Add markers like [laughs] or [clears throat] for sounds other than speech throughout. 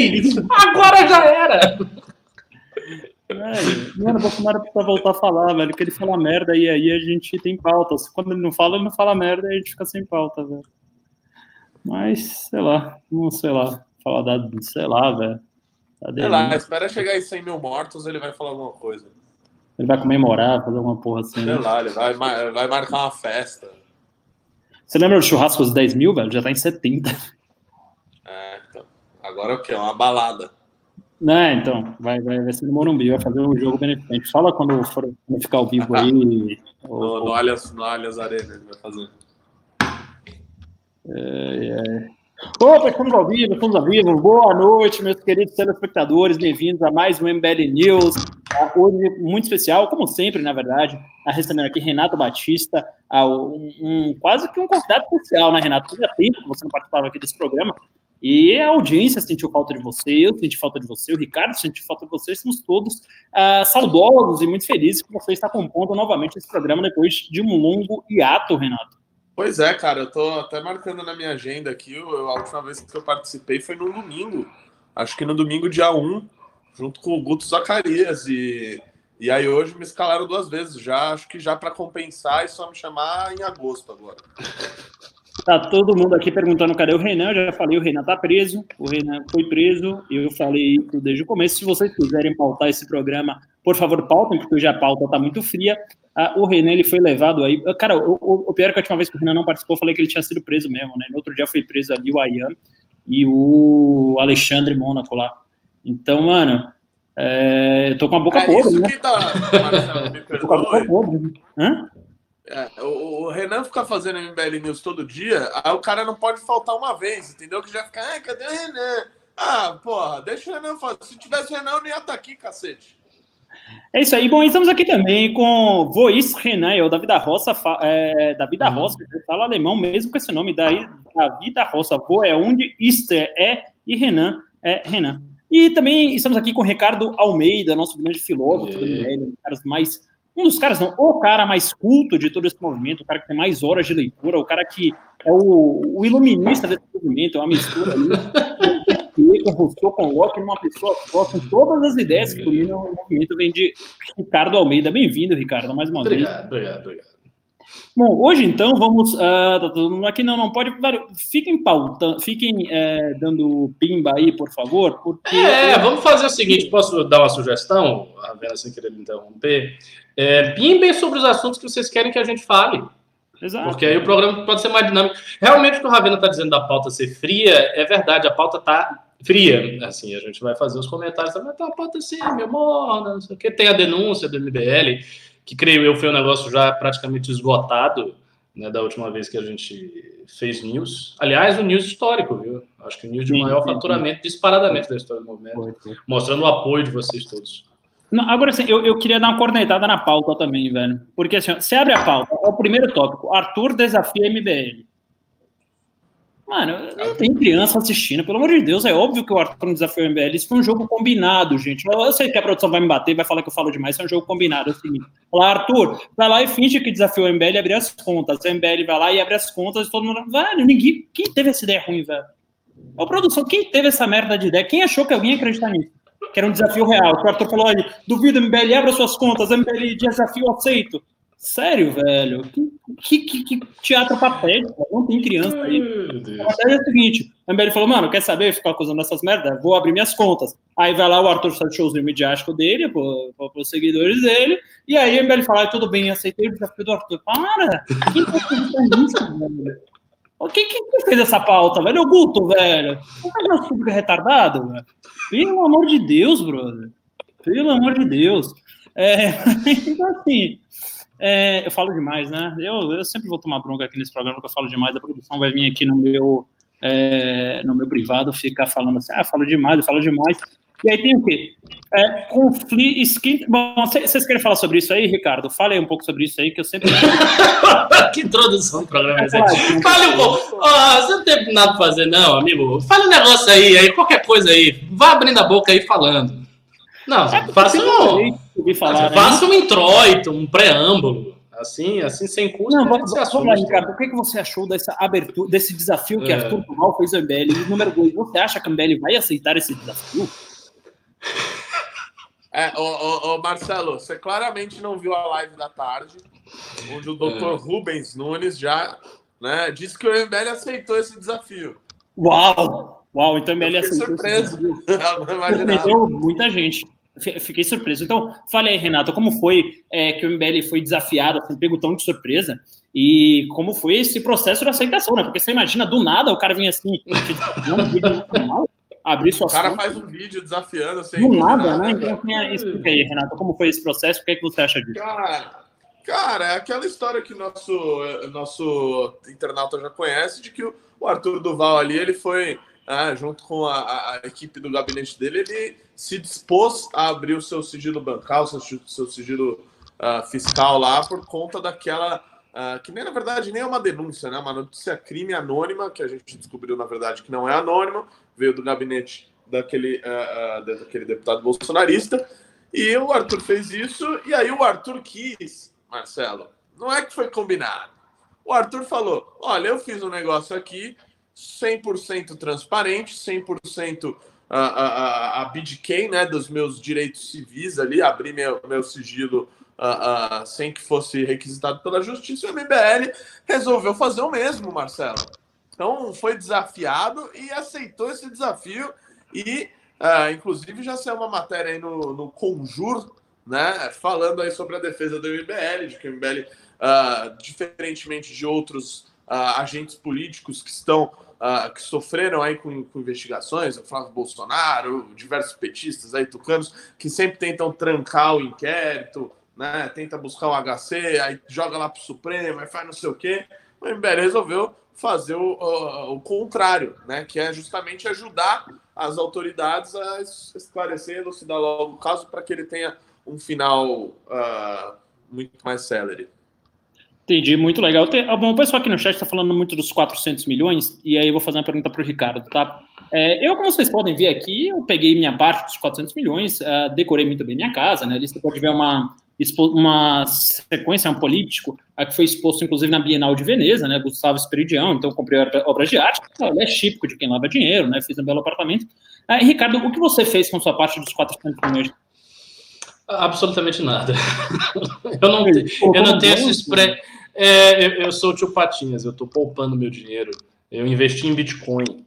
[laughs] Agora já era! É, mano, o Bolsonaro precisa voltar a falar, velho, que ele fala merda e aí a gente tem pauta. Quando ele não fala, ele não fala merda e a gente fica sem pauta, velho. Mas, sei lá, não sei lá, falar da, sei lá, velho. Sei lá, espera chegar em 100 mil mortos, ele vai falar alguma coisa. Ele vai comemorar, fazer alguma porra assim. Sei né? lá, ele vai, vai marcar uma festa. Você lembra do churrasco dos 10 mil, velho? Já tá em 70. É. Agora é o quê? Uma balada. Né, então, vai, vai, vai ser no Morumbi, vai fazer um jogo beneficente. Fala quando for quando ficar ao vivo aí. [laughs] no, ou, no, Allianz, no Allianz Arena vai fazer. É, é. Opa, estamos ao vivo, estamos ao vivo. Boa noite, meus queridos telespectadores. Bem-vindos a mais um MBL News. Ah, hoje, muito especial, como sempre, na verdade. A recebendo aqui Renato Batista, ah, um, um, quase que um convidado especial, né, Renato? Fazia tempo que você não participava aqui desse programa. E a audiência sentiu falta de você, eu senti falta de você, o Ricardo sentiu falta de você, estamos todos uh, saudosos e muito felizes que você está compondo novamente esse programa depois de um longo hiato, Renato. Pois é, cara, eu tô até marcando na minha agenda aqui, eu, a última vez que eu participei foi no domingo, acho que no domingo dia 1, junto com o Guto Zacarias, e, e aí hoje me escalaram duas vezes, já acho que já para compensar e só me chamar em agosto agora. [laughs] Tá todo mundo aqui perguntando cadê o Renan. Eu já falei, o Renan tá preso. O Renan foi preso. Eu falei isso desde o começo. Se vocês quiserem pautar esse programa, por favor, pautem, porque hoje a pauta tá muito fria. Ah, o Renan ele foi levado aí. Cara, o, o, o, pior é que a última vez que o Renan não participou, eu falei que ele tinha sido preso mesmo, né? No outro dia foi preso ali o Ayan e o Alexandre Mônaco lá. Então, mano, é, eu tô com a boca é podre, né? Tá, Marcelo, me tô com a boca podre. Hã? É, o, o, Renan fica fazendo MBL News todo dia, aí o cara não pode faltar uma vez, entendeu? Que já fica, ah, cadê o Renan? Ah, porra, deixa o Renan fazer. Se tivesse o Renan, eu não ia estar tá aqui, cacete. É isso aí. Bom, estamos aqui também com Voice Renan, é o Davi da Roça, é, Davi da Roça, fala alemão mesmo com esse nome, daí Davi da Roça, Vo é onde, Ister é, e Renan é Renan. E também estamos aqui com Ricardo Almeida, nosso grande filósofo um dos caras mais um dos caras, não, o cara mais culto de todo esse movimento, o cara que tem mais horas de leitura, o cara que é o, o iluminista desse movimento, é uma mistura ali, com Rousseau, com Locke, uma pessoa só, com todas as ideias que dominam o movimento, vem de Ricardo Almeida. Bem-vindo, Ricardo, mais uma obrigado, vez. Obrigado, obrigado. Bom, hoje então vamos. Uh, aqui não, não pode. Fiquem pauta, fiquem é, dando pimba aí, por favor. Porque é, vamos fazer o seguinte: posso dar uma sugestão, Ravena, sem querer me interromper? É, pimbem sobre os assuntos que vocês querem que a gente fale. Exato. Porque aí o programa pode ser mais dinâmico. Realmente o que o Ravena está dizendo da pauta ser fria, é verdade, a pauta está fria. Assim, a gente vai fazer os comentários, mas tá a pauta assim, meu morna, não sei o que. Tem a denúncia do MBL que creio eu foi um negócio já praticamente esgotado, né, da última vez que a gente fez news. Aliás, o news histórico, viu? Acho que o news de maior sim, faturamento sim. disparadamente da história do movimento, mostrando o apoio de vocês todos. Não, agora, assim, eu, eu queria dar uma cornetada na pauta também, velho. Porque, assim, você abre a pauta, é o primeiro tópico. Arthur desafia MBL. Mano, não tem criança assistindo, pelo amor de Deus, é óbvio que o Arthur não desafiou o MBL. Isso foi um jogo combinado, gente. Eu sei que a produção vai me bater, vai falar que eu falo demais, isso é um jogo combinado. É o seguinte: Fala, Arthur, vai lá e finge que desafiou o MBL e abre as contas. O MBL vai lá e abre as contas e todo mundo. Velho, ninguém. Quem teve essa ideia ruim, velho? A produção, quem teve essa merda de ideia? Quem achou que alguém ia acreditar nisso? Que era um desafio real. O Arthur falou: olha, duvido, MBL, abra suas contas, MBL, desafio aceito. Sério, velho? Que, que, que teatro patético, não tem criança aí. A verdade é o seguinte: a MBL falou, mano, quer saber ficar acusando essas merdas? Vou abrir minhas contas. Aí vai lá o Arthur faz showzinho midiático dele, para os seguidores dele, e aí a MBL fala, ah, tudo bem, aceitei o desafio do Arthur. Para! Quem tá fazendo isso, velho? Quem, quem, fez essa pauta, velho? O Guto, velho. Não é público retardado, velho? Pelo amor de Deus, brother. Pelo amor de Deus. É, [laughs] então, assim, é, eu falo demais, né? Eu, eu sempre vou tomar bronca aqui nesse programa que eu falo demais. A produção vai vir aqui no meu, é, no meu privado ficar falando assim: ah, falo demais, eu falo demais. E aí tem o quê? É, conflito. Skin... Bom, vocês querem falar sobre isso aí, Ricardo? Fale aí um pouco sobre isso aí, que eu sempre. [laughs] que introdução do programa é Fale um pouco. Oh, você não tem nada pra fazer, não, amigo. Fale um negócio aí, aí, qualquer coisa aí. Vá abrindo a boca aí falando. Não, é faça um, falar, né? faça um introito, um preâmbulo. Assim, assim sem custo. Não, vamos, vamos lá, Ricardo. O que, que você achou dessa abertura, desse desafio que é. Arthur Duval fez ao MBL? Número dois, você acha que a MBL vai aceitar esse desafio? É, ô, ô, ô, Marcelo, você claramente não viu a live da tarde, onde o doutor é. Rubens Nunes já né, disse que o MBL aceitou esse desafio. Uau! Uau, então o MBL aceitou surpreso. esse desafio. muita gente. Fiquei surpreso. Então, fale aí, Renato, como foi é, que o MBL foi desafiado, assim, pego tão de surpresa, e como foi esse processo de aceitação, né? Porque você imagina, do nada, o cara vinha assim, abrir suas O cara faz um vídeo desafiando assim. Do nada, nada, né? Então, assim, explica aí, Renato, como foi esse processo, o que, é que você acha disso? Cara, cara, é aquela história que nosso, nosso internauta já conhece, de que o Arthur Duval ali, ele foi, ah, junto com a, a, equipe do gabinete dele, ele se dispôs a abrir o seu sigilo bancário, o seu, seu sigilo uh, fiscal lá, por conta daquela Uh, que nem na verdade nem é uma denúncia, né? Uma notícia crime anônima que a gente descobriu na verdade que não é anônima, veio do gabinete daquele, uh, uh, daquele deputado bolsonarista. E o Arthur fez isso, e aí o Arthur quis, Marcelo, não é que foi combinado. O Arthur falou: olha, eu fiz um negócio aqui 100% transparente, 100% a, a, a BDK, né, dos meus direitos civis ali, abrir meu, meu sigilo uh, uh, sem que fosse requisitado pela justiça, e o MBL resolveu fazer o mesmo, Marcelo. Então foi desafiado e aceitou esse desafio e uh, inclusive já saiu uma matéria aí no, no Conjur, né, falando aí sobre a defesa do MBL, de que o MBL, uh, diferentemente de outros uh, agentes políticos que estão que sofreram aí com, com, investigações, o Flávio Bolsonaro, diversos petistas aí tucanos que sempre tentam trancar o inquérito, né, tenta buscar o HC, aí joga lá para o Supremo, aí faz não sei o quê. O MBL resolveu fazer o, o, o, contrário, né? Que é justamente ajudar as autoridades a esclarecer, elucidar logo o caso para que ele tenha um final uh, muito mais célere. Entendi, muito legal. Tem, bom, o pessoal aqui no chat está falando muito dos 400 milhões, e aí eu vou fazer uma pergunta para o Ricardo, tá? É, eu, como vocês podem ver aqui, eu peguei minha parte dos 400 milhões, uh, decorei muito bem minha casa, né? Ali você pode ver uma, uma sequência, um político, a que foi exposto, inclusive, na Bienal de Veneza, né, Gustavo Esperidião, então comprei obras de arte, é típico de quem lava dinheiro, né, fiz um belo apartamento. Ah, Ricardo, o que você fez com sua parte dos 400 milhões? Absolutamente nada. [laughs] eu não, eu não tenho esse spray. É, eu, eu, sou o tio Patinhas, eu estou poupando meu dinheiro. Eu investi em Bitcoin.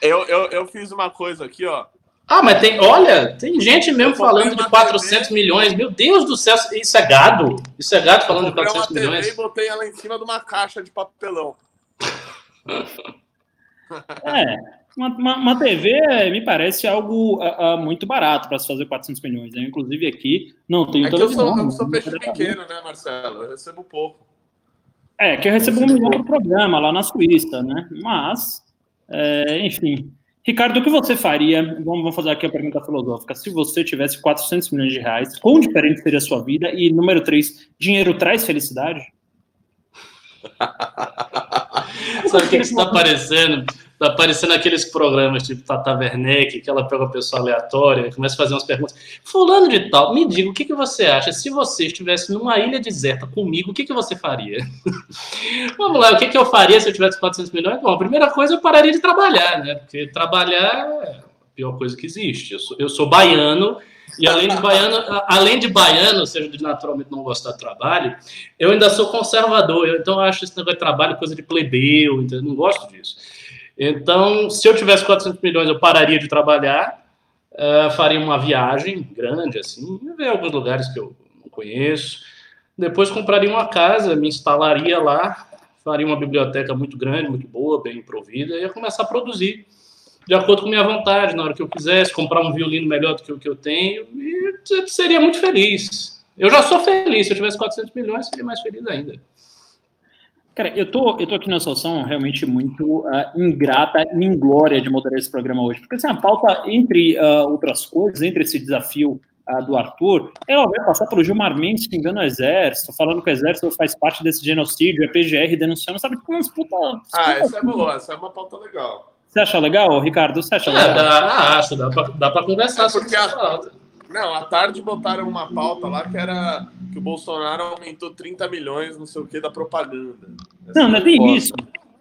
Eu, eu, eu fiz uma coisa aqui, ó. Ah, mas tem, olha, tem gente mesmo falando de 400 TV. milhões. Meu Deus do céu, isso é gado? Isso é gado falando de 400 uma milhões. Eu e botei ela em cima de uma caixa de papelão. [laughs] É, uma, uma, uma, TV me parece algo uh, uh, muito barato para se fazer 400 milhões. Né? Inclusive aqui não tenho é que eu sou, eu sou peixe pequeno, né, Marcelo? Eu recebo pouco. É, que eu recebo um milhão por programa lá na Suíça, né? Mas, é, enfim. Ricardo, o que você faria? Vamos fazer aqui a pergunta filosófica. Se você tivesse 400 milhões de reais, quão diferente seria a sua vida? E número três, dinheiro traz felicidade? [laughs] Sabe o que está aparecendo? Tá aparecendo aqueles programas tipo Tata Werneck, que ela pega uma pessoa aleatória começa a fazer umas perguntas. Fulano de tal, me diga, o que, que você acha? Se você estivesse numa ilha deserta comigo, o que, que você faria? [laughs] Vamos lá, o que, que eu faria se eu tivesse 400 milhões? Bom, a primeira coisa, eu pararia de trabalhar, né? Porque trabalhar é a pior coisa que existe. Eu sou, eu sou baiano, e além de baiano, além de baiano, ou seja, de naturalmente não gostar do trabalho, eu ainda sou conservador. Eu, então eu acho esse negócio de trabalho coisa de plebeu, então não gosto disso. Então, se eu tivesse 400 milhões, eu pararia de trabalhar, uh, faria uma viagem grande, assim, ver alguns lugares que eu não conheço. Depois compraria uma casa, me instalaria lá, faria uma biblioteca muito grande, muito boa, bem provida, e ia começar a produzir de acordo com minha vontade, na hora que eu quisesse, comprar um violino melhor do que o que eu tenho, e seria muito feliz. Eu já sou feliz, se eu tivesse 400 milhões, seria mais feliz ainda. Cara, eu tô, eu tô aqui na situação realmente muito uh, ingrata e inglória de moderar esse programa hoje. Porque assim, a pauta, entre uh, outras coisas, entre esse desafio uh, do Arthur, ela vai passar pelo Gilmar Mendes xingando o Exército, falando que o Exército faz parte desse genocídio, a PGR denunciando, sabe? Tipo, umas puta. Ah, essa é boa, essa é uma pauta legal. Você acha legal, Ricardo? Você acha é, legal? Dá, acho, dá pra, dá pra conversar é porque a, Não, à tarde botaram uma pauta lá que era que o Bolsonaro aumentou 30 milhões, não sei o que, da propaganda. Essa não, não tem isso.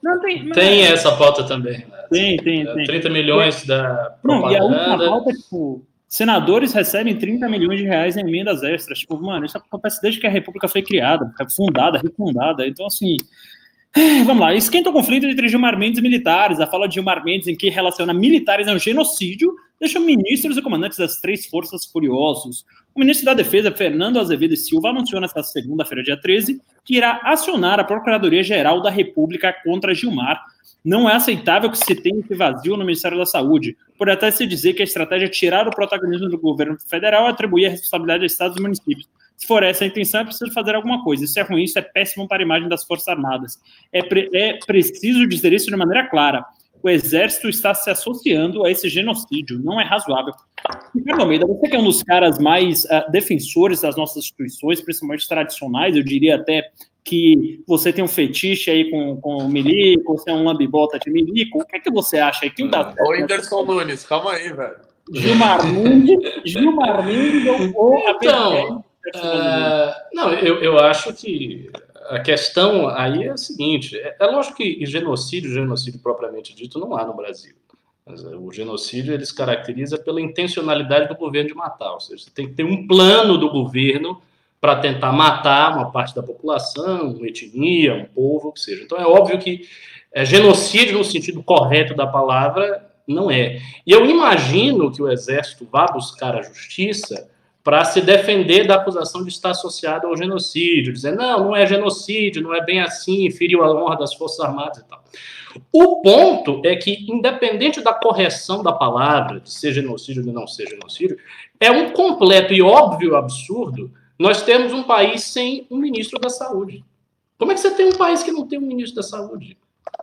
Não, tem, não tem essa pauta também. Né? Tem, tem, tem. 30 milhões da propaganda. Não, e a última pauta é, tipo, senadores recebem 30 milhões de reais em emendas extras. Tipo, mano, isso acontece desde que a República foi criada, fundada, refundada. Então, assim, Vamos lá, esquenta o conflito entre Gilmar Mendes e militares. A fala de Gilmar Mendes, em que relaciona militares a um genocídio, deixa ministros e comandantes das três forças furiosos. O ministro da Defesa, Fernando Azevedo Silva, anunciou nesta segunda-feira, dia 13, que irá acionar a Procuradoria-Geral da República contra Gilmar. Não é aceitável que se tenha esse vazio no Ministério da Saúde, por até se dizer que a estratégia é tirar o protagonismo do governo federal e atribuir a responsabilidade a estados e municípios. Se for essa a intenção, é preciso fazer alguma coisa. Isso é ruim, isso é péssimo para a imagem das Forças Armadas. É, pre é preciso dizer isso de maneira clara. O Exército está se associando a esse genocídio. Não é razoável. Ricardo Almeida, você que é um dos caras mais uh, defensores das nossas instituições, principalmente tradicionais, eu diria até que você tem um fetiche aí com, com o Milico, você é um lambibota de Milico. O que é que você acha? Quem dá Ô, Whindersson Nunes, calma aí, velho. Gilmar Mendes, Gilmar Mendes ou então, Uh, não, eu, eu acho que a questão aí é a seguinte: é, é lógico que genocídio, genocídio propriamente dito, não há no Brasil. Mas o genocídio ele se caracteriza pela intencionalidade do governo de matar, ou seja, você tem que ter um plano do governo para tentar matar uma parte da população, uma etnia, um povo, o que seja. Então é óbvio que é, genocídio no sentido correto da palavra não é. E eu imagino que o exército vá buscar a justiça para se defender da acusação de estar associado ao genocídio, dizer, não, não é genocídio, não é bem assim, feriu a honra das Forças Armadas e tal. O ponto é que, independente da correção da palavra, de ser genocídio ou não ser genocídio, é um completo e óbvio absurdo nós temos um país sem um ministro da saúde. Como é que você tem um país que não tem um ministro da saúde?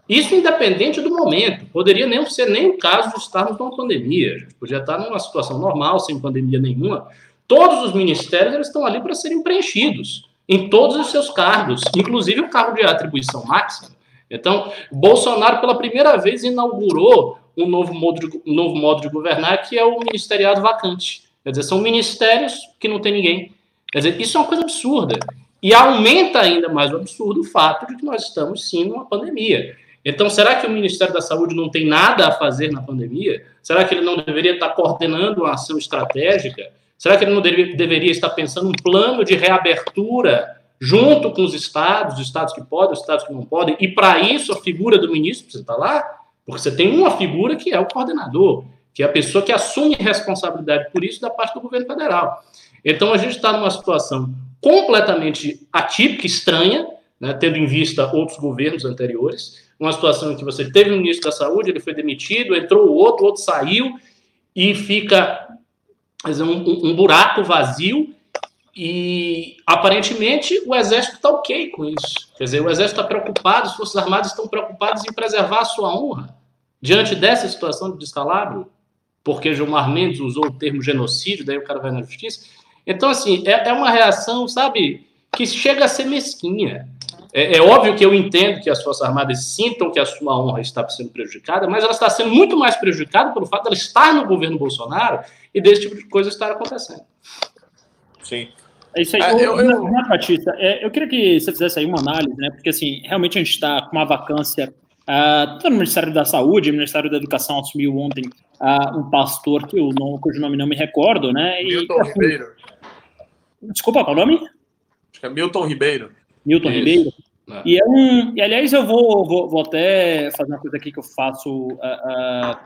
Isso independente do momento. Poderia nem ser nem o caso de estarmos numa pandemia. A gente podia estar numa situação normal, sem pandemia nenhuma, Todos os ministérios eles estão ali para serem preenchidos em todos os seus cargos, inclusive o cargo de atribuição máxima. Então, Bolsonaro, pela primeira vez, inaugurou um novo modo de, um novo modo de governar, que é o ministeriado vacante. Quer dizer, são ministérios que não tem ninguém. Quer dizer, isso é uma coisa absurda. E aumenta ainda mais o absurdo o fato de que nós estamos, sim, numa pandemia. Então, será que o Ministério da Saúde não tem nada a fazer na pandemia? Será que ele não deveria estar coordenando uma ação estratégica? Será que ele não deveria, deveria estar pensando um plano de reabertura junto com os estados, os estados que podem, os estados que não podem, e para isso a figura do ministro precisa estar lá? Porque você tem uma figura que é o coordenador, que é a pessoa que assume responsabilidade por isso da parte do governo federal. Então a gente está numa situação completamente atípica, estranha, né, tendo em vista outros governos anteriores, uma situação em que você teve um ministro da saúde, ele foi demitido, entrou o outro, o outro saiu, e fica dizer, um, um buraco vazio e aparentemente o exército está ok com isso. Quer dizer, o exército está preocupado, as forças armadas estão preocupadas em preservar a sua honra diante dessa situação de descalabro, porque Gilmar Mendes usou o termo genocídio, daí o cara vai na justiça. Então, assim, é, é uma reação, sabe, que chega a ser mesquinha. É, é, óbvio que eu entendo que as Forças Armadas sintam que a sua honra está sendo prejudicada, mas ela está sendo muito mais prejudicada pelo fato de ela estar no governo Bolsonaro e desse tipo de coisa estar acontecendo. Sim. É isso aí. Ah, eu, eu... Renato Batista, é, eu queria que você fizesse aí uma análise, né? Porque, assim, realmente a gente está com uma vacância Uh, tanto no Ministério da Saúde, o Ministério da Educação assumiu ontem uh, um pastor que eu não, cujo nome não me recordo, né? E, Milton assim, Ribeiro. Desculpa, qual é o nome? Acho que é Milton Ribeiro. Milton Isso. Ribeiro. É. E, é um, e aliás, eu vou, vou, vou, até fazer uma coisa aqui que eu faço uh,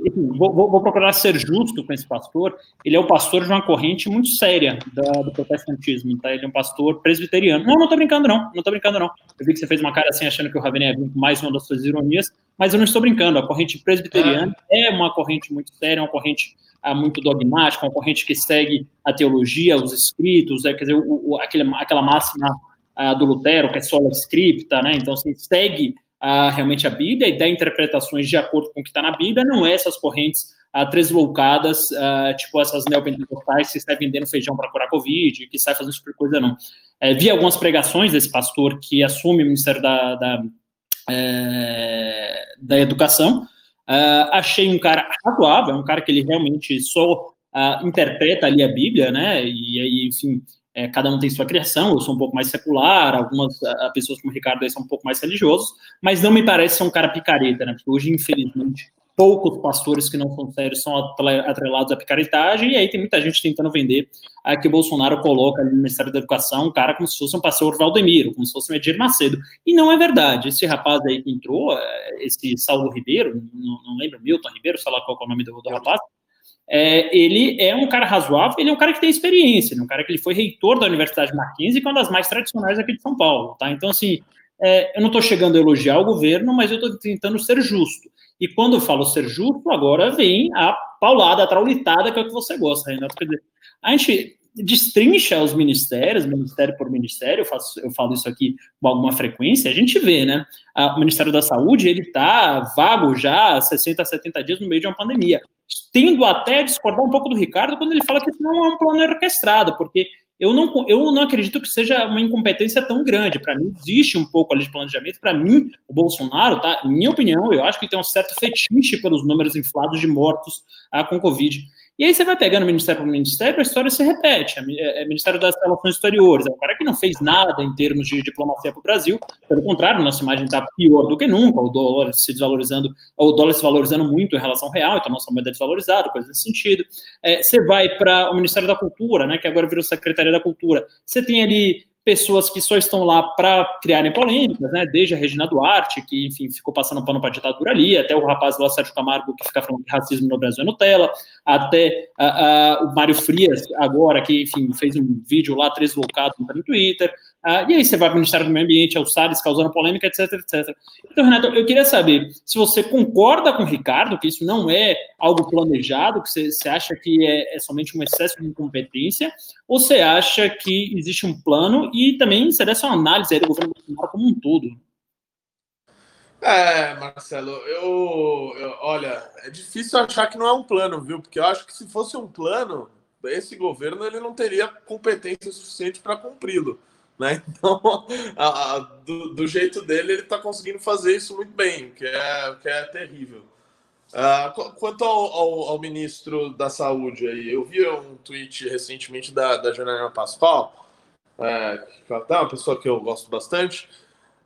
enfim, vou, vou, procurar ser justo com esse pastor. Ele é o pastor de uma corrente muito séria da, do protestantismo, tá? Ele é um pastor presbiteriano. Não, não tô brincando, não. Não tô brincando, não. Eu vi que você fez uma cara assim, achando que o vir com mais uma das suas ironias, mas eu não estou brincando. A corrente presbiteriana é, é uma corrente muito séria, uma corrente ah, muito dogmática, uma corrente que segue a teologia, os escritos, é, quer dizer, o, o, aquele, aquela máxima ah, do Lutero, que é sola scripta, né? Então, assim, segue a, realmente a Bíblia e dá interpretações de acordo com o que está na Bíblia, não é essas correntes uh, tresloucadas, uh, tipo essas neopentecostais que saem vendendo feijão para curar Covid, que saem fazendo esse tipo coisa, não. É, vi algumas pregações desse pastor que assume o Ministério da, da, é, da Educação, uh, achei um cara razoável, um cara que ele realmente só uh, interpreta ali a Bíblia, né? E aí, enfim, é, cada um tem sua criação, eu sou um pouco mais secular, algumas uh, pessoas como o Ricardo aí são um pouco mais religiosos, mas não me parece ser um cara picareta, né? Porque hoje, infelizmente, poucos pastores que não são sérios são atrelados à picaretagem, e aí tem muita gente tentando vender a que o Bolsonaro coloca ali no Ministério da Educação um cara como se fosse um pastor Valdemiro, como se fosse um Edir Macedo. E não é verdade. Esse rapaz aí que entrou, é, esse Saulo Ribeiro, não, não lembro, Milton Ribeiro, sei lá qual é o nome do, do rapaz, é, ele é um cara razoável, ele é um cara que tem experiência, é um cara que ele foi reitor da Universidade Mackenzie, que é uma das mais tradicionais aqui de São Paulo, tá? Então, assim, é, eu não estou chegando a elogiar o governo, mas eu estou tentando ser justo. E quando eu falo ser justo, agora vem a paulada, a traulitada, que é o que você gosta, Renato. Quer dizer, a gente destrincha os ministérios, ministério por ministério, eu, faço, eu falo isso aqui com alguma frequência, a gente vê, né? O Ministério da Saúde, ele está vago já há 60, 70 dias no meio de uma pandemia. Tendo até a discordar um pouco do Ricardo quando ele fala que isso não é um plano orquestrado, porque eu não, eu não acredito que seja uma incompetência tão grande. Para mim, existe um pouco ali de planejamento. Para mim, o Bolsonaro, tá? Minha opinião, eu acho que tem um certo fetiche pelos números inflados de mortos ah, com Covid. E aí você vai pegando ministério por ministério, a história se repete. É, é Ministério das Relações Exteriores, é um cara que não fez nada em termos de diplomacia para o Brasil. Pelo contrário, nossa imagem está pior do que nunca, o dólar se desvalorizando, o dólar se valorizando muito em relação ao real, então nossa moeda é desvalorizada, coisa nesse sentido. É, você vai para o Ministério da Cultura, né, que agora virou Secretaria da Cultura. Você tem ali pessoas que só estão lá para criarem polêmicas, né? Desde a Regina Duarte, que, enfim, ficou passando pano para a ditadura ali, até o rapaz lá, Sérgio Camargo, que fica falando que racismo no Brasil é Nutella, até uh, uh, o Mário Frias, agora, que, enfim, fez um vídeo lá, três loucados no Twitter, uh, e aí você vai para o Ministério do Meio Ambiente, ao Salles, causando polêmica, etc, etc. Então, Renato, eu queria saber se você concorda com o Ricardo, que isso não é algo planejado, que você, você acha que é, é somente um excesso de incompetência, ou você acha que existe um plano e também se desse uma análise do governo Bolsonaro como um todo? É, Marcelo, eu, eu, olha, é difícil achar que não é um plano, viu? Porque eu acho que se fosse um plano, esse governo ele não teria competência suficiente para cumpri-lo, né? [laughs] Então, a, a, do, do, jeito dele, ele está conseguindo fazer isso muito bem, que é, que é terrível. Uh, quanto ao, ao, ao, ministro da Saúde, aí, eu vi um tweet recentemente da, da Janaína Pascoal, é, que é uma pessoa que eu gosto bastante,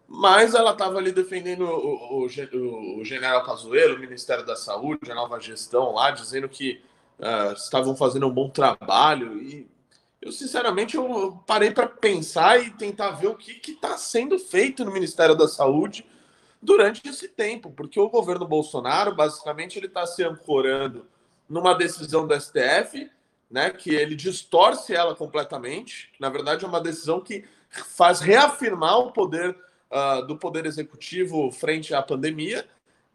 mas ela estava ali defendendo o, o, o, o general Pazuello, o Ministério da Saúde, a nova gestão lá, dizendo que uh, estavam fazendo um bom trabalho. E eu, sinceramente, eu parei para pensar e tentar ver o que está sendo feito no Ministério da Saúde durante esse tempo, porque o governo Bolsonaro, basicamente, ele está se ancorando numa decisão do STF, né, que ele distorce ela completamente. Na verdade, é uma decisão que faz reafirmar o poder uh, do poder executivo frente à pandemia.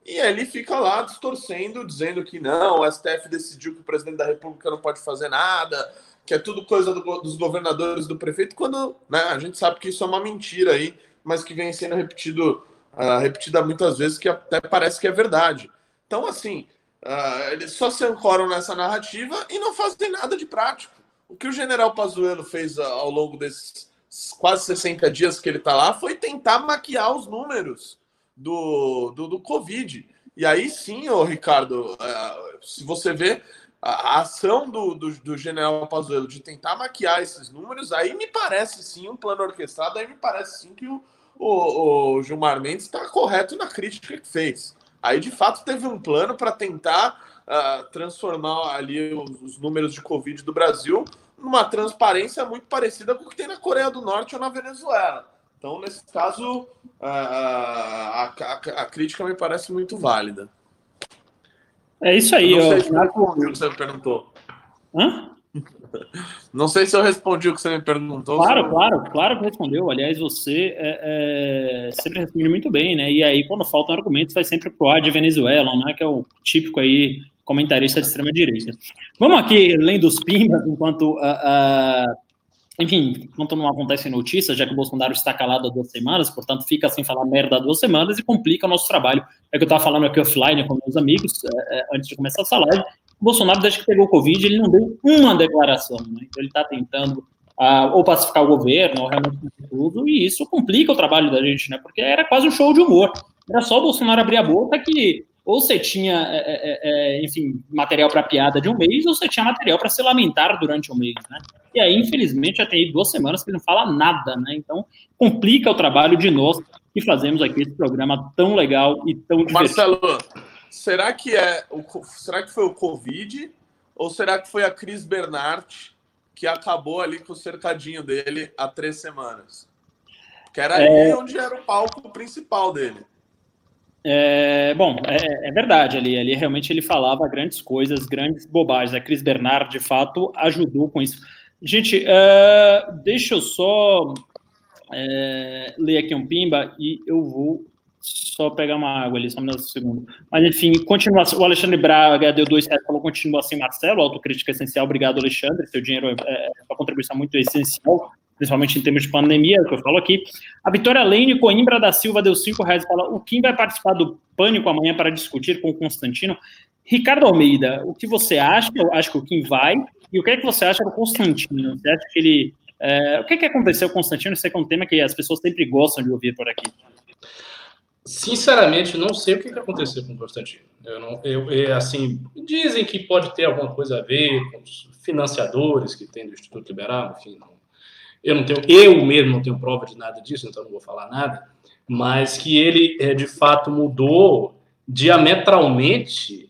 E ele fica lá distorcendo, dizendo que não, o STF decidiu que o presidente da República não pode fazer nada, que é tudo coisa do, dos governadores, do prefeito, quando né, a gente sabe que isso é uma mentira aí, mas que vem sendo repetido uh, repetida muitas vezes, que até parece que é verdade. Então, assim, uh, eles só se ancoram nessa narrativa e não fazem nada de prático. O que o general Pazuello fez uh, ao longo desses quase 60 dias que ele está lá foi tentar maquiar os números do, do, do Covid. E aí sim, ô Ricardo, uh, se você vê a, a ação do, do, do, general Pazuello de tentar maquiar esses números, aí me parece sim um plano orquestrado, aí me parece sim que o, o, o Gilmar Mendes está correto na crítica que fez. Aí, de fato, teve um plano para tentar uh, transformar ali os, os, números de Covid do Brasil numa transparência muito parecida com o que tem na Coreia do Norte ou na Venezuela. Então, nesse caso, uh, a, a, a, crítica me parece muito válida. É isso aí. Eu não sei se o que você me perguntou. Hã? [laughs] Não sei se eu respondi o que você me perguntou. Claro, claro, claro que respondeu. Aliás, você é, é, sempre responde muito bem, né? E aí, quando faltam argumentos, vai sempre pro ar de Venezuela, né? Que é o típico aí comentarista de extrema direita. Vamos aqui, além dos pimbas, enquanto uh, uh, enfim, enquanto não acontece notícia, já que o Bolsonaro está calado há duas semanas, portanto fica sem falar merda há duas semanas e complica o nosso trabalho. É que eu estava falando aqui offline com meus amigos, é, é, antes de começar essa live, o Bolsonaro, desde que pegou o Covid, ele não deu uma declaração, né? Então ele está tentando ah, ou pacificar o governo, ou realmente tudo, e isso complica o trabalho da gente, né? Porque era quase um show de humor. Era só o Bolsonaro abrir a boca que ou você tinha, é, é, é enfim, material para piada de um mês, ou você tinha material para se lamentar durante um mês, né? E aí, infelizmente, já tem duas semanas que ele não fala nada, né? Então, complica o trabalho de nós que fazemos aqui esse programa tão legal e tão divertido. Marcelo, será que é o, será que foi o Covid ou será que foi a Cris Bernard que acabou ali com o cercadinho dele há três semanas? Que era é... ali onde era o palco principal dele. É, bom, é, é, verdade, ali, ali realmente ele falava grandes coisas, grandes bobagens. A Cris Bernard, de fato, ajudou com isso. Gente, uh, deixa eu só é, ler aqui um pimba e eu vou só pegar uma água ali, só um segundo. Mas, enfim, continuação. O Alexandre Braga deu dois reais, falou continua assim, Marcelo, autocrítica essencial. Obrigado, Alexandre. Seu dinheiro é, é uma contribuição muito essencial, principalmente em termos de pandemia, é o que eu falo aqui. A Vitória Lane Coimbra da Silva deu cinco reais e fala: o Kim vai participar do Pânico amanhã para discutir com o Constantino. Ricardo Almeida, o que você acha? Eu acho que o Kim vai. E o que é que você acha do Constantino? Você acha que ele. É, o que, é que aconteceu com o Constantino? Isso é um tema que as pessoas sempre gostam de ouvir por aqui. Sinceramente, não sei o que, aconteceu com o Constantino. Eu não, eu, eu, assim, dizem que pode ter alguma coisa a ver com os financiadores que tem do Instituto Liberal, enfim. Não, eu não tenho, eu mesmo não tenho prova de nada disso, então não vou falar nada. Mas que ele, é, de fato, mudou diametralmente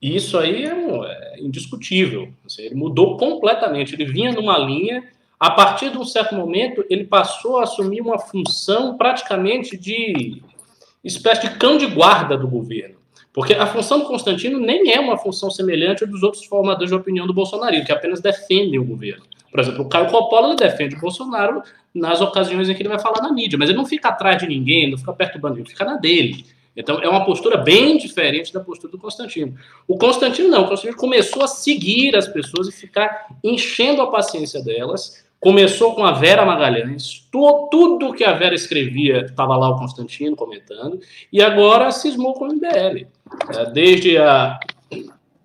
isso aí é, é indiscutível. Ele mudou completamente. Ele vinha numa linha. A partir de um certo momento, ele passou a assumir uma função praticamente de espécie de cão de guarda do governo. Porque a função do Constantino nem é uma função semelhante à dos outros formadores de opinião do bolsonarismo, que apenas defendem o governo. Por exemplo, o Caio Coppola ele defende o Bolsonaro nas ocasiões em que ele vai falar na mídia, mas ele não fica atrás de ninguém, não fica perturbando ninguém, fica na dele. Então, é uma postura bem diferente da postura do Constantino. O Constantino não, o Constantino começou a seguir as pessoas e ficar enchendo a paciência delas. Começou com a Vera Magalhães, tudo, tudo que a Vera escrevia estava lá o Constantino comentando, e agora cismou com o MBL. É, desde a,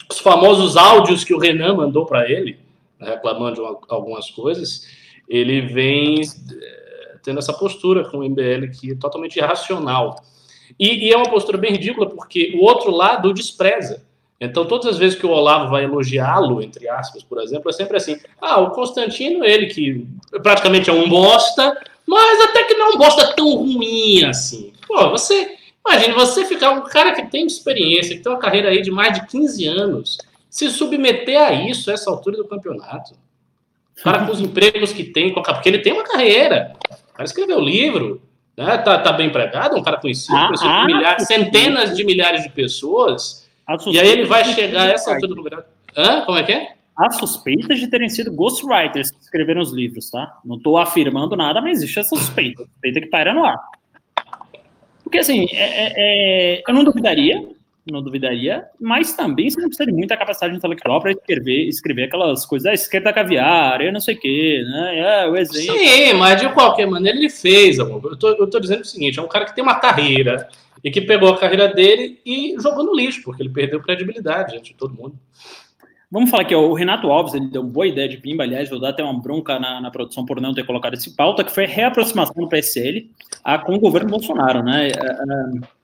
os famosos áudios que o Renan mandou para ele, reclamando de algumas coisas, ele vem é, tendo essa postura com o MBL que é totalmente irracional. E, e, é uma postura bem ridícula, porque o outro lado o despreza. Então, todas as vezes que o Olavo vai elogiá-lo, entre aspas, por exemplo, é sempre assim: ah, o Constantino, ele que praticamente é um bosta, mas até que não é bosta tão ruim assim. Pô, você. Imagine você ficar um cara que tem experiência, que tem uma carreira aí de mais de 15 anos, se submeter a isso, a essa altura do campeonato. O cara com os empregos que tem, porque ele tem uma carreira. O cara escreveu livro, né? Tá, tá bem empregado, um cara conhecido, ah, conhecido ah, milhares, centenas de milhares de pessoas. E aí ele vai chegar a essa altura do campeonato. Hã? Como é que é? Há suspeitas de terem sido ghostwriters que escreveram os livros, tá? Não estou afirmando nada, mas existe essa suspeita. Suspeita que paira no ar. Porque, assim, é, é, é eu não duvidaria não duvidaria, mas também você não precisa de muita capacidade intelectual para escrever, escrever aquelas coisas, ah, esquerda caviar, eu não sei o quê, né? É, o exemplo. Sim, mas de qualquer maneira ele fez, amor. Eu tô, eu tô dizendo o seguinte: é um cara que tem uma carreira e que pegou a carreira dele e jogou no lixo, porque ele perdeu credibilidade diante de todo mundo. Vamos falar aqui, ó, o Renato Alves, ele deu uma boa ideia de pimba, aliás, vou dar até uma bronca na, na produção por não ter colocado esse pauta, que foi a reaproximação do PSL a, com o governo Bolsonaro, né? É, é,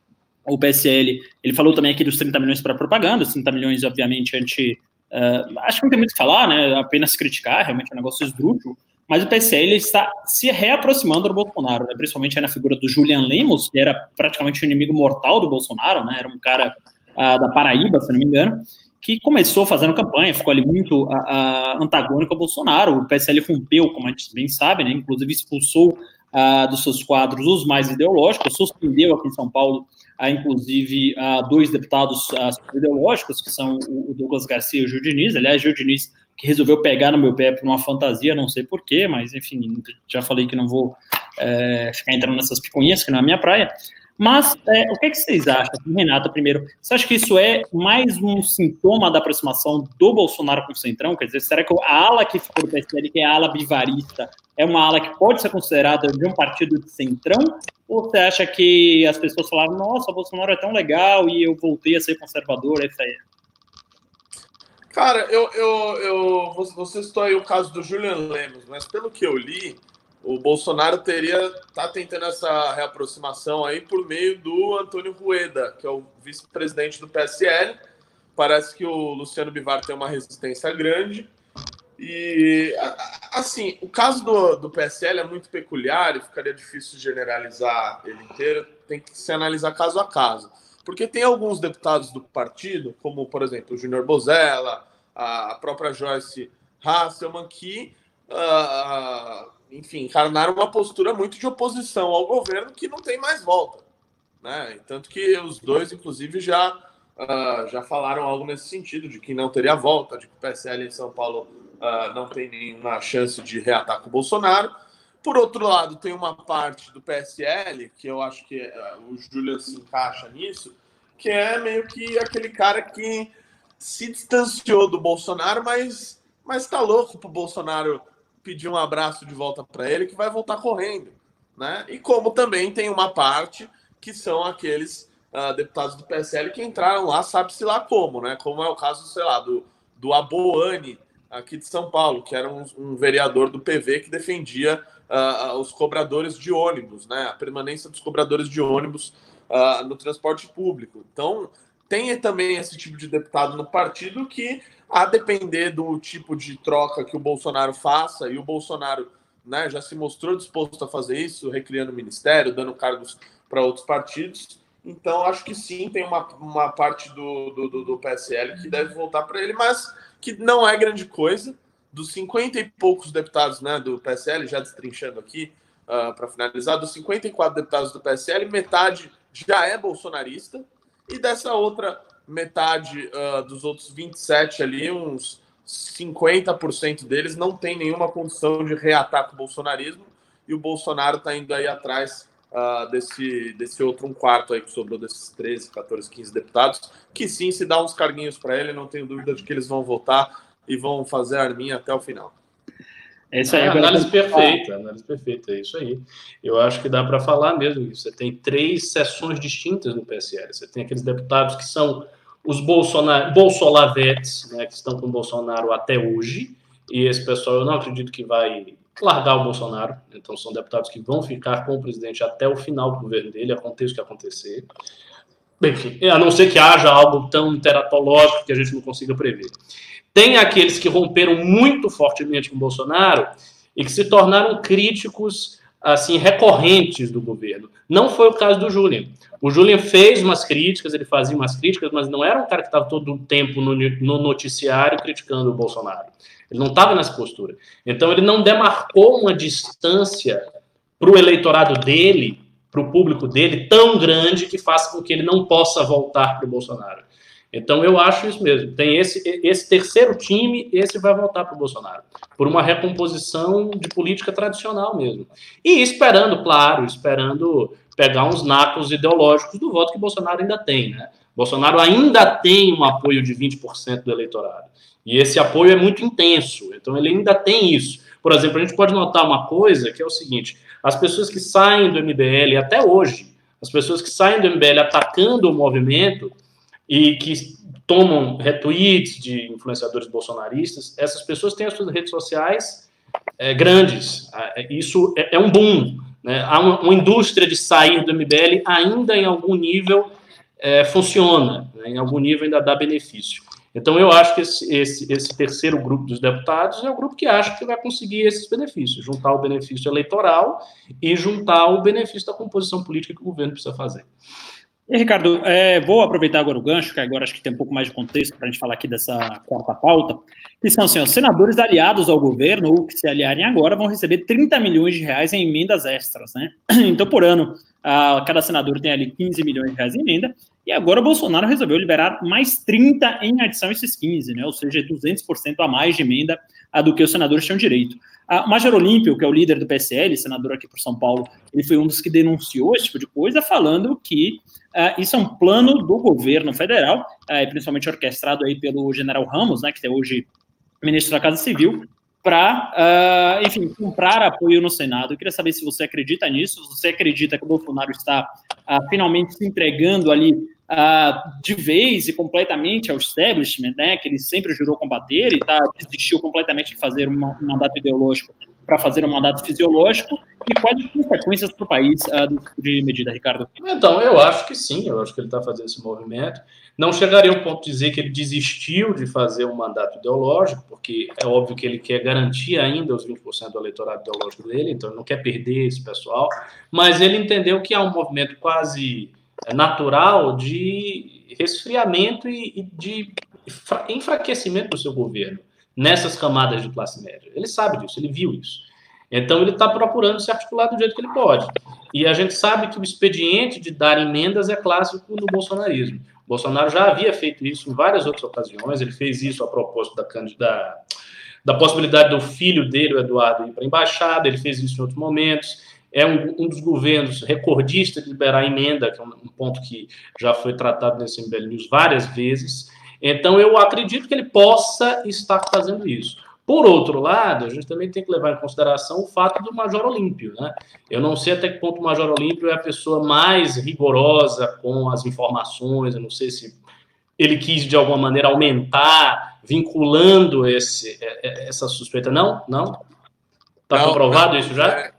o PSL, ele falou também aqui dos 30 milhões para propaganda, os 30 milhões, obviamente, a gente. Uh, acho que não tem muito o que falar, né? Apenas criticar, realmente é um negócio esdrúxulo. Mas o PSL está se reaproximando do Bolsonaro, né? principalmente na figura do Julian Lemos, que era praticamente o inimigo mortal do Bolsonaro, né? Era um cara uh, da Paraíba, se não me engano, que começou fazendo campanha, ficou ali muito uh, antagônico ao Bolsonaro. O PSL rompeu, como a gente bem sabe, né? Inclusive expulsou dos seus quadros os mais ideológicos, suspendeu aqui em São Paulo há inclusive há dois deputados ideológicos, que são o Douglas Garcia e o Gil Diniz. Aliás, Gil Diniz que resolveu pegar no meu pé por uma fantasia, não sei porquê, mas enfim, já falei que não vou é, ficar entrando nessas picuinhas, que não é a minha praia. Mas é, o que, é que vocês acham, Renata, primeiro? Você acha que isso é mais um sintoma da aproximação do Bolsonaro com o Centrão? Quer dizer, será que a ala que ficou do PSL, que é a ala bivarista, é uma ala que pode ser considerada de um partido de Centrão? Ou você acha que as pessoas falaram, nossa, o Bolsonaro é tão legal e eu voltei a ser conservador, é isso aí? Cara, eu, eu, eu você citou aí o caso do Julian Lemos, mas pelo que eu li, o Bolsonaro teria tá tentando essa reaproximação aí por meio do Antônio Rueda, que é o vice-presidente do PSL. Parece que o Luciano Bivar tem uma resistência grande. E, assim, o caso do, do PSL é muito peculiar e ficaria difícil generalizar ele inteiro. Tem que se analisar caso a caso. Porque tem alguns deputados do partido, como, por exemplo, o Júnior Bozella, a própria Joyce Hasselman, que uh, enfim, encarnaram uma postura muito de oposição ao governo que não tem mais volta. Né? Tanto que os dois, inclusive, já, uh, já falaram algo nesse sentido, de que não teria volta, de que o PSL em São Paulo uh, não tem nenhuma chance de reatacar o Bolsonaro. Por outro lado, tem uma parte do PSL, que eu acho que uh, o Júlio se encaixa nisso, que é meio que aquele cara que se distanciou do Bolsonaro, mas mas tá louco pro Bolsonaro pedir um abraço de volta para ele, que vai voltar correndo. Né? E como também tem uma parte que são aqueles uh, deputados do PSL que entraram lá, sabe-se lá como, né? Como é o caso, sei lá, do, do Aboane, aqui de São Paulo, que era um, um vereador do PV que defendia uh, os cobradores de ônibus, né? A permanência dos cobradores de ônibus uh, no transporte público. Então, tem também esse tipo de deputado no partido que a depender do tipo de troca que o Bolsonaro faça, e o Bolsonaro né, já se mostrou disposto a fazer isso, recriando o ministério, dando cargos para outros partidos. Então, acho que sim, tem uma, uma parte do, do, do PSL que deve voltar para ele, mas que não é grande coisa. Dos 50 e poucos deputados né, do PSL, já destrinchando aqui, uh, para finalizar, dos 54 deputados do PSL, metade já é bolsonarista, e dessa outra metade uh, dos outros 27 ali, uns 50% deles não tem nenhuma condição de reataque ao bolsonarismo e o Bolsonaro está indo aí atrás uh, desse, desse outro um quarto aí que sobrou desses 13, 14, 15 deputados, que sim, se dá uns carguinhos para ele, não tenho dúvida de que eles vão votar e vão fazer a arminha até o final. Essa é, é a análise perfeita, análise perfeita, é isso aí. Eu acho que dá para falar mesmo isso. Você tem três sessões distintas no PSL. Você tem aqueles deputados que são os Bolsonar bolsolavetes, né, que estão com o Bolsonaro até hoje, e esse pessoal eu não acredito que vai largar o Bolsonaro, então são deputados que vão ficar com o presidente até o final do governo dele, aconteça o que acontecer. Enfim, a não ser que haja algo tão teratológico que a gente não consiga prever. Tem aqueles que romperam muito fortemente com o Bolsonaro e que se tornaram críticos assim recorrentes do governo. Não foi o caso do Julian. O Julian fez umas críticas, ele fazia umas críticas, mas não era um cara que estava todo o tempo no, no noticiário criticando o Bolsonaro. Ele não estava nessa postura. Então, ele não demarcou uma distância para o eleitorado dele, para o público dele, tão grande que faça com que ele não possa voltar para o Bolsonaro. Então, eu acho isso mesmo. Tem esse, esse terceiro time, esse vai voltar para o Bolsonaro, por uma recomposição de política tradicional mesmo. E esperando, claro, esperando pegar uns nacos ideológicos do voto que Bolsonaro ainda tem, né? Bolsonaro ainda tem um apoio de 20% do eleitorado. E esse apoio é muito intenso, então ele ainda tem isso. Por exemplo, a gente pode notar uma coisa que é o seguinte: as pessoas que saem do MBL, até hoje, as pessoas que saem do MBL atacando o movimento e que tomam retweets de influenciadores bolsonaristas, essas pessoas têm as suas redes sociais é, grandes. É, isso é, é um boom. Né? Há uma, uma, indústria de sair do MBL ainda em algum nível é, funciona, né? em algum nível ainda dá benefício. Então, eu acho que esse, esse, esse, terceiro grupo dos deputados é o grupo que acha que vai conseguir esses benefícios, juntar o benefício eleitoral e juntar o benefício da composição política que o governo precisa fazer. E, Ricardo, é, vou aproveitar agora o gancho, que agora acho que tem um pouco mais de contexto para a gente falar aqui dessa quarta pauta, que são assim, os senadores aliados ao governo, ou que se aliarem agora, vão receber 30 milhões de reais em emendas extras, né? [clears throat] Então, por ano, a, cada senador tem ali 15 milhões de reais em emenda, e agora o Bolsonaro resolveu liberar mais 30 em adição a esses 15, né? Ou seja, 200% a mais de emenda a do que os senadores tinham direito. O Major Olímpio, que é o líder do PSL, senador aqui por São Paulo, ele foi um dos que denunciou esse tipo de coisa, falando que uh, isso é um plano do governo federal, uh, principalmente orquestrado aí pelo general Ramos, né, que é hoje ministro da Casa Civil, para, uh, enfim, comprar apoio no Senado. Eu queria saber se você acredita nisso, se você acredita que o Bolsonaro está finalmente se entregando ali uh, de vez e completamente ao establishment, né, que ele sempre jurou combater e tá, desistiu completamente de fazer um mandato ideológico para fazer um mandato fisiológico e quais as consequências para o país uh, de medida, Ricardo? Então, eu acho que sim, eu acho que ele está fazendo esse movimento. Não chegaria ao ponto de dizer que ele desistiu de fazer um mandato ideológico, porque é óbvio que ele quer garantir ainda os 20% do eleitorado ideológico dele, então ele não quer perder esse pessoal, mas ele entendeu que há um movimento quase natural de resfriamento e, de enfraquecimento do seu governo nessas camadas de classe média. Ele sabe disso, ele viu isso. Então ele está procurando se articular do jeito que ele pode. E a gente sabe que o expediente de dar emendas é clássico no bolsonarismo. O Bolsonaro já havia feito isso em várias outras ocasiões, ele fez isso a propósito da, da, da possibilidade do filho dele, o Eduardo, ir para a embaixada, ele fez isso em outros momentos. É um, dos governos recordistas de liberar emenda, que é um, ponto que já foi tratado nesse MBL News várias vezes. Então, eu acredito que ele possa estar fazendo isso. Por outro lado, a gente também tem que levar em consideração o fato do Major Olímpio. Né? Eu não sei até que ponto o Major Olímpio é a pessoa mais rigorosa com as informações, eu não sei se ele quis, de alguma maneira, aumentar, vinculando esse, é, é, essa suspeita. Não? Não? Está comprovado não, isso já?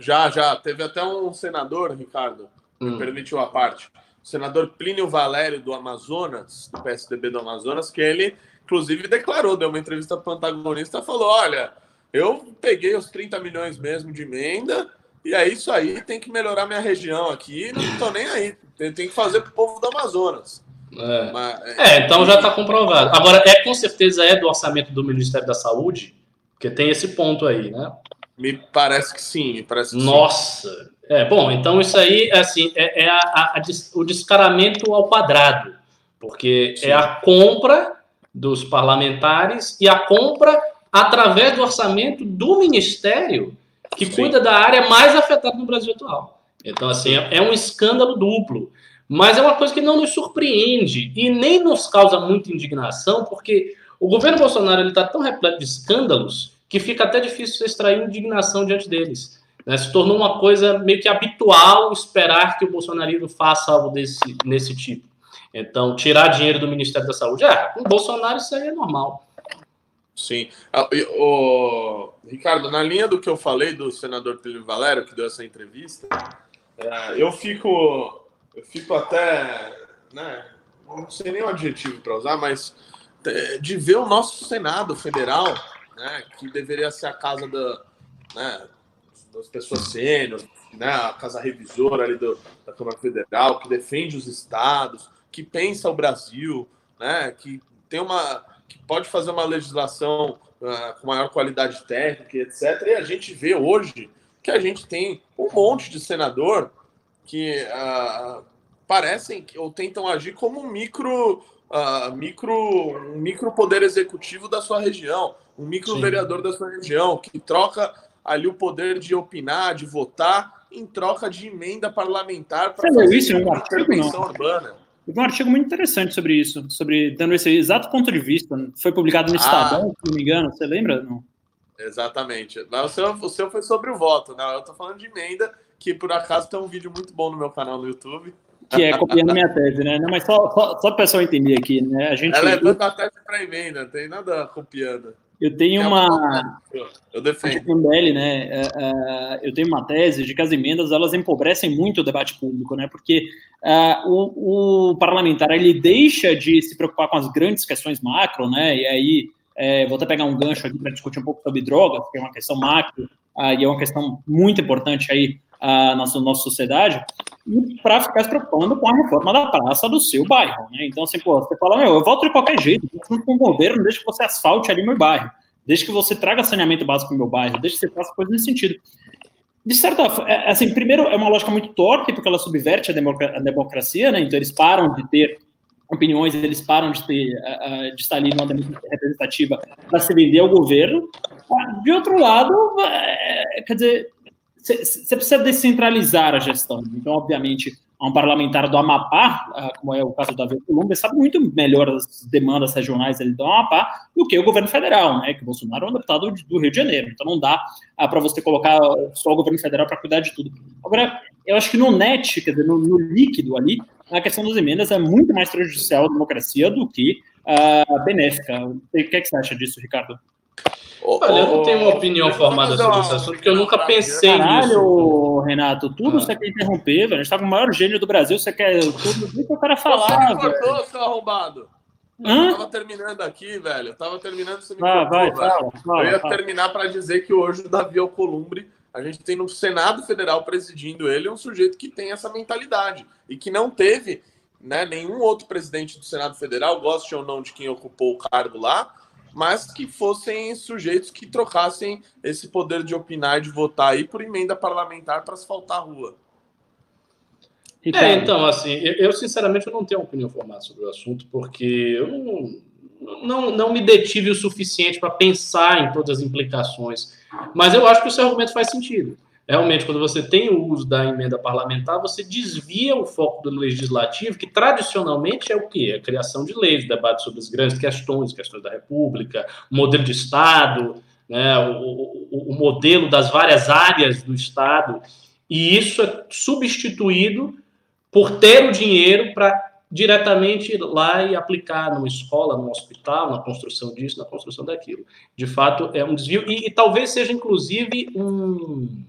Já, já. Teve até um senador, Ricardo, hum. permitiu a parte o senador Plínio Valério do Amazonas, do PSDB do Amazonas, que ele, inclusive, declarou, deu uma entrevista para o antagonista, falou: olha, eu peguei os 30 milhões mesmo de emenda, e é isso aí, tem que melhorar minha região aqui, não estou nem aí, tem, tem que fazer para o povo do Amazonas. É, Mas, é, é então já está comprovado. Agora, é com certeza é do orçamento do Ministério da Saúde, porque tem esse ponto aí, né? Me parece que sim, me parece que Nossa, sim. É, bom, então isso aí assim, é, é a, a, a, o descaramento ao quadrado, porque Sim. é a compra dos parlamentares e a compra através do orçamento do ministério que Sim. cuida da área mais afetada no Brasil atual. Então, assim, é, é um escândalo duplo. Mas é uma coisa que não nos surpreende e nem nos causa muita indignação, porque o governo Bolsonaro está tão repleto de escândalos que fica até difícil extrair indignação diante deles. Né? Se tornou uma coisa meio que habitual esperar que o bolsonarismo faça algo desse, nesse tipo. Então, tirar dinheiro do Ministério da Saúde, é, com o Bolsonaro isso aí é normal. Sim. Ah, o, Ricardo, na linha do que eu falei do senador Plínio Valério, que deu essa entrevista, é, eu fico eu fico até, né, não sei nem o adjetivo para usar, mas é, de ver o nosso Senado Federal, né, que deveria ser a casa da, né, das pessoas sênior, né, a casa revisora ali do, da Câmara Federal, que defende os estados, que pensa o Brasil, né, que tem uma que pode fazer uma legislação uh, com maior qualidade técnica, etc. E a gente vê hoje que a gente tem um monte de senador que uh, parecem ou tentam agir como um micro, uh, micro, um micro poder executivo da sua região, um micro Sim. vereador da sua região, que troca ali o poder de opinar, de votar, em troca de emenda parlamentar para fazer isso, uma intervenção urbana. Teve um artigo muito interessante sobre isso, sobre dando esse exato ponto de vista. Foi publicado no ah, Estadão, se não me engano. Você lembra? Não? Exatamente. Mas o seu, o seu foi sobre o voto, né? Eu estou falando de emenda, que por acaso tem um vídeo muito bom no meu canal no YouTube. Que é copiando minha tese, né? Não, mas só, só, só para o pessoal entender aqui, né? A gente... Ela é dando a tese para emenda, não tem nada copiando. Eu tenho é uma. Eu defendo. MBL, né? É, é, eu tenho uma tese de que as emendas elas empobrecem muito o debate público, né? Porque uh, o, o, parlamentar ele deixa de se preocupar com as grandes questões macro, né? E aí é, vou até pegar um gancho aqui para discutir um pouco sobre drogas, que é uma questão macro uh, e é uma questão muito importante aí a nossa, nossa sociedade, e para ficar se preocupando com a reforma da praça do seu bairro. Né? Então, assim, pô, você fala, meu, eu volto de qualquer jeito, junto com o governo, desde que você asfalte ali meu bairro, desde que você traga saneamento básico no meu bairro, desde que você faça coisas nesse sentido. De certa forma, é, assim, primeiro, é uma lógica muito torpe, porque ela subverte a, democracia, né? Então, eles param de ter opiniões, eles param de, ter, de estar ali numa representativa para se vender ao governo. De outro lado, é, quer dizer, você precisa descentralizar a gestão. Então, obviamente, um parlamentar do Amapá, ah, como é o caso do Davi sabe muito melhor as demandas regionais do Amapá do que o governo federal, né? Que o Bolsonaro é um deputado do Rio de Janeiro. Então, não dá ah, para você colocar só o governo federal para cuidar de tudo. Agora, eu acho que no net, quer dizer, no, no, líquido ali, a questão das emendas é muito mais prejudicial à democracia do que uh, benéfica. O que, é que você acha disso, Ricardo? Olha, eu não tenho uma opinião formada sobre esse assunto, porque eu nunca pensei Caralho, nisso. Renato, tudo ah. você quer interromper, velho. A gente tá com o maior gênio do Brasil, você quer tudo que o cara falar. Você cortou, seu arrombado. Hã? Eu tava terminando aqui, velho. Eu tava terminando, você me ah, cortou, vai, fala, fala, Eu ia fala. terminar para dizer que hoje o Davi Alcolumbre, a gente tem no Senado Federal presidindo ele um sujeito que tem essa mentalidade e que não teve né, nenhum outro presidente do Senado Federal, goste ou não de quem ocupou o cargo lá, mas que fossem sujeitos que trocassem esse poder de opinar e de votar aí por emenda parlamentar para asfaltar a rua. É, então, assim, eu, sinceramente não tenho opinião formada sobre o assunto, porque eu não, não, não me detive o suficiente para pensar em todas as implicações. Mas eu acho que o seu argumento faz sentido. Realmente, quando você tem o uso da emenda parlamentar, você desvia o foco do legislativo, que tradicionalmente é o quê? A criação de leis, debate sobre as grandes questões, questões da República, o modelo de Estado, né, o, o, o modelo das várias áreas do Estado, e isso é substituído por ter o dinheiro para diretamente ir lá e aplicar numa escola, num hospital, na construção disso, na construção daquilo. De fato, é um desvio, e, e talvez seja, inclusive, um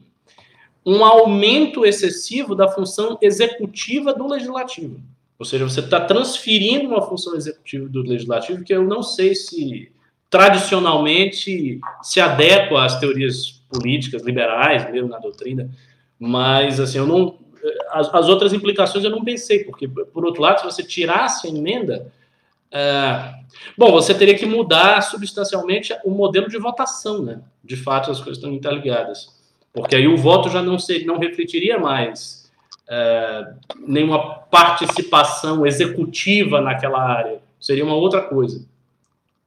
um aumento excessivo da função executiva do legislativo. Ou seja, você está transferindo uma função executiva do legislativo que eu não sei se tradicionalmente se adequa às teorias políticas liberais, mesmo na doutrina, mas assim, eu não as, as outras implicações eu não pensei, porque por outro lado, se você tirasse a emenda, é, bom, você teria que mudar substancialmente o modelo de votação, né? De fato, as coisas estão interligadas porque aí o voto já não, ser, não refletiria mais é, nenhuma participação executiva naquela área, seria uma outra coisa.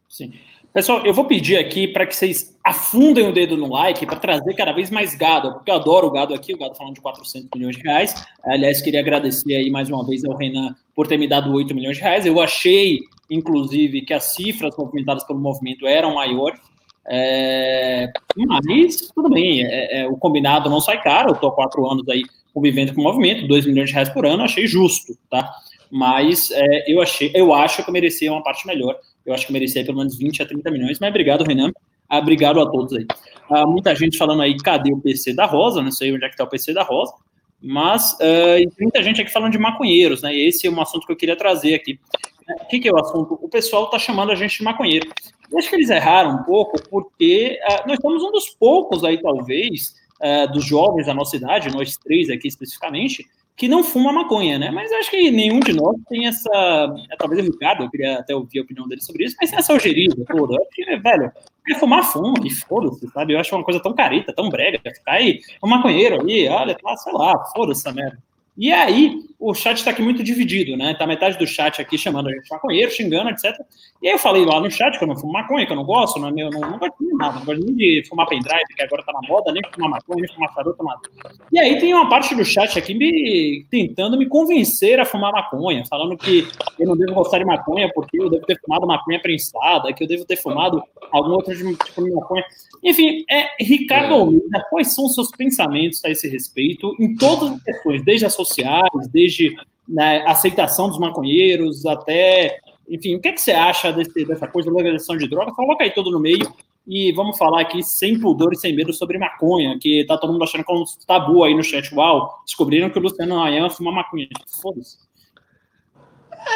Sim. Pessoal, eu vou pedir aqui para que vocês afundem o dedo no like para trazer cada vez mais gado, porque eu adoro o gado aqui, o gado falando de 400 milhões de reais. Aliás, queria agradecer aí mais uma vez ao Renan por ter me dado 8 milhões de reais. Eu achei, inclusive, que as cifras movimentadas pelo movimento eram maiores. É, mas tudo bem, é, é, o combinado não sai caro. Eu estou há quatro anos aí convivendo com o movimento, 2 milhões de reais por ano, achei justo, tá? Mas é, eu achei, eu acho que eu merecia uma parte melhor. Eu acho que merecia pelo menos 20 a 30 milhões, mas obrigado, Renan. Obrigado a todos aí. Ah, muita gente falando aí, cadê o PC da Rosa? Não sei onde é que está o PC da Rosa. Mas uh, muita gente aqui falando de maconheiros, né? Esse é um assunto que eu queria trazer aqui. O que, que é o assunto? O pessoal está chamando a gente de maconheiro. Eu acho que eles erraram um pouco, porque uh, nós somos um dos poucos aí, talvez, uh, dos jovens da nossa idade, nós três aqui especificamente, que não fuma maconha, né? Mas acho que nenhum de nós tem essa. É, talvez o Ricardo, eu queria até ouvir a opinião dele sobre isso, mas essa algeria toda. Eu acho que, velho, quer fumar, fuma, e foda-se, sabe? Eu acho uma coisa tão careta, tão brega, ficar aí, um maconheiro ali, olha, tá, sei lá, foda-se essa merda. E aí, o chat está aqui muito dividido, né? Tá metade do chat aqui chamando a gente de maconheiro, xingando, etc. E aí eu falei lá no chat que eu não fumo maconha, que eu não gosto, não, é meu, não, não gosto de nada, não gosto nem de fumar pendrive, que agora tá na moda, nem fumar maconha, nem fumar charuto, nada. E aí tem uma parte do chat aqui me tentando me convencer a fumar maconha, falando que eu não devo gostar de maconha porque eu devo ter fumado maconha prensada, que eu devo ter fumado algum outro tipo de maconha. Enfim, é, Ricardo Almeida, quais são os seus pensamentos a esse respeito, em todas as questões, desde as sociais, desde né, aceitação dos maconheiros, até enfim, o que, é que você acha desse, dessa coisa de legalização de droga? Coloca aí tudo no meio e vamos falar aqui sem pudor e sem medo sobre maconha, que tá todo mundo achando que é um tabu aí no chat. Uau, descobriram que o Luciano Ayan fuma maconha. Foda-se.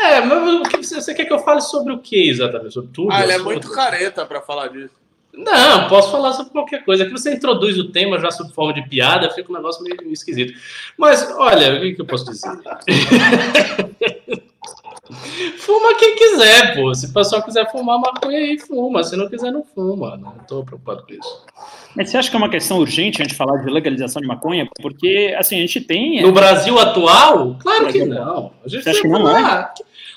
É, mas o que você, você, quer que eu fale sobre o que exatamente? Sobre tudo? Ah, ele é muito careta para falar disso. Não, posso falar sobre qualquer coisa. Aqui você introduz o tema já sob forma de piada, fica um negócio meio esquisito. Mas, olha, o que eu posso dizer? [laughs] Fuma quem quiser, pô. Se o pessoal quiser fumar maconha aí, fuma. Se não quiser, não fuma. Não tô preocupado com isso. Mas você acha que é uma questão urgente a gente falar de legalização de maconha? Porque, assim, a gente tem. No Brasil atual? Claro que não. A gente você acha que não é?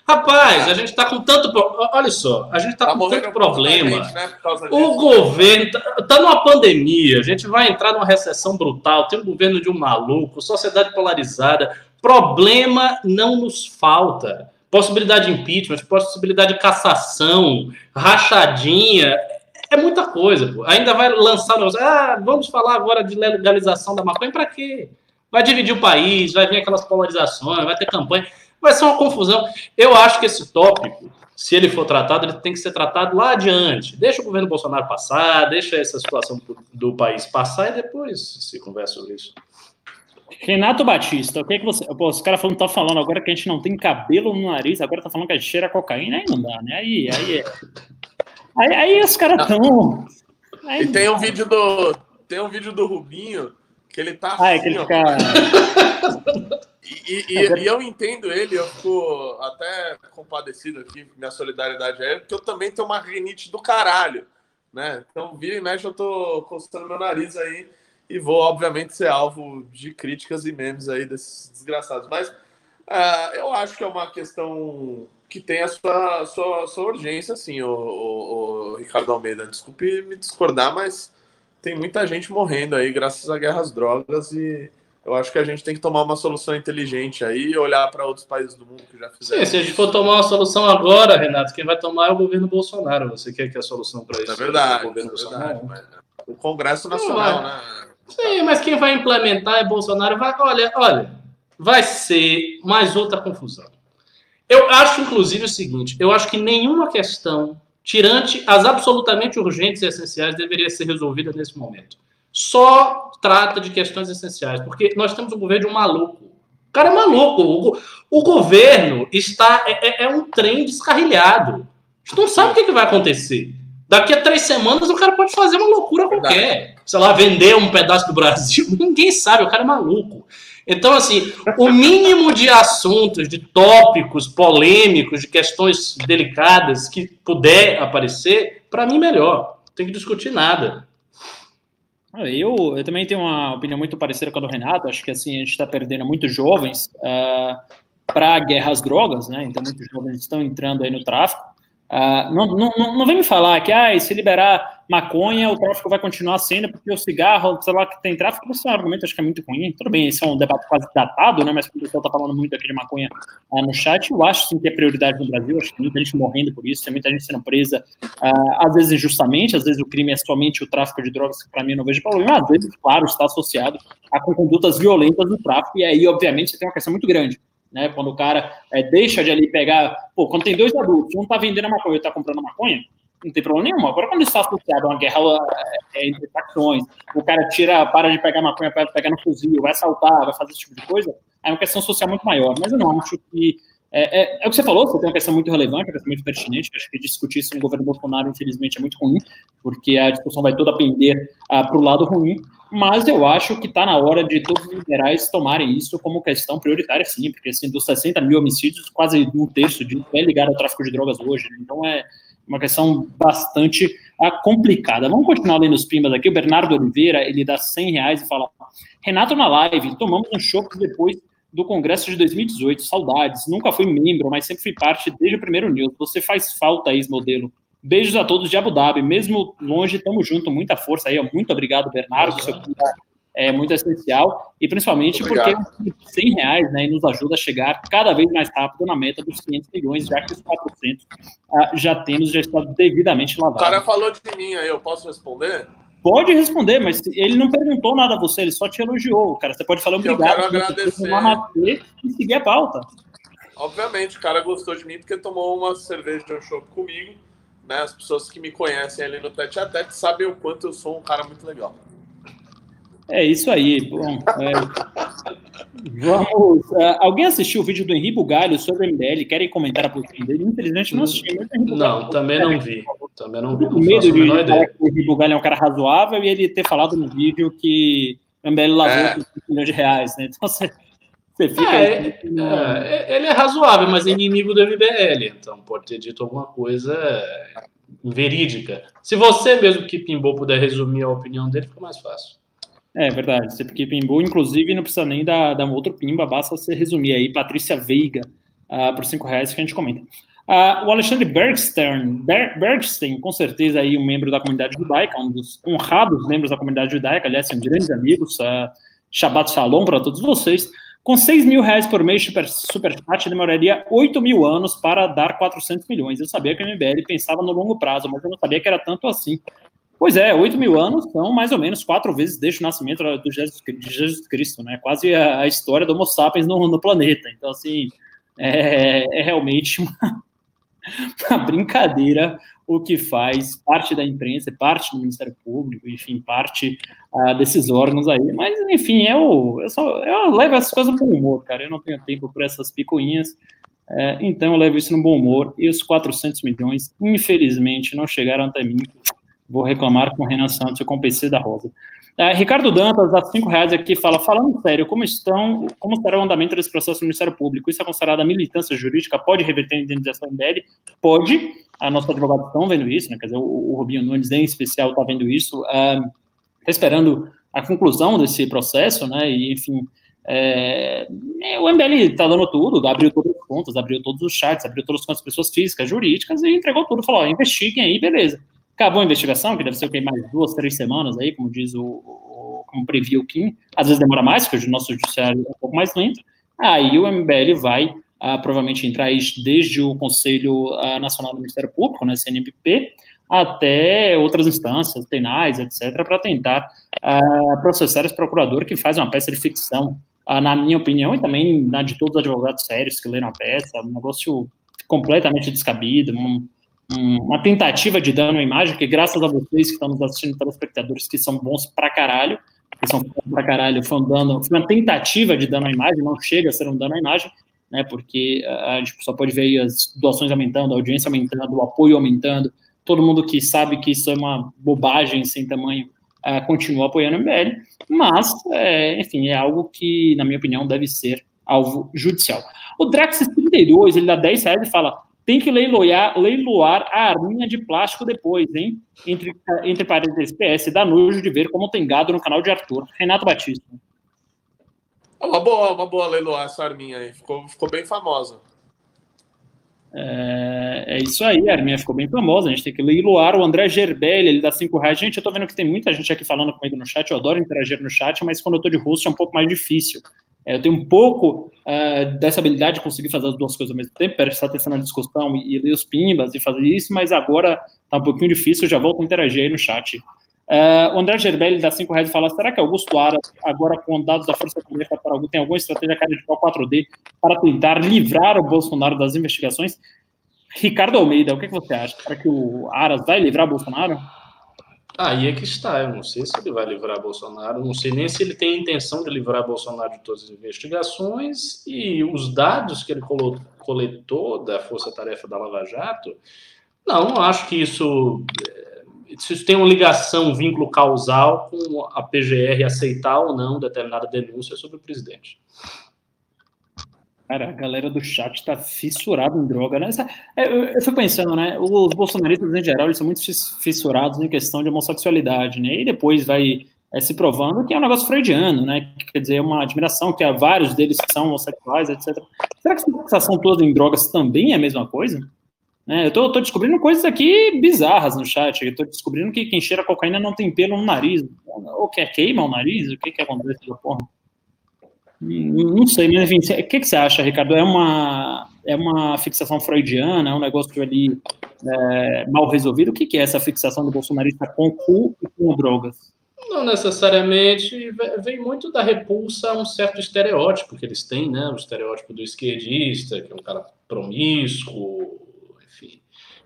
Rapaz, a gente está com tanto. Olha só, a gente está tá com tanto problema. Gente, né, o governo está tá numa pandemia, a gente vai entrar numa recessão brutal, tem um governo de um maluco, sociedade polarizada. Problema não nos falta possibilidade de impeachment, possibilidade de cassação, rachadinha, é muita coisa. Pô. Ainda vai lançar, ah, vamos falar agora de legalização da maconha, para quê? Vai dividir o país, vai vir aquelas polarizações, vai ter campanha, vai ser uma confusão. Eu acho que esse tópico se ele for tratado, ele tem que ser tratado lá adiante. Deixa o governo Bolsonaro passar, deixa essa situação do país passar e depois se conversa sobre isso. Renato Batista, o que, é que você. Pô, os caras tá falando agora que a gente não tem cabelo no nariz, agora tá falando que a gente cheira cocaína, aí não dá, né? Aí, aí, é... aí, aí os caras estão. E tem um vídeo do. Tem um vídeo do Rubinho que ele tá. Ah, é que ele fica. [laughs] E, e, e, eu entendo ele, eu fico até compadecido aqui, minha solidariedade a ele, porque eu também tenho uma rinite do caralho, né? Então, vira e mexe, eu tô coçando meu nariz aí e vou, obviamente, ser alvo de críticas e memes aí desses desgraçados. Mas uh, eu acho que é uma questão que tem a sua, sua, sua urgência, assim, o, o, o Ricardo Almeida. Desculpe me discordar, mas tem muita gente morrendo aí graças a guerras drogas e eu acho que a gente tem que tomar uma solução inteligente aí e olhar para outros países do mundo que já fizeram. Sim, se a gente for tomar uma solução agora, Renato, quem vai tomar é o governo Bolsonaro. Você quer que a solução para isso? É verdade, o governo é verdade, o Congresso Nacional, né? Sim, mas quem vai implementar é Bolsonaro. Vai, olha, olha, vai ser mais outra confusão. Eu acho, inclusive, o seguinte: eu acho que nenhuma questão, tirante as absolutamente urgentes e essenciais, deveria ser resolvida nesse momento só trata de questões essenciais, porque nós temos um governo de um maluco. O cara é maluco. O, o governo está é, é, é, um trem descarrilhado. A gente não sabe o que, que, vai acontecer. Daqui a três semanas o cara pode fazer uma loucura qualquer. Sei lá, vender um pedaço do Brasil. [laughs] Ninguém sabe, o cara é maluco. Então, assim, o mínimo de assuntos, de tópicos polêmicos, de questões delicadas que puder aparecer, para mim, melhor. Não tem que discutir nada. Eu, eu também tenho uma opinião muito parecida com a do Renato. Acho que assim a gente está perdendo muitos jovens uh, ah, para a guerra às drogas, né? Então muitos jovens estão entrando aí no tráfico. Uh, não, não, não, vem me falar que ah, se liberar maconha, o tráfico vai continuar sendo, porque o cigarro, sei lá, que tem tráfico, esse é um argumento acho que é muito ruim. Tudo bem, esse é um debate quase datado, né? Mas o pessoal está falando muito aqui de maconha uh, no chat, eu acho sim que é prioridade no Brasil, acho que tem muita gente morrendo por isso, tem muita gente sendo presa, uh, às vezes injustamente, às vezes o crime é somente o tráfico de drogas, que para mim não vejo problema, às vezes, claro, está associado a condutas violentas no tráfico, e aí, obviamente, você tem uma questão muito grande né? Quando o cara é, deixa de ali pegar, pô, quando tem dois adultos, um tá vendendo a maconha e tá comprando maconha, não tem problema nenhum. Agora, quando está associado a uma guerra é, entre facções, o cara tira, para de pegar maconha, para pegar no fuzil, vai saltar, vai fazer esse tipo de coisa, é uma questão social muito maior. Mas eu não acho que. É, é, é o que você falou, você tem uma questão muito relevante, uma questão muito pertinente. Acho que discutir isso no governo Bolsonaro, infelizmente, é muito ruim, porque a discussão vai toda pender ah, para o lado ruim mas eu acho que está na hora de todos os liberais tomarem isso como questão prioritária, sim, porque assim, dos 60 mil homicídios, quase um terço de é ligado ao tráfico de drogas hoje, né? então é uma questão bastante ah, complicada. Vamos continuar lendo os pimbas aqui, o Bernardo Oliveira, ele dá 100 reais e fala, Renato na live, tomamos um choque depois do Congresso de 2018, saudades, nunca fui membro, mas sempre fui parte desde o primeiro news, você faz falta, ex-modelo, Beijos a todos de Abu Dhabi. Mesmo longe, estamos juntos. Muita força aí. Muito obrigado, Bernardo. Seu é muito essencial. E principalmente porque 100 reais né, nos ajuda a chegar cada vez mais rápido na meta dos 500 milhões, já que os 400 uh, já temos, já está devidamente lavado. O cara falou de mim aí, eu posso responder? Pode responder, mas ele não perguntou nada a você, ele só te elogiou. Cara, você pode falar obrigado. Eu quero agradecer. E seguir a pauta. Obviamente, o cara gostou de mim porque tomou uma cerveja de um show comigo né, as pessoas que me conhecem ali no tete a tete sabem o quanto eu sou um cara muito legal. É isso aí. Bom, é... Vamos. Uh, alguém assistiu o vídeo do Henrique Bugalho sobre o MBL? Querem comentar a posição dele? Infelizmente não assisti. Não, também não vi. Também não vi. Com medo de o Henrique Bugalho é um cara razoável e ele ter falado no vídeo que o MBL lavou é. 5 milhões de reais, né? Então você você fica. É, é, ele é razoável, mas é inimigo do MBL, então pode ter dito alguma coisa verídica. Se você mesmo que pimbou puder resumir a opinião dele, fica mais fácil. É verdade, você que pimbou, inclusive não precisa nem dar, dar outro pimba, basta você resumir aí, Patrícia Veiga, uh, por cinco reais que a gente comenta. Uh, o Alexandre Bergstern, Ber, Bergstein, com certeza aí um membro da comunidade judaica, um dos honrados membros da comunidade judaica, aliás, são grandes amigos, uh, Shabbat Shalom para todos vocês. Com 6 mil reais por mês super, superchat, demoraria 8 mil anos para dar 400 milhões. Eu sabia que a MBL pensava no longo prazo, mas eu não sabia que era tanto assim. Pois é, 8 mil anos são mais ou menos quatro vezes desde o nascimento do Jesus, de Jesus Cristo, né? Quase a, a, história do Homo sapiens no, no planeta. Então, assim, é, é realmente uma, [laughs] uma brincadeira o que faz parte da imprensa, parte do Ministério Público, enfim, parte uh, desses órgãos aí. Mas, enfim, eu, eu, só, eu levo essas coisas bom humor, cara. Eu não tenho tempo para essas picuinhas. Uh, então, eu levo isso no bom humor. E os 400 milhões, infelizmente, não chegaram até mim. Vou reclamar com o Renan Santos e com o PC da Rosa. Uh, Ricardo Dantas, dá cinco reais aqui, fala, falando sério, como estão, como será o andamento desse processo no Ministério Público? Isso é considerado militância jurídica? Pode reverter a indenização dele? Pode, a nossa advogada estão vendo isso, né? quer dizer, o, o Rubinho Nunes em especial está vendo isso, está uh, esperando a conclusão desse processo, né, e enfim, é, o MBL está dando tudo, abriu todas as contas, abriu todos os chats, abriu todas as pessoas físicas, jurídicas e entregou tudo, falou, ó, investiguem aí, beleza. Acabou a investigação, que deve ser o que mais duas, três semanas aí, como diz o, o como previu o Kim, às vezes demora mais, porque o nosso judiciário é um pouco mais lento, aí o MBL vai uh, provavelmente entrar desde o Conselho uh, Nacional do Ministério Público, né, CNMP, até outras instâncias, penais, etc., para tentar uh, processar esse procurador que faz uma peça de ficção, uh, na minha opinião, e também na de todos os advogados sérios que leram a peça, um negócio completamente descabido, um, uma tentativa de dano à imagem, que graças a vocês que estão nos assistindo, telespectadores que são bons pra caralho, que são bons pra caralho, foi, um dano, foi uma tentativa de dano à imagem, não chega a ser um dano à imagem, né, porque a gente só pode ver as doações aumentando, a audiência aumentando, o apoio aumentando, todo mundo que sabe que isso é uma bobagem sem tamanho uh, continua apoiando o MBL, mas, é, enfim, é algo que, na minha opinião, deve ser alvo judicial. O Drax 32, ele dá 10 reais e fala, tem que leiloar, leiloar a arminha de plástico depois, hein? Entre, entre parênteses, PS, dá nojo de ver como tem gado no canal de Arthur. Renato Batista. Uma boa, uma boa leiloar essa arminha aí. Ficou, ficou bem famosa. É, é, isso aí, a arminha ficou bem famosa. A gente tem que leiloar o André Gerbelli, ele dá 5 reais. Gente, eu tô vendo que tem muita gente aqui falando comigo no chat. Eu adoro interagir no chat, mas quando eu tô de host é um pouco mais difícil. É, eu tenho um pouco uh, dessa habilidade de conseguir fazer as duas coisas ao mesmo tempo, prestar atenção na discussão e, e ler os pimbas e fazer isso, mas agora tá um pouquinho difícil. Eu já volto a interagir aí no chat. Uh, o André Gerbelli dá 5 reais e fala: será que Augusto Aras, agora com dados da Força Tarefa para algum, tem alguma estratégia cara de pau 4D para tentar livrar o Bolsonaro das investigações? Ricardo Almeida, o que, que você acha? Será que o Aras vai livrar Bolsonaro? Aí é que está. Eu não sei se ele vai livrar Bolsonaro, não sei nem se ele tem intenção de livrar Bolsonaro de todas as investigações e os dados que ele coletou da Força Tarefa da Lava Jato. Não, não acho que isso se isso tem uma ligação, um vínculo causal com a PGR aceitar ou não determinada denúncia sobre o presidente. Cara, a galera do chat tá fissurada em droga, né? É, eu, fui pensando, né? Os bolsonaristas, em geral, eles são muito fissurados em questão de homossexualidade, né? E depois vai é, se provando que é um negócio freudiano, né? Quer dizer, é uma admiração que há vários deles que são homossexuais, etc. Será que essa fixação toda em drogas também é a mesma coisa? Né? Eu tô, tô, descobrindo coisas aqui bizarras no chat. Eu tô descobrindo que quem cheira cocaína não tem pelo no nariz. Ou quer queima o nariz? O que que acontece da porra? Não sei, mas enfim, o que, que você acha, Ricardo? É uma, é uma fixação freudiana? É um negócio ali é, mal resolvido? O que, que é essa fixação do bolsonarista com cu e com drogas? Não necessariamente, vem muito da repulsa a um certo estereótipo que eles têm, né? O estereótipo do esquerdista, que é um cara promíscuo,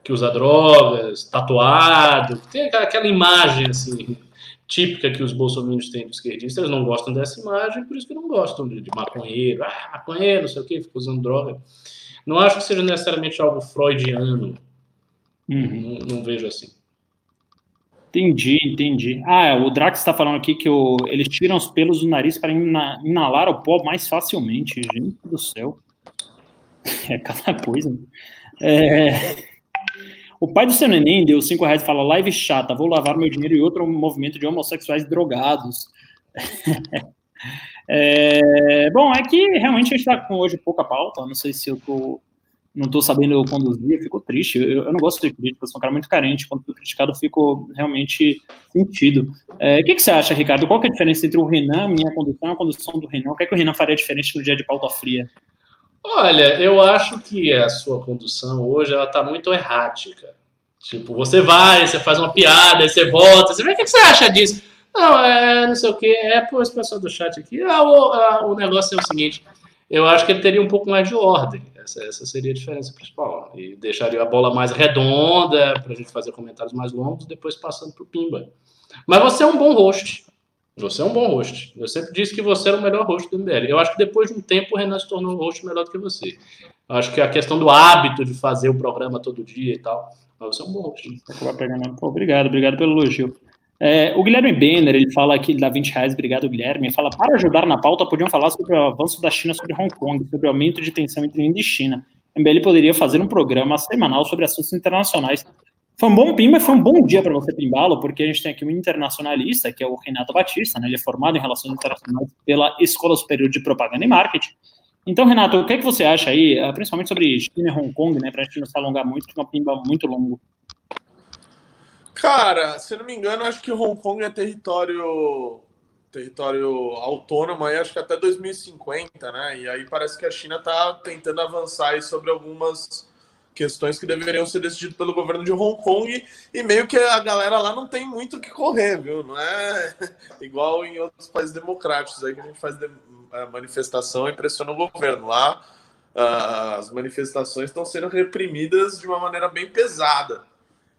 que usa drogas, tatuado, tem aquela imagem assim típica que os bolsominions têm dos esquerdistas, eles não gostam dessa imagem, por isso que não gostam de, de maconheiro, ah, maconheiro, não sei o que, fica usando droga. Não acho que seja necessariamente algo freudiano. Uhum. Não, não, vejo assim. Entendi, entendi. Ah, é, o Drax está falando aqui que o, eles tiram os pelos do nariz para inalar o pó mais facilmente. Gente do céu. [laughs] É cada coisa. É... O pai do seu neném deu 5 reais e fala: live chata, vou lavar meu dinheiro e outro movimento de homossexuais drogados. [laughs] é, bom, é que realmente a gente está com hoje pouca pauta. Não sei se eu tô, não estou sabendo conduzir, fico triste. Eu, eu, não gosto de crítica, sou um cara muito carente. Quando fui criticado, fico realmente sentido. É, o que, que, você acha, Ricardo? Qual é a diferença entre o Renan, minha condução, e a condução do Renan? O que, é que o Renan faria diferente no dia de pauta fria? Olha, eu acho que a sua condução hoje ela está muito errática. Tipo, você vai, você faz uma piada, você volta, você vê o que você acha disso? Não, é não sei o que, é por esse pessoal do chat aqui. Ah, o, ah, o negócio é o seguinte: eu acho que ele teria um pouco mais de ordem. Essa, essa seria a diferença principal. E deixaria a bola mais redonda para a gente fazer comentários mais longos, depois passando para o Pimba. Mas você é um bom host. Você é um bom host. Eu sempre disse que você era o melhor host do MBL. Eu acho que depois de um tempo o Renan se tornou um host melhor do que você. Eu acho que a questão do hábito de fazer o programa todo dia e tal. Mas você é um bom host. obrigado, obrigado pelo elogio. É, o Guilherme Benner, ele fala que ele dá 20 reais, obrigado Guilherme, ele fala, para ajudar na pauta, podiam falar sobre o avanço da China sobre Hong Kong, sobre o aumento de tensão entre Índia e China. O MBL poderia fazer um programa semanal sobre assuntos internacionais. Foi um bom pimba, foi um bom dia para você pimbá-lo, porque a gente tem aqui um internacionalista, que é o Renato Batista, né? ele é formado em Relações Internacionais pela Escola Superior de Propaganda e Marketing. Então, Renato, o que, é que você acha aí, eh, principalmente sobre China e Hong Kong, né, para a gente não se alongar muito, que é uma pimba muito longo? Cara, se não me engano, acho que Hong Kong é território território autônomo aí, acho que até 2050, né? E aí parece que a China está tentando avançar sobre algumas questões que deveriam ser decididas pelo governo de Hong Kong e meio que a galera lá não tem muito o que correr, viu? Não é [laughs] igual em outros países democráticos aí que a gente faz é, manifestação e pressiona o governo. Lá as manifestações estão sendo reprimidas de uma maneira bem pesada.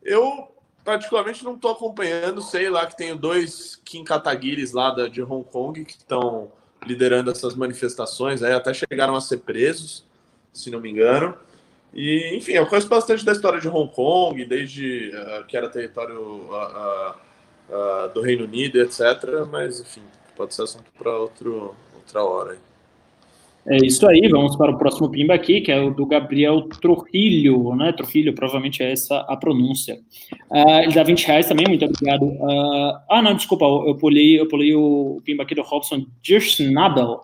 Eu particularmente não estou acompanhando, sei lá que tenho dois Kim Kataguiris lá de Hong Kong que estão liderando essas manifestações, aí até chegaram a ser presos, se não me engano. E, enfim, eu conheço bastante da história de Hong Kong, desde uh, que era território uh, uh, do Reino Unido, etc. Mas, enfim, pode ser assunto para outra hora. É isso aí, vamos para o próximo pimba aqui, que é o do Gabriel Trujillo, né? Trujillo, provavelmente é essa a pronúncia. Uh, ele dá 20 reais também, muito obrigado. Uh, ah, não, desculpa, eu pulei, eu pulei o pimba aqui do Robson Dirschnabel.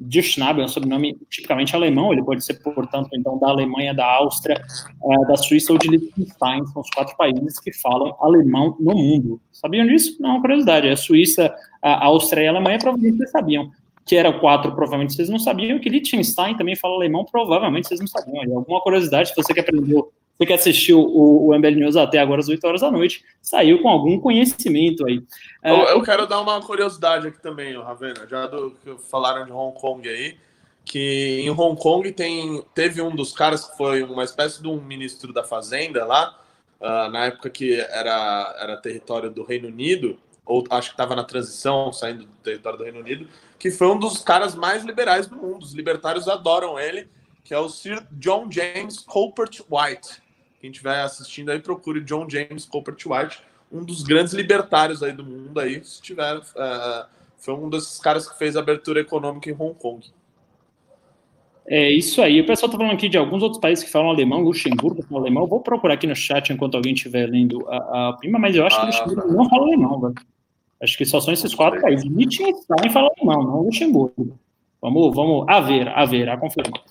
Dirschnabel é um sobrenome tipicamente alemão, ele pode ser, portanto, então, da Alemanha, da Áustria, uh, da Suíça ou de Liechtenstein, são os quatro países que falam alemão no mundo. Sabiam disso? Não, curiosidade, a Suíça, a Áustria e a Alemanha provavelmente vocês sabiam que era quatro, provavelmente vocês não sabiam, que Liechtenstein também fala alemão, provavelmente vocês não sabiam. E alguma curiosidade, se você que aprendeu, você que assistiu o, o MBL News até agora às 8 horas da noite, saiu com algum conhecimento aí. Eu, eu é, quero dar uma curiosidade aqui também, Ravena, já do que falaram de Hong Kong aí, que em Hong Kong tem, teve um dos caras que foi uma espécie de um ministro da Fazenda lá, uh, na época que era, era território do Reino Unido, ou acho que estava na transição, saindo do território do Reino Unido, que foi um dos caras mais liberais do mundo. Os libertários adoram ele, que é o Sir John James Colbert White. Quem estiver assistindo aí, procure John James Colbert White, um dos grandes libertários aí do mundo aí, se tiver, uh, foi um desses caras que fez a abertura econômica em Hong Kong. É isso aí. O pessoal está falando aqui de alguns outros países que falam alemão, Luxemburgo fala alemão. Eu vou procurar aqui no chat enquanto alguém estiver lendo a, a prima, mas eu acho ah, que Luxemburgo não fala alemão, velho. Acho que só são esses quatro países. Liechtenstein fala alemão, não Luxemburgo. Vamos, vamos a ver, a ver, a confirmar.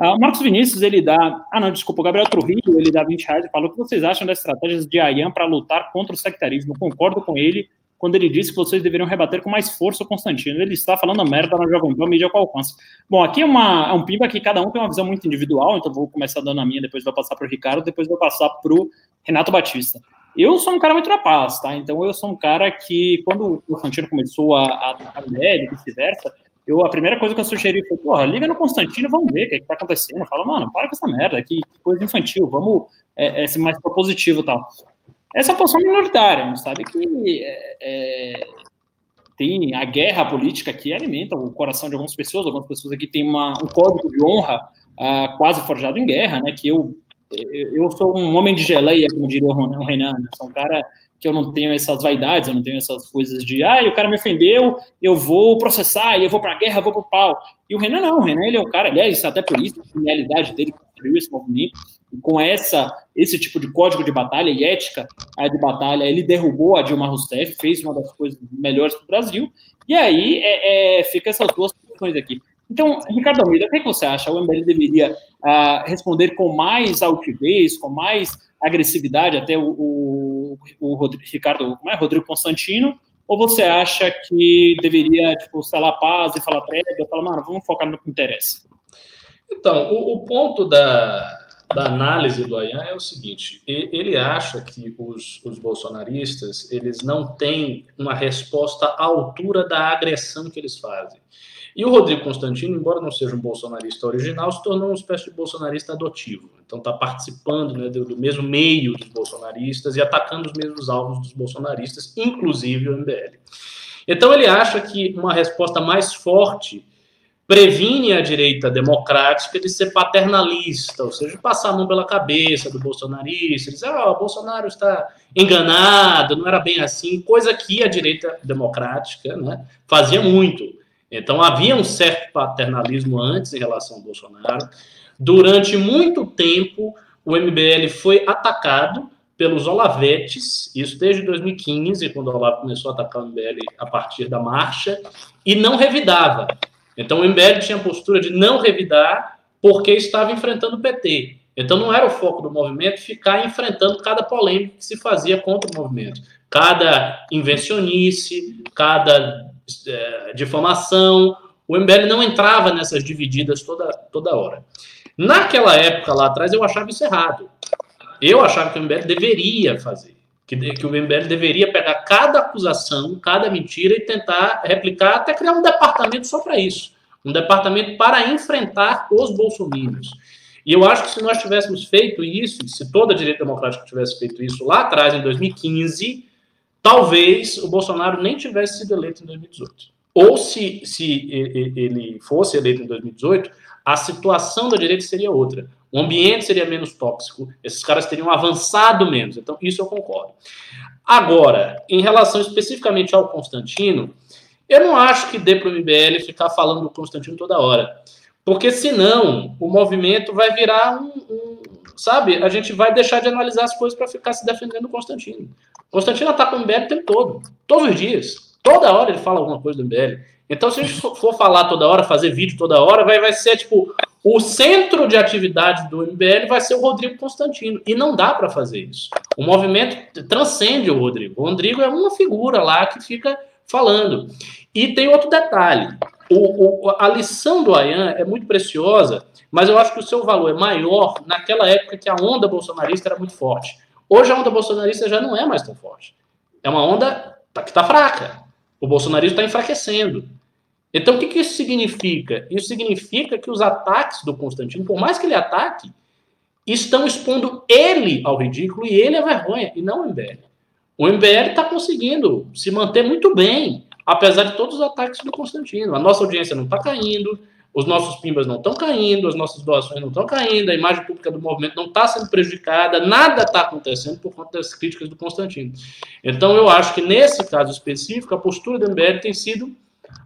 Ah, o Marcos Vinícius, ele dá. Ah, não, desculpa, o Gabriel Trujillo, ele dá 20 reais e falou: o que vocês acham das estratégias de Ayan para lutar contra o sectarismo? Concordo com ele quando ele disse que vocês deveriam rebater com mais força o Constantino. Ele está falando merda na Jovem Pan, mídia com alcance. Bom, aqui é, uma, é um pimba que cada um tem uma visão muito individual, então vou começar dando a minha, depois vou passar para o Ricardo, depois vou passar para o Renato Batista. Eu sou um cara muito rapaz, tá? Então eu sou um cara que, quando o Constantino começou a, a, a e vice-versa, eu, a primeira coisa que eu sugeri foi, porra, liga no Constantino vamos ver o que, é que tá acontecendo. Fala, mano, para com essa merda, que, que coisa infantil, vamos é, é, ser mais propositivo e tal. Essa posição minoritária, sabe que é, é, tem a guerra política que alimenta o coração de algumas pessoas, algumas pessoas aqui têm uma, um código de honra uh, quase forjado em guerra, né, que eu eu sou um homem de geleia, como diria o Renan, né? sou um cara que eu não tenho essas vaidades, eu não tenho essas coisas de, ah, o cara me ofendeu, eu vou processar, eu vou para a guerra, eu vou para o pau. E o Renan não, o Renan ele é um cara, aliás, até por isso, a genialidade dele construiu esse movimento, e com essa, esse tipo de código de batalha e ética de batalha, ele derrubou a Dilma Rousseff, fez uma das coisas melhores para o Brasil, e aí é, é, fica essas duas questões aqui. Então, Ricardo Almeida, o que, é você acha? O MBL deveria uh, responder com mais altivez, com mais agressividade, até o, o, o Rodrigo, Ricardo, como é? Rodrigo Constantino, ou você acha que deveria, tipo, selar paz e falar prévia, falar, mano, vamos focar no que interessa? Então, o, o ponto da, da análise do Ayan é o seguinte: ele acha que os, os bolsonaristas eles não têm uma resposta à altura da agressão que eles fazem. E o Rodrigo Constantino, embora não seja um bolsonarista original, se tornou uma espécie de bolsonarista adotivo. Então está participando né, do, do, mesmo meio dos bolsonaristas e atacando os mesmos alvos dos bolsonaristas, inclusive o MBL. Então ele acha que uma resposta mais forte previne a direita democrática de ser paternalista, ou seja, passar a mão pela cabeça do bolsonarista, dizer, ah, o Bolsonaro está enganado, não era bem assim, coisa que a direita democrática né, fazia muito. Então havia um certo paternalismo antes em relação ao Bolsonaro. Durante muito tempo, o MBL foi atacado pelos Olavetes, isso desde 2015, quando o Olavo começou a atacar o MBL a partir da marcha, e não revidava. Então o MBL tinha a postura de não revidar porque estava enfrentando o PT. Então não era o foco do movimento ficar enfrentando cada polêmica que se fazia contra o movimento. Cada invencionice, cada é, difamação. O MBL não entrava nessas divididas toda, toda hora. Naquela época lá atrás eu achava isso errado. Eu achava que o MBL deveria fazer. Que, que o MBL deveria pegar cada acusação, cada mentira e tentar replicar, até criar um departamento só para isso. Um departamento para enfrentar os bolsominions. E eu acho que se nós tivéssemos feito isso, se toda a direita democrática tivesse feito isso lá atrás, em 2015, talvez o Bolsonaro nem tivesse sido eleito em 2018. Ou se, se ele fosse eleito em 2018, a situação da direita seria outra. O ambiente seria menos tóxico, esses caras teriam avançado menos. Então, isso eu concordo. Agora, em relação especificamente ao Constantino, eu não acho que dê para o MBL ficar falando do Constantino toda hora. Porque senão o movimento vai virar um, um sabe? A gente vai deixar de analisar as coisas para ficar se defendendo do Constantino. Constantino ataca o MBL o tempo todo, todos os dias. Toda hora ele fala alguma coisa do MBL. Então, se a gente for falar toda hora, fazer vídeo toda hora, vai, vai ser tipo o centro de atividade do MBL vai ser o Rodrigo Constantino. E não dá para fazer isso. O movimento transcende o Rodrigo. O Rodrigo é uma figura lá que fica falando. E tem outro detalhe. O, o, a lição do Ayan é muito preciosa, mas eu acho que o seu valor é maior naquela época que a onda bolsonarista era muito forte. Hoje a onda bolsonarista já não é mais tão forte. É uma onda que está fraca. O bolsonarismo está enfraquecendo. Então, o que, que isso significa? Isso significa que os ataques do Constantino, por mais que ele ataque, estão expondo ele ao ridículo e ele à vergonha, e não o MBL. O MBL está conseguindo se manter muito bem, apesar de todos os ataques do Constantino. A nossa audiência não está caindo, os nossos pimbas não estão caindo, as nossas doações não estão caindo, a imagem pública do movimento não está sendo prejudicada, nada está acontecendo por conta das críticas do Constantino. Então, eu acho que nesse caso específico, a postura do MBL tem sido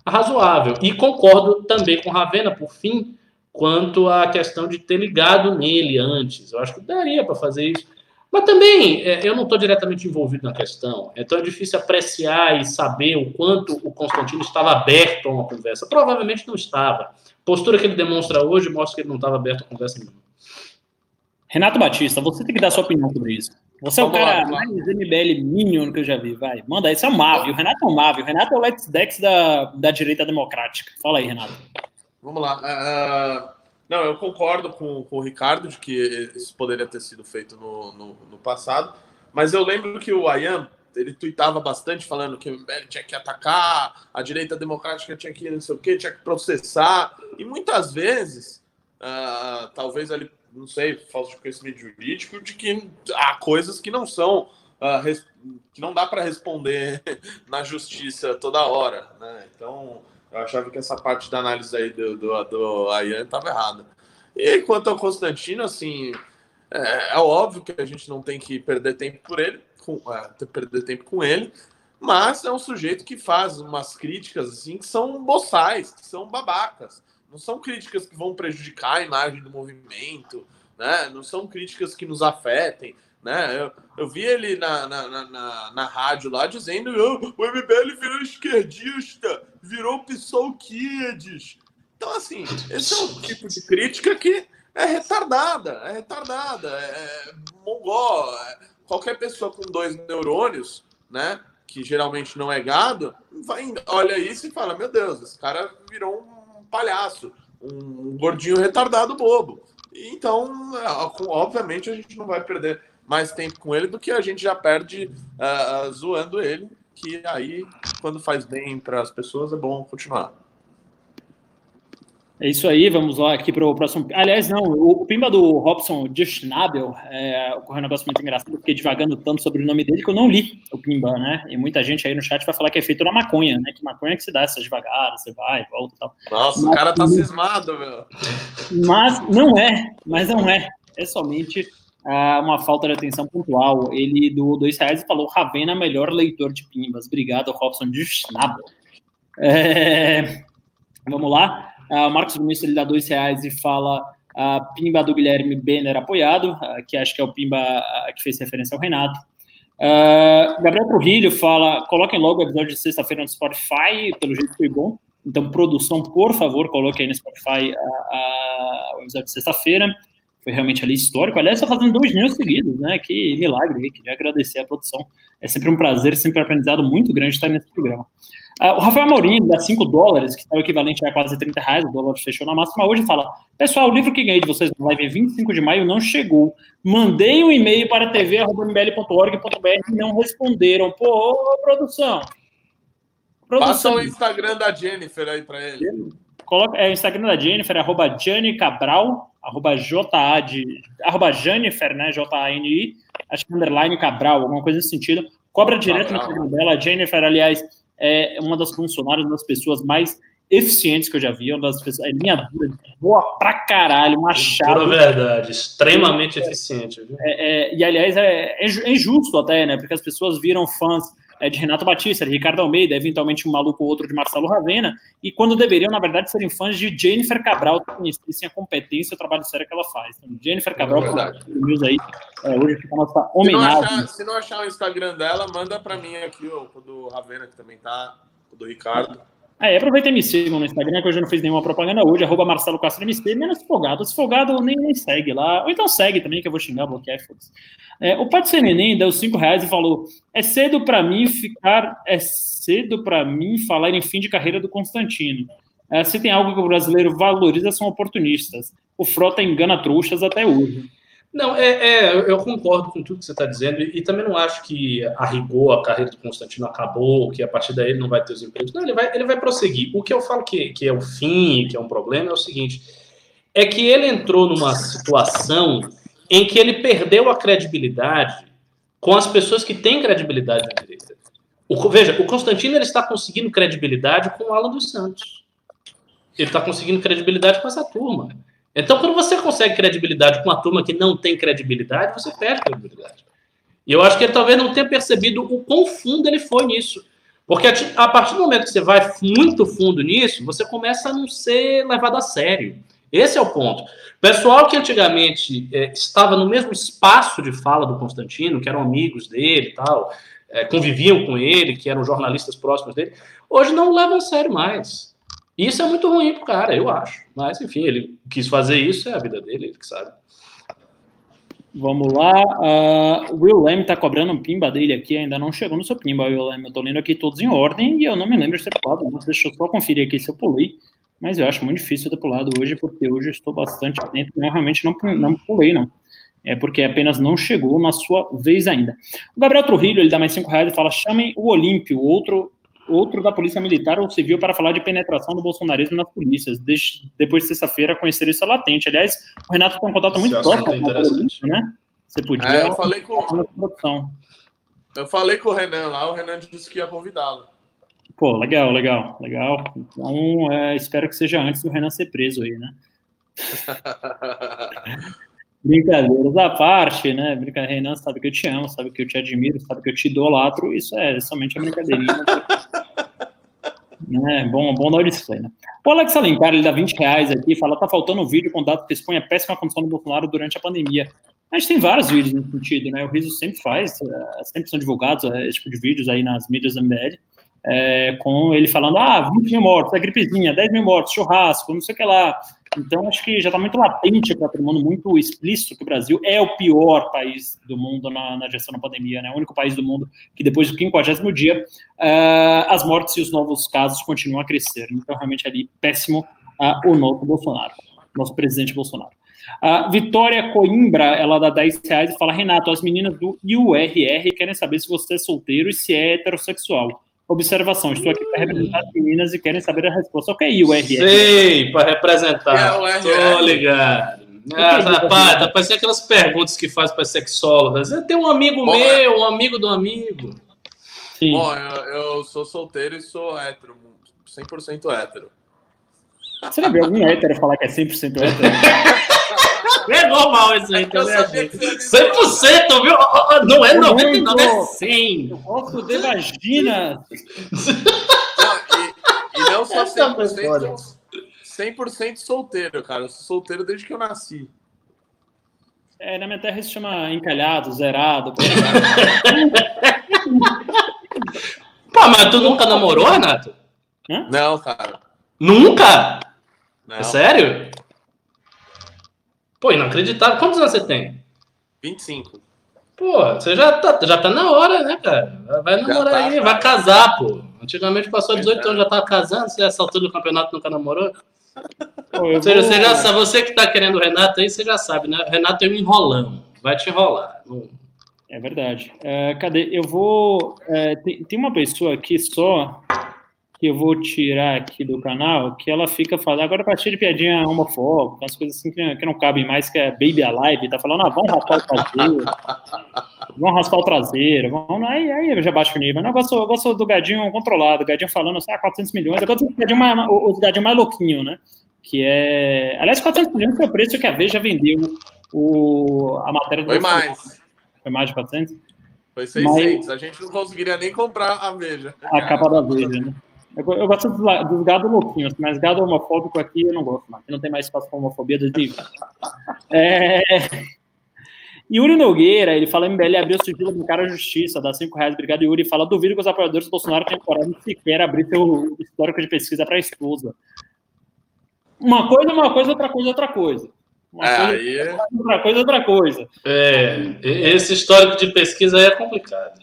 razoável. E concordo também com Ravena, por fim, quanto à questão de ter ligado nele antes. Eu acho que daria para fazer isso. Mas também, é, eu não estou diretamente envolvido na questão, então é difícil apreciar e saber o quanto o Constantino estava aberto a uma conversa. Provavelmente não estava. A postura que ele demonstra hoje mostra que ele não estava aberto a conversa nenhuma. Renato Batista, você tem que dar sua opinião sobre isso. Você é o cara lá, mais MBL Minion que eu já vi, vai. Manda aí, você é o Mávio. O Renato é o Mávio. O Renato é o Let's Dex da, da direita democrática. Fala aí, Renato. Vamos lá. Uh, não, eu concordo com, com o Ricardo de que isso poderia ter sido feito no, no, no passado, mas eu lembro que o Ayan, ele tuitava bastante falando que o MBL tinha que atacar, a direita democrática tinha que não sei o quê, tinha que processar, e muitas vezes, uh, talvez ele não sei, falta de conhecimento jurídico, de que há coisas que não são, uh, que não dá para responder [laughs] na justiça toda hora, né? Então, eu achava que essa parte da análise aí do, do, do Ayan estava errada. E quanto ao Constantino, assim, é, é, óbvio que a gente não tem que perder tempo por ele, com, é, perder tempo com ele, mas é um sujeito que faz umas críticas assim que são boçais, que são babacas. Não são críticas que vão prejudicar a imagem do movimento, né? Não são críticas que nos afetem, né? Eu, eu vi ele na, na, na, na rádio lá dizendo oh, o MBL virou esquerdista, virou PSOL Kids. Então, assim, esse é um tipo de crítica que é retardada, é retardada, é, é mongol. É, qualquer pessoa com dois neurônios, né? Que geralmente não é gado, vai, olha isso e fala: Meu Deus, esse cara virou um palhaço, um gordinho retardado bobo. Então, é, obviamente, a gente não vai perder mais tempo com ele do que a gente já perde uh, zoando ele, que aí, quando faz bem para as pessoas, é bom continuar. É isso aí, vamos lá aqui para o próximo. Aliás, não, o Pimba do Robson de Schnabel é, ocorreu um negócio muito engraçado, fiquei divagando tanto sobre o nome dele que eu não li o Pimba, né? E muita gente aí no chat vai falar que é feito na maconha, né? Que maconha é que se dá essas devagar, você vai, volta e tal. Nossa, mas, o cara tá cismado, meu. Mas não é, mas não é. É somente ah, uma falta de atenção pontual. Ele doou dois reais e falou: Ravena, melhor leitor de Pimbas. Obrigado, Robson de Schnabel. É... Vamos lá. Uh, o Marcos Vinícius ele dá dois reais e fala a uh, Pimba do Guilherme Benner apoiado, uh, que acho que é o Pimba que fez referência ao Renato. Gabriel Trujillo fala: coloquem logo o episódio de sexta-feira no Spotify, pelo jeito foi bom. Então, produção, por favor, coloque aí no Spotify o episódio de sexta-feira. Foi realmente ali histórico. Aliás, está fazendo dois mil seguidos, né? Que milagre. Queria agradecer a produção. É sempre um prazer, sempre um aprendizado muito grande estar nesse programa. Uh, o Rafael Amorim, dá 5 dólares, que está o equivalente a quase 30 reais, o dólar fechou na máxima hoje, fala: Pessoal, o livro que ganhei de vocês na live 25 de maio não chegou. Mandei um e-mail para tv.mbl.org.br e não responderam. Pô, produção. produção. Passa o Instagram da Jennifer aí para ele. Coloca, é o Instagram da Jennifer, arroba Jane Cabral, arroba J-A de. arroba Jennifer, né? J-A-N-I, acho que underline Cabral, alguma coisa nesse sentido. Cobra direto no Instagram dela. Jennifer, aliás é uma das funcionárias, uma das pessoas mais eficientes que eu já vi, uma das pessoas, é minha boa pra caralho, uma chave. Pura verdade, extremamente é, eficiente. É, é, e aliás, é, é, é injusto até, né? Porque as pessoas viram fãs é, de Renato Batista, de Ricardo Almeida, eventualmente um maluco ou outro de Marcelo Ravena, e quando deveriam, na verdade, serem fãs de Jennifer Cabral, que conhecessem a competência e o trabalho sério que ela faz. Então, Jennifer Cabral, é news aí, é, hoje fica a nossa homenagem. Se não, achar, se não achar o Instagram dela, manda para mim aqui, o do Ravena, que também tá, o do Ricardo. É, aproveita e me sigam no Instagram, que eu já não fiz nenhuma propaganda hoje, arroba Marcelo Castro MC, menos folgado. Se folgado, nem, nem segue lá. Ou então segue também, que eu vou xingar, bloquear, foda-se. É, o Pode Ser Neném deu cinco reais e falou: é cedo para mim ficar, é cedo para mim falar em fim de carreira do Constantino. É, se tem algo que o brasileiro valoriza, são oportunistas. O Frota engana trouxas até hoje. Não, é, é, eu concordo com tudo que você está dizendo e, também não acho que a rigor a carreira do Constantino acabou, que a partir daí ele não vai ter os empregos. Não, ele vai, ele vai prosseguir. O que eu falo que, que é o fim, que é um problema, é o seguinte: é que ele entrou numa situação em que ele perdeu a credibilidade com as pessoas que têm credibilidade na direita. O, veja, o Constantino ele está conseguindo credibilidade com o Alan dos Santos. Ele está conseguindo credibilidade com essa turma. Então, quando você consegue credibilidade com uma turma que não tem credibilidade, você perde credibilidade. E eu acho que ele talvez não tenha percebido o quão fundo ele foi nisso. Porque a partir do momento que você vai muito fundo nisso, você começa a não ser levado a sério. Esse é o ponto. Pessoal que antigamente é, estava no mesmo espaço de fala do Constantino, que eram amigos dele e tal, é, conviviam com ele, que eram jornalistas próximos dele, hoje não levam a sério mais. Isso é muito ruim pro cara, eu acho. Mas, enfim, ele quis fazer isso, é a vida dele, ele que sabe. Vamos lá. Uh, Will Leme tá cobrando um pimba dele aqui, ainda não chegou no seu pimba, Will Leme. Eu tô lendo aqui todos em ordem e eu não me lembro de ter pulado. Deixa eu só conferir aqui se eu pulei mas eu acho muito difícil ter pulado hoje, porque hoje eu estou bastante atento, eu realmente não, não pulei, não. É porque apenas não chegou na sua vez ainda. O Gabriel Trujillo, ele dá mais cinco reais e fala, chamem o Olímpio, outro, outro da Polícia Militar ou Civil, para falar de penetração do bolsonarismo nas polícias. Desde, depois de sexta-feira, conhecer isso é latente. Aliás, o Renato tem um contato muito próximo com o Olímpio, né? Você podia... É, eu falei com... Eu falei com o Renan lá, o Renan disse que ia convidá-lo. Pô, legal, legal, legal. Então, é, espero que seja antes do Renan ser preso aí, né? [laughs] Brincadeiras à parte, né? Brincadeira, Renan sabe que eu te amo, sabe que eu te admiro, sabe que eu te idolatro. Isso é somente a brincadeirinha. né? Bom, bom dar display, né? O Alex Alencar, ele dá 20 reais aqui fala: tá faltando um vídeo com dado que expõe a péssima condição do Bolsonaro durante a pandemia. A gente tem vários vídeos nesse sentido, né? O Riso sempre faz, é, sempre são divulgados é, esse tipo de vídeos aí nas mídias da MBL é, com ele falando, ah, 20 mil mortos, é gripezinha, 10 mil mortos, churrasco, não sei o que lá. Então, acho que já está muito latente para todo mundo, muito explícito que o Brasil é o pior país do mundo na, na gestão da pandemia, né? O único país do mundo que depois do 50 dia, uh, as mortes e os novos casos continuam a crescer. Então, realmente, ali, péssimo uh, o nosso Bolsonaro, nosso presidente Bolsonaro. A Vitória Coimbra, ela dá 10 reais e fala: Renato, as meninas do IURR querem saber se você é solteiro e se é heterossexual. Observação, estou aqui para representar as meninas e querem saber a resposta. O que é IURL? Sei, para representar. É, Tô ligado. Ah, tá parecendo aquelas perguntas que faz para sexólogas. Tem um amigo Bom, meu, é... um amigo do amigo. Sim. Bom, eu, eu, sou solteiro e sou hétero, 100% hétero. Você já viu algum hétero falar que é 100% hétero? [laughs] É normal isso aí também. 100%, viu? Não é 99, é 100. Eu posso de vagina. Não, e, e não só 100%, 100% solteiro, cara. Eu sou solteiro desde que eu nasci. É, na minha terra isso chama encalhado, zerado. [laughs] Pô, mas tu nunca namorou, Renato? Hã? Não, cara. Nunca? Não. É sério? Pô, inacreditável. Quantos anos você tem? 25. Pô, você já tá, já tá na hora, né, cara? Vai namorar tá, aí, cara. vai casar, pô. Antigamente passou 18 anos, já tava casando, você essa altura do campeonato nunca namorou? Pô, Ou seja, vou... você já sabe, você que tá querendo o Renato aí, você já sabe, né? Renato é um enrolão, vai te enrolar. É verdade. É, cadê? Eu vou. É, tem, tem uma pessoa aqui só que eu vou tirar aqui do canal, que ela fica falando, agora a partir de piadinha homofóbica, umas coisas assim que, que não cabem mais, que é Baby Alive, tá falando, ah, vamos raspar o traseiro, vamos raspar o traseiro, vamos, aí, aí eu já baixo o nível. Não, eu, gosto, eu gosto do gadinho controlado, o gadinho falando assim, ah, 400 milhões, eu gosto do gadinho mais, o, o gadinho mais louquinho, né? Que é, aliás, 400 milhões foi o preço que a Veja vendeu o, a matéria do... Foi mais. Foi mais de 400? Foi 600, Mas, a gente não conseguiria nem comprar a Veja. A capa da Veja, né? Eu, eu gosto dos, dos gado louquinhos, mas gado homofóbico aqui eu não gosto mais. Não tem mais espaço para homofobia desde. é... Yuri Nogueira, ele fala: MBL abriu sigilo do cara à justiça, dá 5 reais, obrigado, Yuri. Fala: duvido que os apoiadores do Bolsonaro tenham coragem sequer abrir seu histórico de pesquisa para a esposa. Uma coisa, uma coisa, outra coisa, outra coisa. Uma é, coisa, aí... É- outra coisa, outra coisa. É, esse histórico de pesquisa aí é complicado.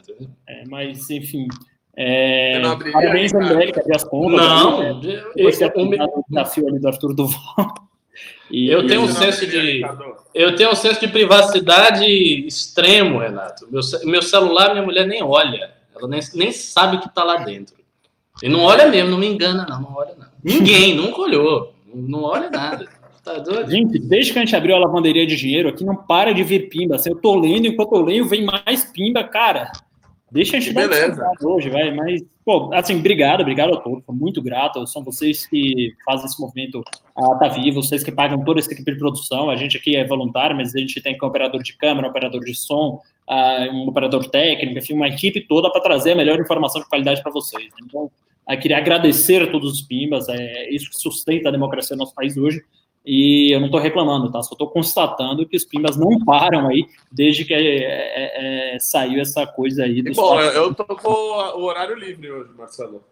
É, mas, enfim, é, parabéns, André, que abriu as contas. Não, né? Você é o desafio ali do Arthur Duval. [laughs] E, eu tenho um senso de eu tenho um senso de privacidade extremo, Renato. Meu, meu celular, minha mulher nem olha. Ela nem, nem sabe o que está lá dentro. E não olha mesmo, não me engana, não, não olha não. Ninguém [laughs] nunca olhou. Não olha nada. Tá doido? Gente, desde que a gente abriu a lavanderia de dinheiro aqui, não para de vir pimba. Assim, eu tô lendo, enquanto eu leio, vem mais pimba, cara. Deixa a gente Beleza. hoje, vai. Mas, pô, assim, obrigado, obrigado a todos. Muito grato. São vocês que fazem esse movimento uh, tá vivo, vocês que pagam toda essa equipe de produção. A gente aqui é voluntário, mas a gente tem um operador de câmera, um operador de som, uh, um operador técnico, enfim, uma equipe toda para trazer a melhor informação de qualidade para vocês. Então, eu queria agradecer a todos os PIMBAs, é isso que sustenta a democracia no nosso país hoje. E eu não estou reclamando, tá? Só estou constatando que os Pimbas não param aí desde que é, é, é, saiu essa coisa aí. Bom, eu tô com o horário livre hoje, Marcelo.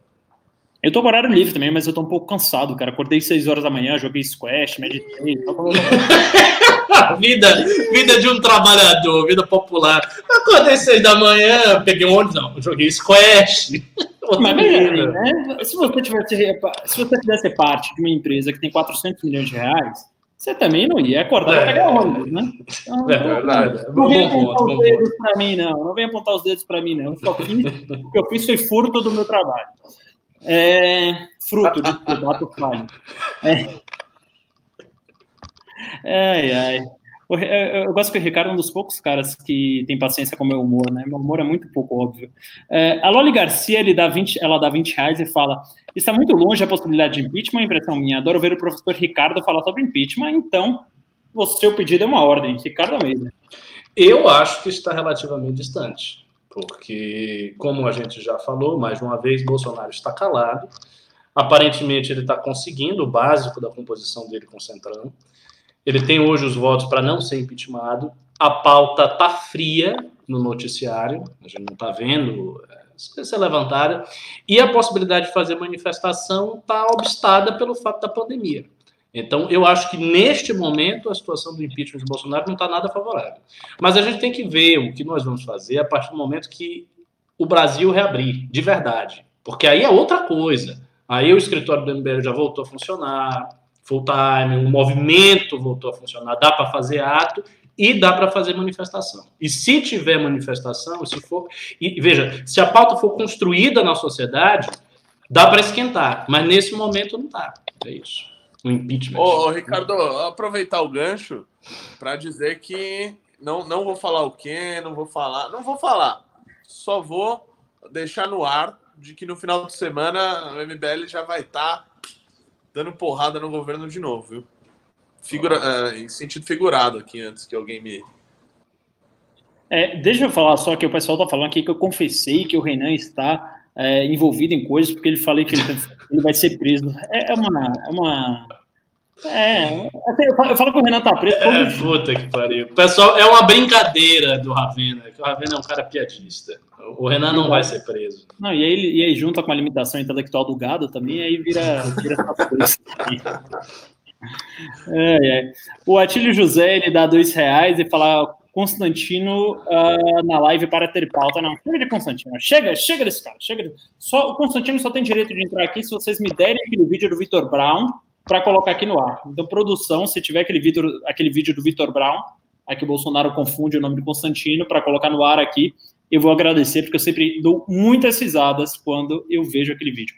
Eu tô com horário livre também, mas eu tô um pouco cansado, cara. Acordei 6 horas da manhã, joguei squash, meditei. [laughs] vida, vida de um trabalhador, vida popular. Acordei 6 da manhã, peguei um ônibus, não, joguei squash. [laughs] Mas, né? Se você tivesse, se você fizesse parte de uma empresa que tem 400 milhões de reais, você também não ia acordar é. pegar ônibus, né? Então, é verdade. Não, não venha apontar os dedos para mim, não. Não venha apontar os dedos para mim, não. Só fiz, [laughs] o que eu fiz foi furto do meu trabalho. É, fruto de bato falho. É. Ai, ai. Eu, gosto que o Ricardo é um dos poucos caras que tem paciência com o meu humor, né? Meu humor é muito pouco óbvio. É, a Loli Garcia, ele dá 20, ela dá 20 reais e fala: está muito longe a possibilidade de impeachment, impressão minha. Adoro ver o professor Ricardo falar sobre impeachment, então o seu pedido é uma ordem. Ricardo Almeida. Eu acho que está relativamente distante, porque, como a gente já falou, mais uma vez, Bolsonaro está calado. Aparentemente, ele está conseguindo o básico da composição dele com o Centrão. Ele tem hoje os votos para não ser impeachmentado. A pauta está fria no noticiário, a gente não está vendo é, ser levantada. E a possibilidade de fazer manifestação está obstada pelo fato da pandemia. Então, eu acho que neste momento a situação do impeachment de Bolsonaro não está nada favorável. Mas a gente tem que ver o que nós vamos fazer a partir do momento que o Brasil reabrir, de verdade. Porque aí é outra coisa. Aí o escritório do MBL já voltou a funcionar, full time, o movimento voltou a funcionar, dá para fazer ato, e dá para fazer manifestação. E se tiver manifestação, se for. E veja, se a pauta for construída na sociedade, dá para esquentar, mas nesse momento não dá. É isso. O impeachment. Ô, ô Ricardo, aproveitar o gancho para dizer que não, não vou falar o quê, não vou falar. Não vou falar. Só vou deixar no ar de que no final de semana o MBL já vai estar tá dando porrada no governo de novo, viu? Figura, uh, em sentido figurado aqui, antes que alguém me. É, deixa eu falar só que o pessoal tá falando aqui que eu confessei que o Renan está é, envolvido em coisas porque ele falei que ele, ele vai ser preso. É, é uma. É uma é, eu falo que o Renan tá preso. É, puta que pariu. Pessoal, é uma brincadeira do Ravena, que o Ravena é um cara piadista. O Renan não vai ser preso. Não, e aí, e aí junta com a limitação intelectual do gado também, aí vira, vira coisas. [laughs] É, é. O Atílio José ele dá dois reais e fala Constantino uh, na live para ter pauta. Não, chega de Constantino. Chega, chega desse cara. Chega. Só, o Constantino só tem direito de entrar aqui se vocês me derem aquele vídeo do Vitor Brown para colocar aqui no ar. Então, produção, se tiver aquele vídeo, aquele vídeo do Vitor Brown, aqui o Bolsonaro confunde o nome de Constantino, para colocar no ar aqui, eu vou agradecer, porque eu sempre dou muitas risadas quando eu vejo aquele vídeo.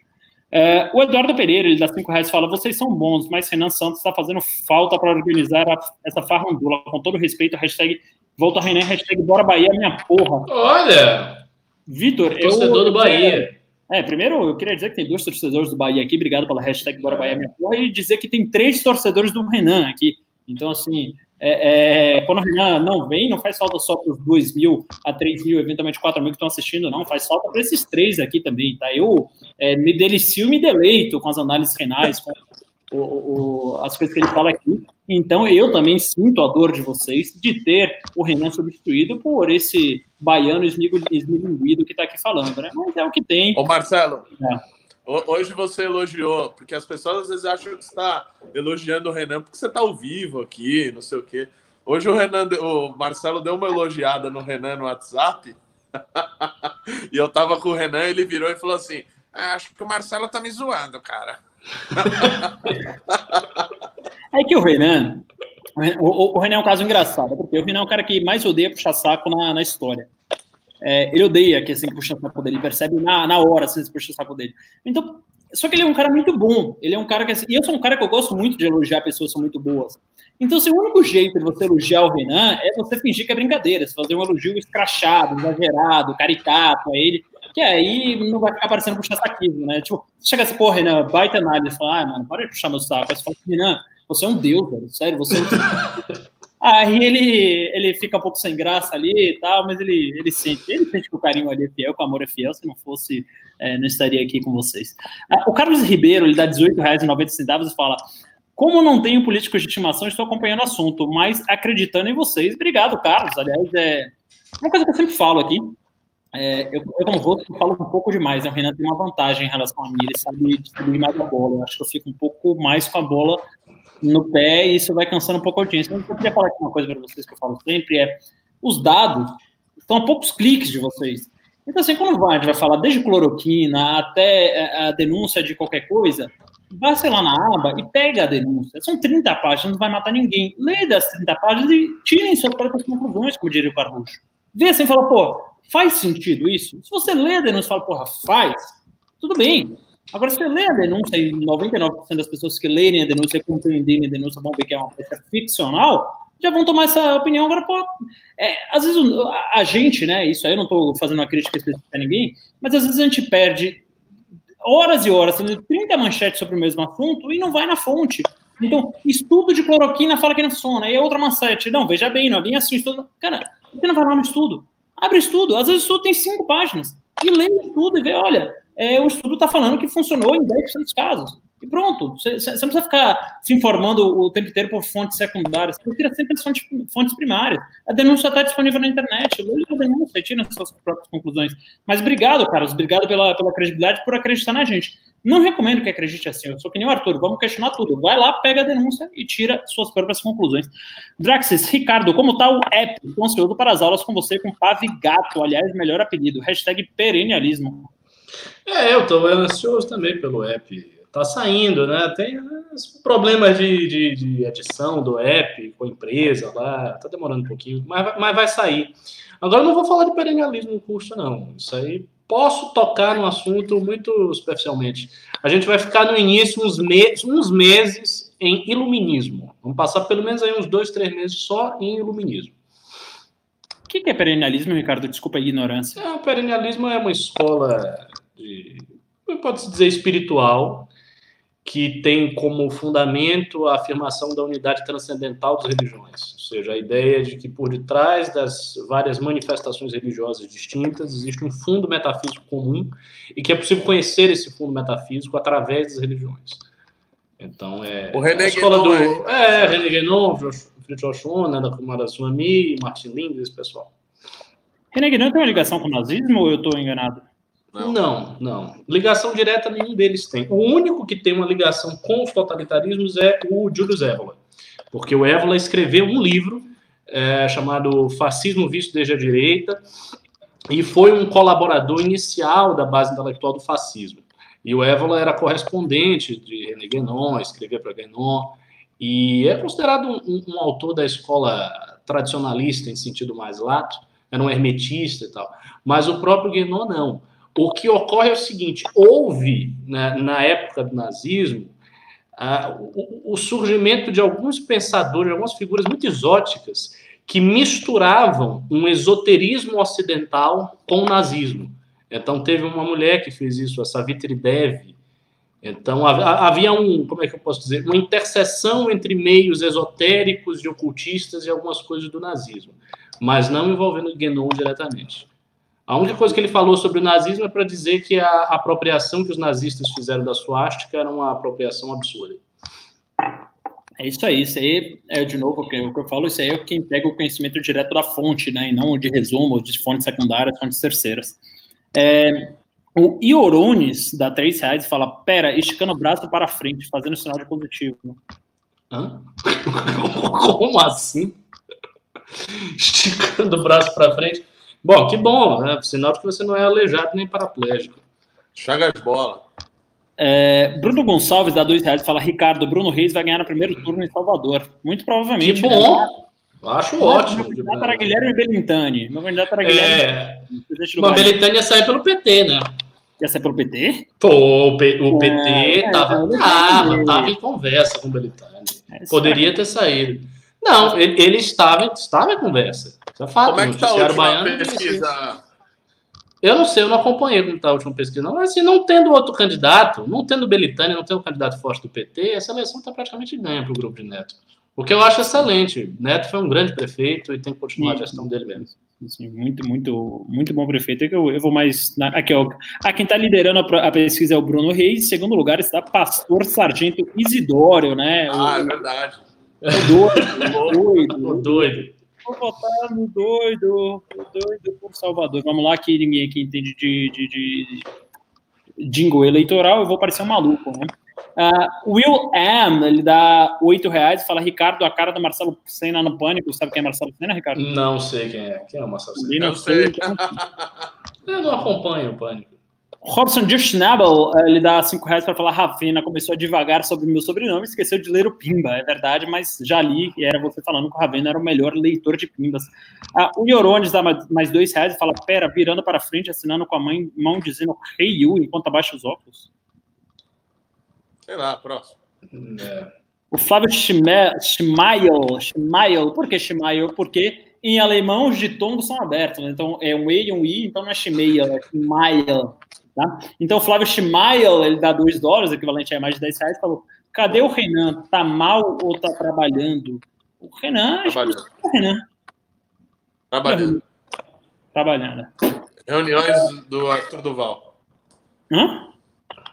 É, o Eduardo Pereira, ele dá cinco reais, fala: vocês são bons, mas Renan Santos está fazendo falta para organizar a, essa farrandula. Com todo respeito, hashtag volta Renan, hashtag bora Bahia, minha porra. Olha! Vitor, eu. Torcedor do Bahia. É, primeiro eu queria dizer que tem dois torcedores do Bahia aqui, obrigado pela hashtag bora Bahia, minha porra, e dizer que tem três torcedores do Renan aqui. Então, assim, é, é, quando o Renan não vem, não faz falta só para os 2 mil a 3 mil, eventualmente 4 mil que estão assistindo, não, faz falta para esses três aqui também, tá? Eu é, me delicio e me deleito com as análises renais, com o, o, as coisas que ele fala aqui. Então, eu também sinto a dor de vocês de ter o Renan substituído por esse baiano esmilinguido que está aqui falando, né? Mas é o que tem. Ô, Marcelo. É. Hoje você elogiou, porque as pessoas às vezes acham que está elogiando o Renan porque você está ao vivo aqui, não sei o quê. Hoje o Renan, o Marcelo deu uma elogiada no Renan no WhatsApp. [laughs] e eu tava com o Renan, ele virou e falou assim: ah, acho que o Marcelo tá me zoando, cara. [laughs] é que o Renan, o, o, Renan é um caso engraçado, porque o Renan é o cara que mais odeia puxar saco na, na história. É, ele odeia que assim puxa saco dele, percebe na, na hora assim, puxa saco dele. Então, só que ele é um cara muito bom. Ele é um cara que assim, e eu sou um cara que eu gosto muito de elogiar pessoas que são muito boas. Então, assim, o único jeito de você elogiar o Renan é você fingir que é brincadeira, você fazer um elogio escrachado, exagerado, caricato a ele, que aí não vai ficar parecendo puxar saquismo, né? Tipo, chega assim, pô, Renan, baita análise, fala, ah, mano, para de puxar meu saco. Aí você fala, Renan, você é um deus, velho, sério, você é um [laughs] Aí ele, ele fica um pouco sem graça ali e tal, mas ele, ele sente, ele sente que o carinho ali é fiel, que o amor é fiel, se não fosse, é, não estaria aqui com vocês. Ah, o Carlos Ribeiro, ele dá R$18,90 e fala, como não tenho políticos de estimação, estou acompanhando o assunto, mas acreditando em vocês. Obrigado, Carlos. Aliás, é uma coisa que eu sempre falo aqui. É, eu, eu, como rosto, falo um pouco demais. Né? O Renan tem uma vantagem em relação a mim, ele sabe distribuir mais a bola. Eu acho que eu fico um pouco mais com a bola no pé e isso vai cansando um pouco a audiência. Mas eu queria falar aqui uma coisa para vocês que eu falo sempre, é os dados estão a poucos cliques de vocês. Então, assim, quando vai, a gente vai falar desde cloroquina até é, a denúncia de qualquer coisa, vai, sei lá, na aba e pega a denúncia. São 30 páginas, não vai matar ninguém. Lê das 30 páginas e tirem suas próprias conclusões, como diria o Carluxo. Vê assim e fala, pô, faz sentido isso? Se você lê a denúncia e fala, porra, faz, tudo bem. Agora, se você lê a denúncia, e 99% das pessoas que lerem a denúncia e compreenderem a denúncia vão ver que é uma peça ficcional, já vão tomar essa opinião. Agora, pô, é, às vezes a, gente, né, isso aí eu não estou fazendo uma crítica específica a ninguém, mas às vezes a gente perde horas e horas, 30 manchetes sobre o mesmo assunto e não vai na fonte. Então, estudo de cloroquina fala que não funciona. E outra manchete, não, veja bem, não é bem assim, estudo. Cara, você não vai lá no estudo. Abre estudo. Às vezes o estudo tem cinco páginas. E lê o estudo e vê, olha, é, o estudo está falando que funcionou em 10% dos casos. E pronto, você, não precisa ficar se informando o tempo inteiro por fontes secundárias, você tira sempre as fontes, fontes primárias. A denúncia está disponível na internet, leia a denúncia tira as suas próprias conclusões. Mas obrigado, Carlos, obrigado pela, pela credibilidade por acreditar na gente. Não recomendo que acredite assim, eu sou que nem o Arthur, vamos questionar tudo. Vai lá, pega a denúncia e tira suas próprias conclusões. Draxis, Ricardo, como está o app? Estou ansioso para as aulas com você com Pavigato, aliás, melhor apelido, hashtag perennialismo. É, eu estou ansioso também pelo app. Tá saindo, né? Tem problemas de, de, de, edição do app com a empresa lá, tá demorando um pouquinho, mas, mas vai sair. Agora não vou falar de perennialismo no curso, não. Isso aí posso tocar no assunto muito superficialmente. A gente vai ficar no início uns, me uns meses em iluminismo. Vamos passar pelo menos aí uns dois, três meses só em iluminismo. O que é perennialismo, Ricardo? Desculpa a ignorância. É, o perennialismo é uma escola de, pode-se dizer, espiritual, que tem como fundamento a afirmação da unidade transcendental das religiões, ou seja, a ideia de que por detrás das várias manifestações religiosas distintas existe um fundo metafísico comum e que é possível conhecer esse fundo metafísico através das religiões. Então é o René a escola do é, é René Guénon, Fritjof Schoner, da Kumara Swami, Martin esse pessoal. René Guénon tem uma ligação com o nazismo ou eu estou enganado? Não. não, não. Ligação direta nenhum deles tem. O único que tem uma ligação com os totalitarismos é o Julius Evola. Porque o Evola escreveu um livro é, chamado Fascismo Visto desde a Direita e foi um colaborador inicial da base intelectual do fascismo. E o Evola era correspondente de René Guénon, escrevia para Guénon, e é considerado um, um, autor da escola tradicionalista em sentido mais lato, era um hermetista e tal. Mas o próprio Guénon não. O que ocorre é o seguinte: houve, né, na época do nazismo, o, o, surgimento de alguns pensadores, algumas figuras muito exóticas, que misturavam um esoterismo ocidental com o nazismo. Então, teve uma mulher que fez isso, a Savitri Dev. Então, havia um, como é que eu posso dizer, uma interseção entre meios esotéricos e ocultistas e algumas coisas do nazismo, mas não envolvendo Guénon diretamente. A única coisa que ele falou sobre o nazismo é para dizer que a apropriação que os nazistas fizeram da suástica era uma apropriação absurda. É isso aí, isso aí é de novo o que eu falo, isso aí é quem pega o conhecimento direto da fonte, né, e não de resumo, de fontes secundárias, fontes terceiras. É, o Iorones dá três reais e fala: pera, esticando o braço para frente, fazendo sinal de positivo. Hã? [laughs] Como assim? Esticando o braço para frente. Bom, que bom, né? Sinal de que você não é aleijado nem paraplégico. Chaga as bolas. É, Bruno Gonçalves dá dois reais e fala: Ricardo, Bruno Reis vai ganhar no primeiro turno em Salvador. Muito provavelmente. Que bom! Né? Acho Mas, ótimo. Meu candidato era Guilherme Belintani. Meu candidato era Guilherme. É... Mas Belintani ia sair pelo PT, né? Ia sair pelo PT? Pô, o, P, o PT é, tava, é, tava, tava em conversa com o Belintani. É, Poderia ter saído. Não, ele, ele estava, estava em conversa. Isso é fato. Como é que está a última baiano, pesquisa? Eu não sei, eu não acompanhei como está a última pesquisa. Não, mas assim, não tendo outro candidato, não tendo Belitânia, não tendo um candidato forte do PT, essa eleição está praticamente ganha para o grupo de Neto. O que eu acho excelente. Neto foi um grande prefeito e tem que continuar a gestão dele mesmo. Sim, muito, muito, muito bom prefeito. Eu, eu vou mais. Na, aqui, ó, a quem está liderando a, a, pesquisa é o Bruno Reis. Em segundo lugar está Pastor Sargento Isidório, né? Ah, o, é verdade. O doido. doido. O doido. [laughs] Vou votar no doido, o doido por Salvador. Vamos lá, que ninguém aqui entende de, de, de, jingle eleitoral, eu vou parecer um maluco, né? Uh, Will M, ele dá 8 reais e fala, Ricardo, a cara do Marcelo Senna no Pânico. Sabe quem é Marcelo Senna, Ricardo? Não sei quem é. Quem é o Marcelo Senna? Não sei. eu não acompanho o Pânico. Robson Schnabel, eh, ele dá cinco reais para falar Ravena, começou a devagar sobre o meu sobrenome, esqueceu de ler o Pimba, é verdade, mas já li, e era você falando que o Ravena era o melhor leitor de Pimbas. Ah, o Yorones dá mais dois reais e fala, pera, virando para frente, assinando com a mãe, mão dizendo Hey You, enquanto abaixa os óculos. Sei lá, próximo. É. O Flávio Schmael, Schmael, por que Schmael? Porque em alemão os ditongos são abertos, né? então é um E e um I, então não é Schmael, é Schmael. Tá? Então, o Flávio Schmael, ele dá 2 dólares, equivalente a mais de 10 reais, falou: cadê o Renan? Tá mal ou tá trabalhando? O Renan. Trabalhando. O Renan. Trabalhando. Trabalhando. Reuniões do Arthur Duval. Hã?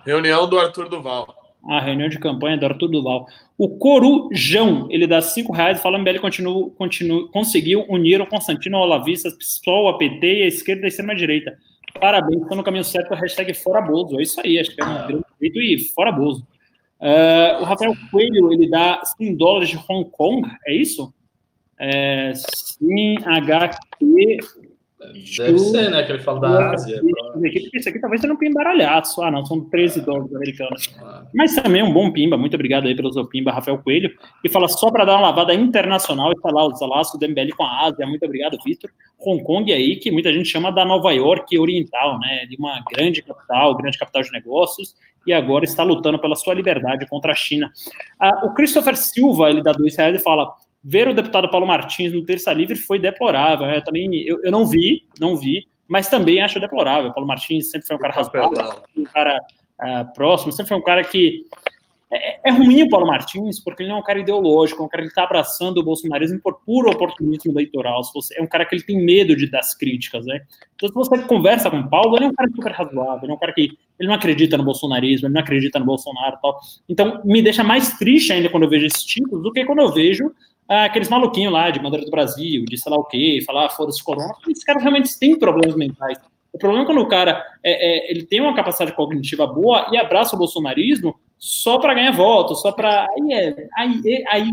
Reunião do Arthur Duval. A reunião de campanha do Arthur Duval. O Corujão, ele dá 5 reais e fala: MBL continua, continua, conseguiu unir o Constantino ao Olavista, PSOL, a PT e a esquerda e a extrema-direita. Parabéns, estou no caminho certo, hashtag fora Bozo. É isso aí, acho que é um grande jeito e fora Bozo. Uh, o Rafael Coelho, ele dá 100 dólares de Hong Kong, é isso? É, sim, HQ, Deve ser, né? Que ele fala da Ásia. Isso aqui talvez seja um pimba baralhaço. Ah, não, são 13 dólares americanos. Ah. Mas também um bom pimba. Muito obrigado aí pelo seu pimba, Rafael Coelho. E fala só para dar uma lavada internacional, está lá os do MBL com a Ásia. Muito obrigado, Vitor. Hong Kong aí, que muita gente chama da Nova York Oriental, né? De uma grande capital, grande capital de negócios. E agora está lutando pela sua liberdade contra a China. Ah, o Christopher Silva, ele dá dois reais e fala: ver o deputado Paulo Martins no Terça Livre foi deplorável. Eu também eu, eu não vi, não vi, mas também acho deplorável. Paulo Martins sempre foi um cara razoável, um cara uh, próximo, sempre foi um cara que é, é, ruim o Paulo Martins, porque ele não é um cara ideológico, é um cara que está abraçando o bolsonarismo por puro oportunismo eleitoral. é um cara que ele tem medo de das críticas, né? Então, se você conversa com o Paulo, ele é um cara super razoável, ele é um cara que ele não acredita no bolsonarismo, ele não acredita no Bolsonaro tal. Então, me deixa mais triste ainda quando eu vejo esses tipos do que quando eu vejo ah, aqueles maluquinhos lá de Bandeira do Brasil, de sei lá o quê, falar, ah, foda-se corona. Esses caras realmente têm problemas mentais. O problema é quando o cara é, é, ele tem uma capacidade cognitiva boa e abraça o bolsonarismo só para ganhar voto, só para. Aí é. Aí, aí,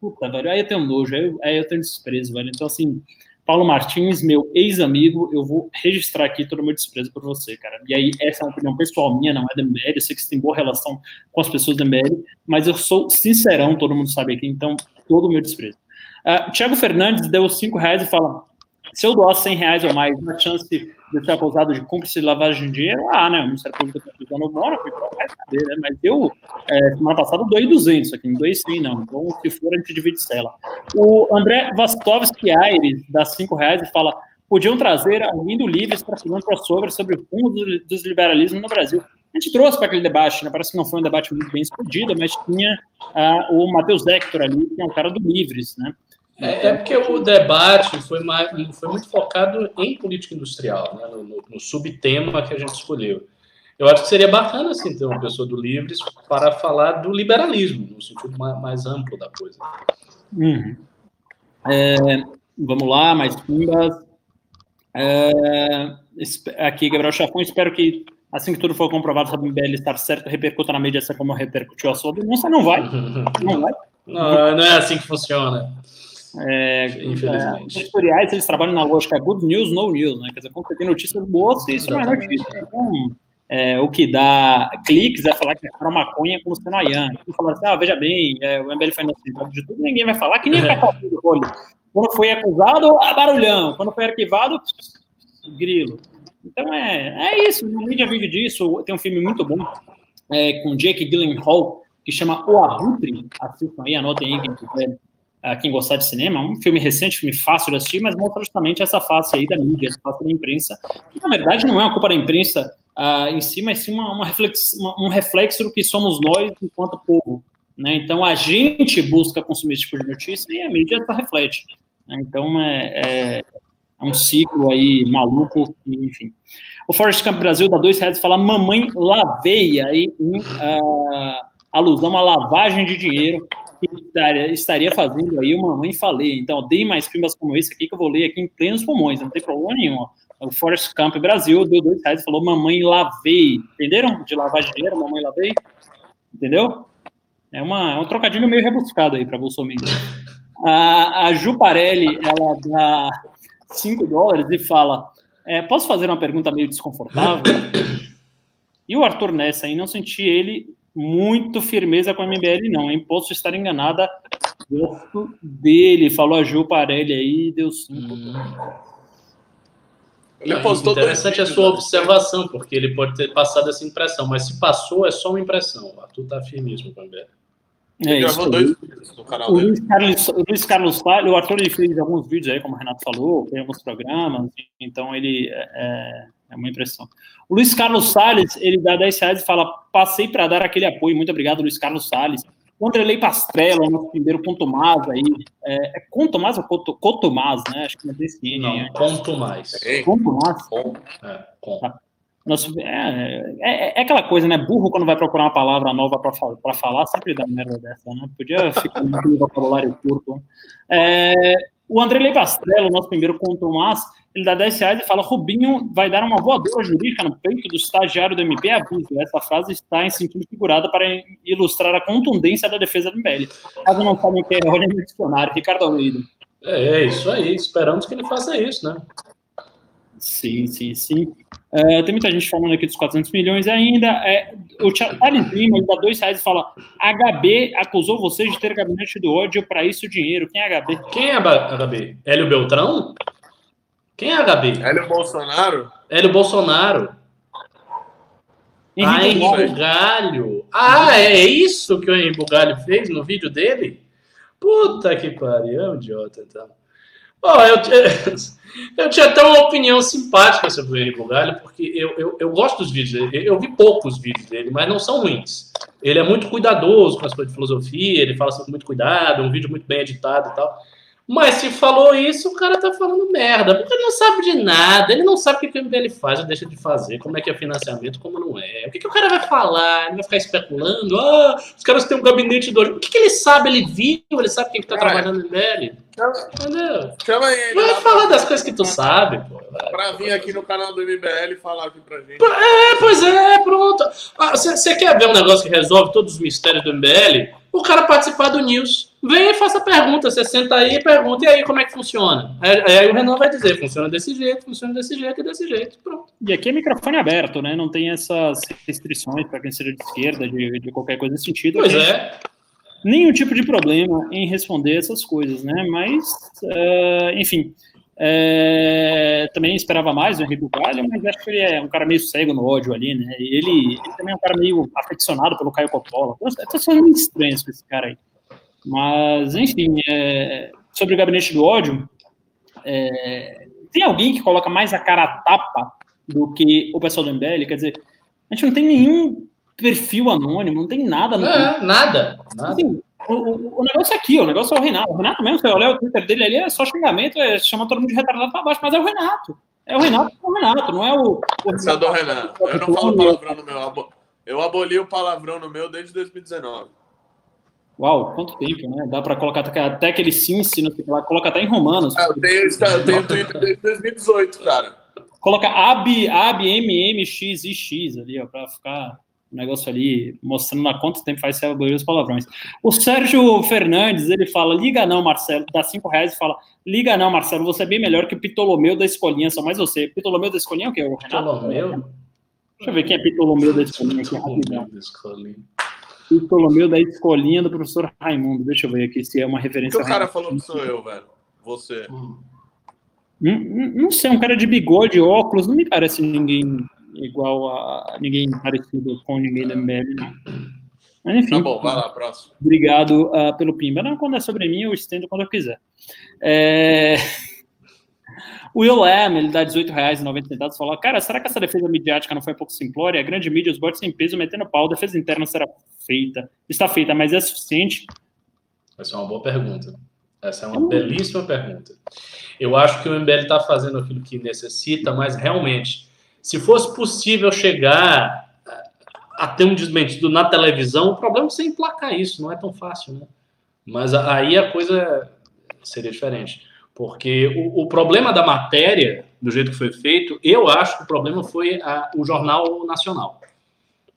puta, velho, aí eu tenho nojo, aí eu, aí eu tenho desprezo, velho. Então, assim, Paulo Martins, meu ex-amigo, eu vou registrar aqui todo o meu desprezo por você, cara. E aí, essa é uma opinião pessoal minha, não é da MBL, eu sei que você tem boa relação com as pessoas da MBL, mas eu sou sincerão, todo mundo sabe aqui, então, todo o meu desprezo. Uh, Tiago Fernandes deu cinco reais e fala: se eu doar 100 reais ou mais, uma chance de ser acusado de cúmplice de lavagem de dinheiro, ah, né? O Ministério Público está acusando o Mônaco, então vai saber, né? Mas eu, é, semana passada, doei 200 aqui, não doei 100, não. Então, se for, a gente divide cela. O André Vastovski Aires dá 5 reais e fala: podiam trazer alguém do Livres para fazer um crossover sobre o fundo dos liberalismos no Brasil. A gente trouxe para aquele debate, né? Parece que não foi um debate muito bem explodido, mas tinha uh, o Matheus Hector ali, que é um cara do Livres, né? É, é, porque o debate foi, mais, foi muito focado em política industrial, né, no, no, no, subtema que a gente escolheu. Eu acho que seria bacana assim, ter uma pessoa do Livres para falar do liberalismo, no sentido mais, mais amplo da coisa. Uhum. É, vamos lá, mais pimbas. É, aqui, Gabriel Chafão, espero que assim que tudo for comprovado sobre o MBL estar certo, repercuta na mídia assim como repercutiu a sua denúncia. Não vai. [laughs] Não vai. Não, não é assim que funciona. É, Infelizmente. É, eles trabalham na lógica good news, no news, né? Quer dizer, quando você tem notícias boas, isso não é notícia. Então, é, o que dá cliques é falar que é maconha como sendo Ayan. Então, falar assim, ah, veja bem, é, o MBL foi inocentado de tudo, ninguém vai falar, que nem do Quando foi acusado, ah, barulhão. Quando foi arquivado, grilo. Então, é, é isso, a mídia vive disso. Tem um filme muito bom é, com Jake Gyllenhaal, que chama O Abutre. Assistam aí, anotem aí quem quiser quem gostar de cinema, um filme recente, filme fácil de assistir, mas mostra justamente essa face aí da mídia, essa face da imprensa, que na verdade não é uma culpa da imprensa uh, em si, mas sim uma, uma, uma, um reflexo do que somos nós enquanto povo. Né? Então a gente busca consumir esse tipo de notícia e a mídia reflete. Né? Então é, é, é, um ciclo aí maluco, enfim. O Forest Camp Brasil dá dois reais e fala mamãe laveia aí em uh, alusão à lavagem de dinheiro estaria, estaria fazendo aí uma mãe falei. Então, dei mais filmes como esse aqui que eu vou ler aqui em plenos pulmões, não tem problema nenhum. O Forest Camp Brasil deu dois reais e falou: Mamãe lavei. Entenderam? De lavar dinheiro, mamãe lavei. Entendeu? É, uma, é um trocadilho meio rebuscado aí para Bolsonaro. A, a Ju Parelli, ela dá 5 dólares e fala: é, Posso fazer uma pergunta meio desconfortável? E o Arthur Nessa aí, não senti ele muito firmeza com a MBL, não, hein? Posso estar enganada. Gosto dele, falou a Ju Parelli aí, deu cinco. Hum. Ele postou Interessante a sua observação, porque ele pode ter passado essa impressão, mas se passou, é só uma impressão. O Arthur tá firmíssimo com a MBL. É, gravou dois vídeos no canal o Luiz Carlos, o Luiz Carlos o Arthur ele fez alguns vídeos aí, como o Renato falou, tem alguns programas, então ele é, é é uma impressão. O Luiz Carlos Salles, ele dá 10 reais e fala: passei para dar aquele apoio. Muito obrigado, Luiz Carlos Salles. O Andrelei Pastrello, nosso primeiro Contomás aí. É, é Contomás ou Coto, Cotomás, né? Acho que não é desse Não, é. Contomás. Contomás? É, com. Tá. Nosso, é, é, é, aquela coisa, né? Burro, quando vai procurar uma palavra nova para falar, sempre dá merda dessa, né? Podia ficar no vocabulário curto. É, o André Levastrello, nosso primeiro contumaz, ele dá 10 reais e fala: Rubinho vai dar uma voadora jurídica no peito do estagiário do MP. Aviso. Essa frase está em sentido figurado para ilustrar a contundência da defesa do MBL. Caso não sabem o que é, olhem no dicionário. Ricardo Almeida. É, é isso aí. Esperamos que ele faça isso, né? Sim, sim, sim. Uh, tem muita gente falando aqui dos 400 milhões ainda. É, o Thales Lima, ele dá dois reais e fala: HB acusou vocês de ter gabinete do ódio para isso dinheiro. Quem é HB? Quem é HB? Hélio Beltrão? Quem é HB? Hélio Bolsonaro? Hélio Bolsonaro. Henrique ah, Henrique Bugalho. Ah, é isso que o Henrique Bugalho fez no vídeo dele? Puta que pariu, é um idiota, então. Oh, eu, [laughs] eu tinha até uma opinião simpática sobre o Henrique Bugalho, porque eu, eu, eu gosto dos vídeos dele. Eu vi poucos vídeos dele, mas não são ruins. Ele é muito cuidadoso com as coisas de filosofia, ele fala assim com muito cuidado, um vídeo muito bem editado e tal. Mas se falou isso, o cara tá falando merda, porque ele não sabe de nada, ele não sabe o que o MBL faz ou deixa de fazer, como é que é financiamento, como não é. O que, que o cara vai falar? Ele vai ficar especulando? Ah, os caras têm um gabinete do. O que, que ele sabe? Ele viu, ele sabe quem que tá trabalhando no MBL? Entendeu? Chama ele. Vai falar das coisas que tu sabe, pô. Pra vir aqui no canal do MBL e falar aqui pra gente. É, pois é, pronto. Você ah, quer ver um negócio que resolve todos os mistérios do MBL? O cara participar do News. Vem e faça pergunta. Você senta aí e pergunta, e aí como é que funciona? Aí, aí o Renan vai dizer, funciona desse jeito, funciona desse jeito e desse jeito. Pronto. E aqui é microfone aberto, né? Não tem essas restrições para quem seja de esquerda, de, de qualquer coisa nesse sentido. Pois é nenhum tipo de problema em responder essas coisas, né? Mas, uh, enfim, é, também esperava mais do Henrique Bugalho, mas acho que ele é um cara meio cego no ódio ali, né? E ele, ele também é um cara meio afeccionado pelo Caio Coppola. Tá sendo muito estranho com esse cara aí. Mas, enfim, é, sobre o gabinete do ódio, é, tem alguém que coloca mais a cara a tapa do que o pessoal do MBL? Quer dizer, a gente não tem nenhum perfil anônimo, não tem nada. Não, é, nada. nada. Assim, o, o, negócio é aqui, o negócio é o Renato. O Renato mesmo, você olha o Twitter dele ali, é só xingamento, é, chama todo mundo de retardado para baixo, mas é o Renato. É o Renato, é o Renato, não é o. o Esse é do Renato. Eu não falo palavrão no meu. Eu aboli o palavrão no meu desde 2019. Uau, quanto tempo, né? Dá para colocar até aquele sim, se não lá, coloca até em romanos. Ah, eu tenho, eu tenho Twitter desde 2018, cara. Coloca AB, AB, MM, X e X ali, ó, para ficar um negócio ali mostrando há quanto tempo faz você abolir os palavrões. O Sérgio Fernandes, ele fala, liga não, Marcelo, dá cinco reais e fala, liga não, Marcelo, você é bem melhor que o Ptolomeu da Escolinha, só mais você. Ptolomeu da Escolinha é o que? O Ptolomeu? Deixa eu ver quem é Ptolomeu da Escolinha aqui rapidão. Ptolomeu da Escolinha do professor Raimundo. Deixa eu ver aqui se é uma referência. O que o cara falou que sou eu, velho? Você. Hum. Não, não sei, um cara de bigode, óculos, não me parece ninguém igual a ninguém parecido com ninguém da MBL, não. Mas enfim. Tá bom, vai lá, próximo. Obrigado uh, pelo Pimba. Não, quando é sobre mim, eu estendo quando eu quiser. É... O Will Lam, ele dá R$18,90 fala, cara, será que essa defesa midiática não foi um pouco simplória? A grande mídia, os bots sem peso, metendo pau, a defesa interna será feita. Está feita, mas é suficiente? Essa é uma boa pergunta. Essa é uma uh. belíssima pergunta. Eu acho que o MBL está fazendo aquilo que necessita, mas realmente se fosse possível chegar a ter um desmentido na televisão, o problema é você emplacar isso, não é tão fácil, né? Mas aí a coisa seria diferente. Porque o, o problema da matéria, do jeito que foi feito, eu acho que o problema foi a, o Jornal Nacional.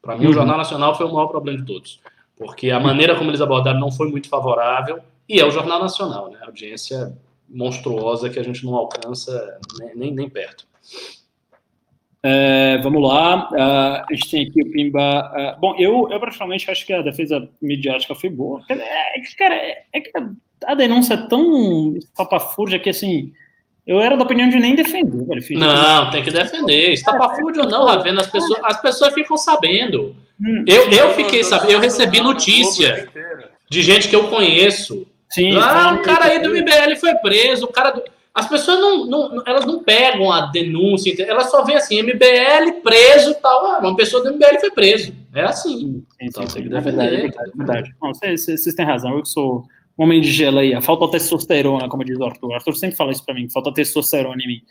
Para mim, uhum. o Jornal Nacional foi o maior problema de todos. Porque a maneira como eles abordaram não foi muito favorável, e é o Jornal Nacional, né? A audiência monstruosa que a gente não alcança nem, nem, nem perto. É, vamos lá, uh, a gente tem aqui o Pimba. Uh, bom, eu, eu praticamente acho que a defesa midiática foi boa. É, que, cara, é, é, que a denúncia é tão estapafúrdia que, assim, eu era da opinião de nem defender. Velho, não, tem que defender. Estapafúrdia ou não, Ravena, as pessoas, as pessoas ficam sabendo. Hum, eu, eu fiquei sabendo, eu recebi notícia de gente que eu conheço. Sim, ah, um cara aí do MBL foi preso, o cara do as pessoas não, não, elas não pegam a denúncia, elas só veem assim, MBL preso tal. Ah, uma pessoa do MBL foi preso. É assim. Então, sim, sim, é verdade, é verdade, é verdade. Não, vocês, vocês têm razão, eu sou um homem de gelo aí, falta testosterona, como diz o Arthur. O Arthur sempre fala isso pra mim, falta testosterona em mim.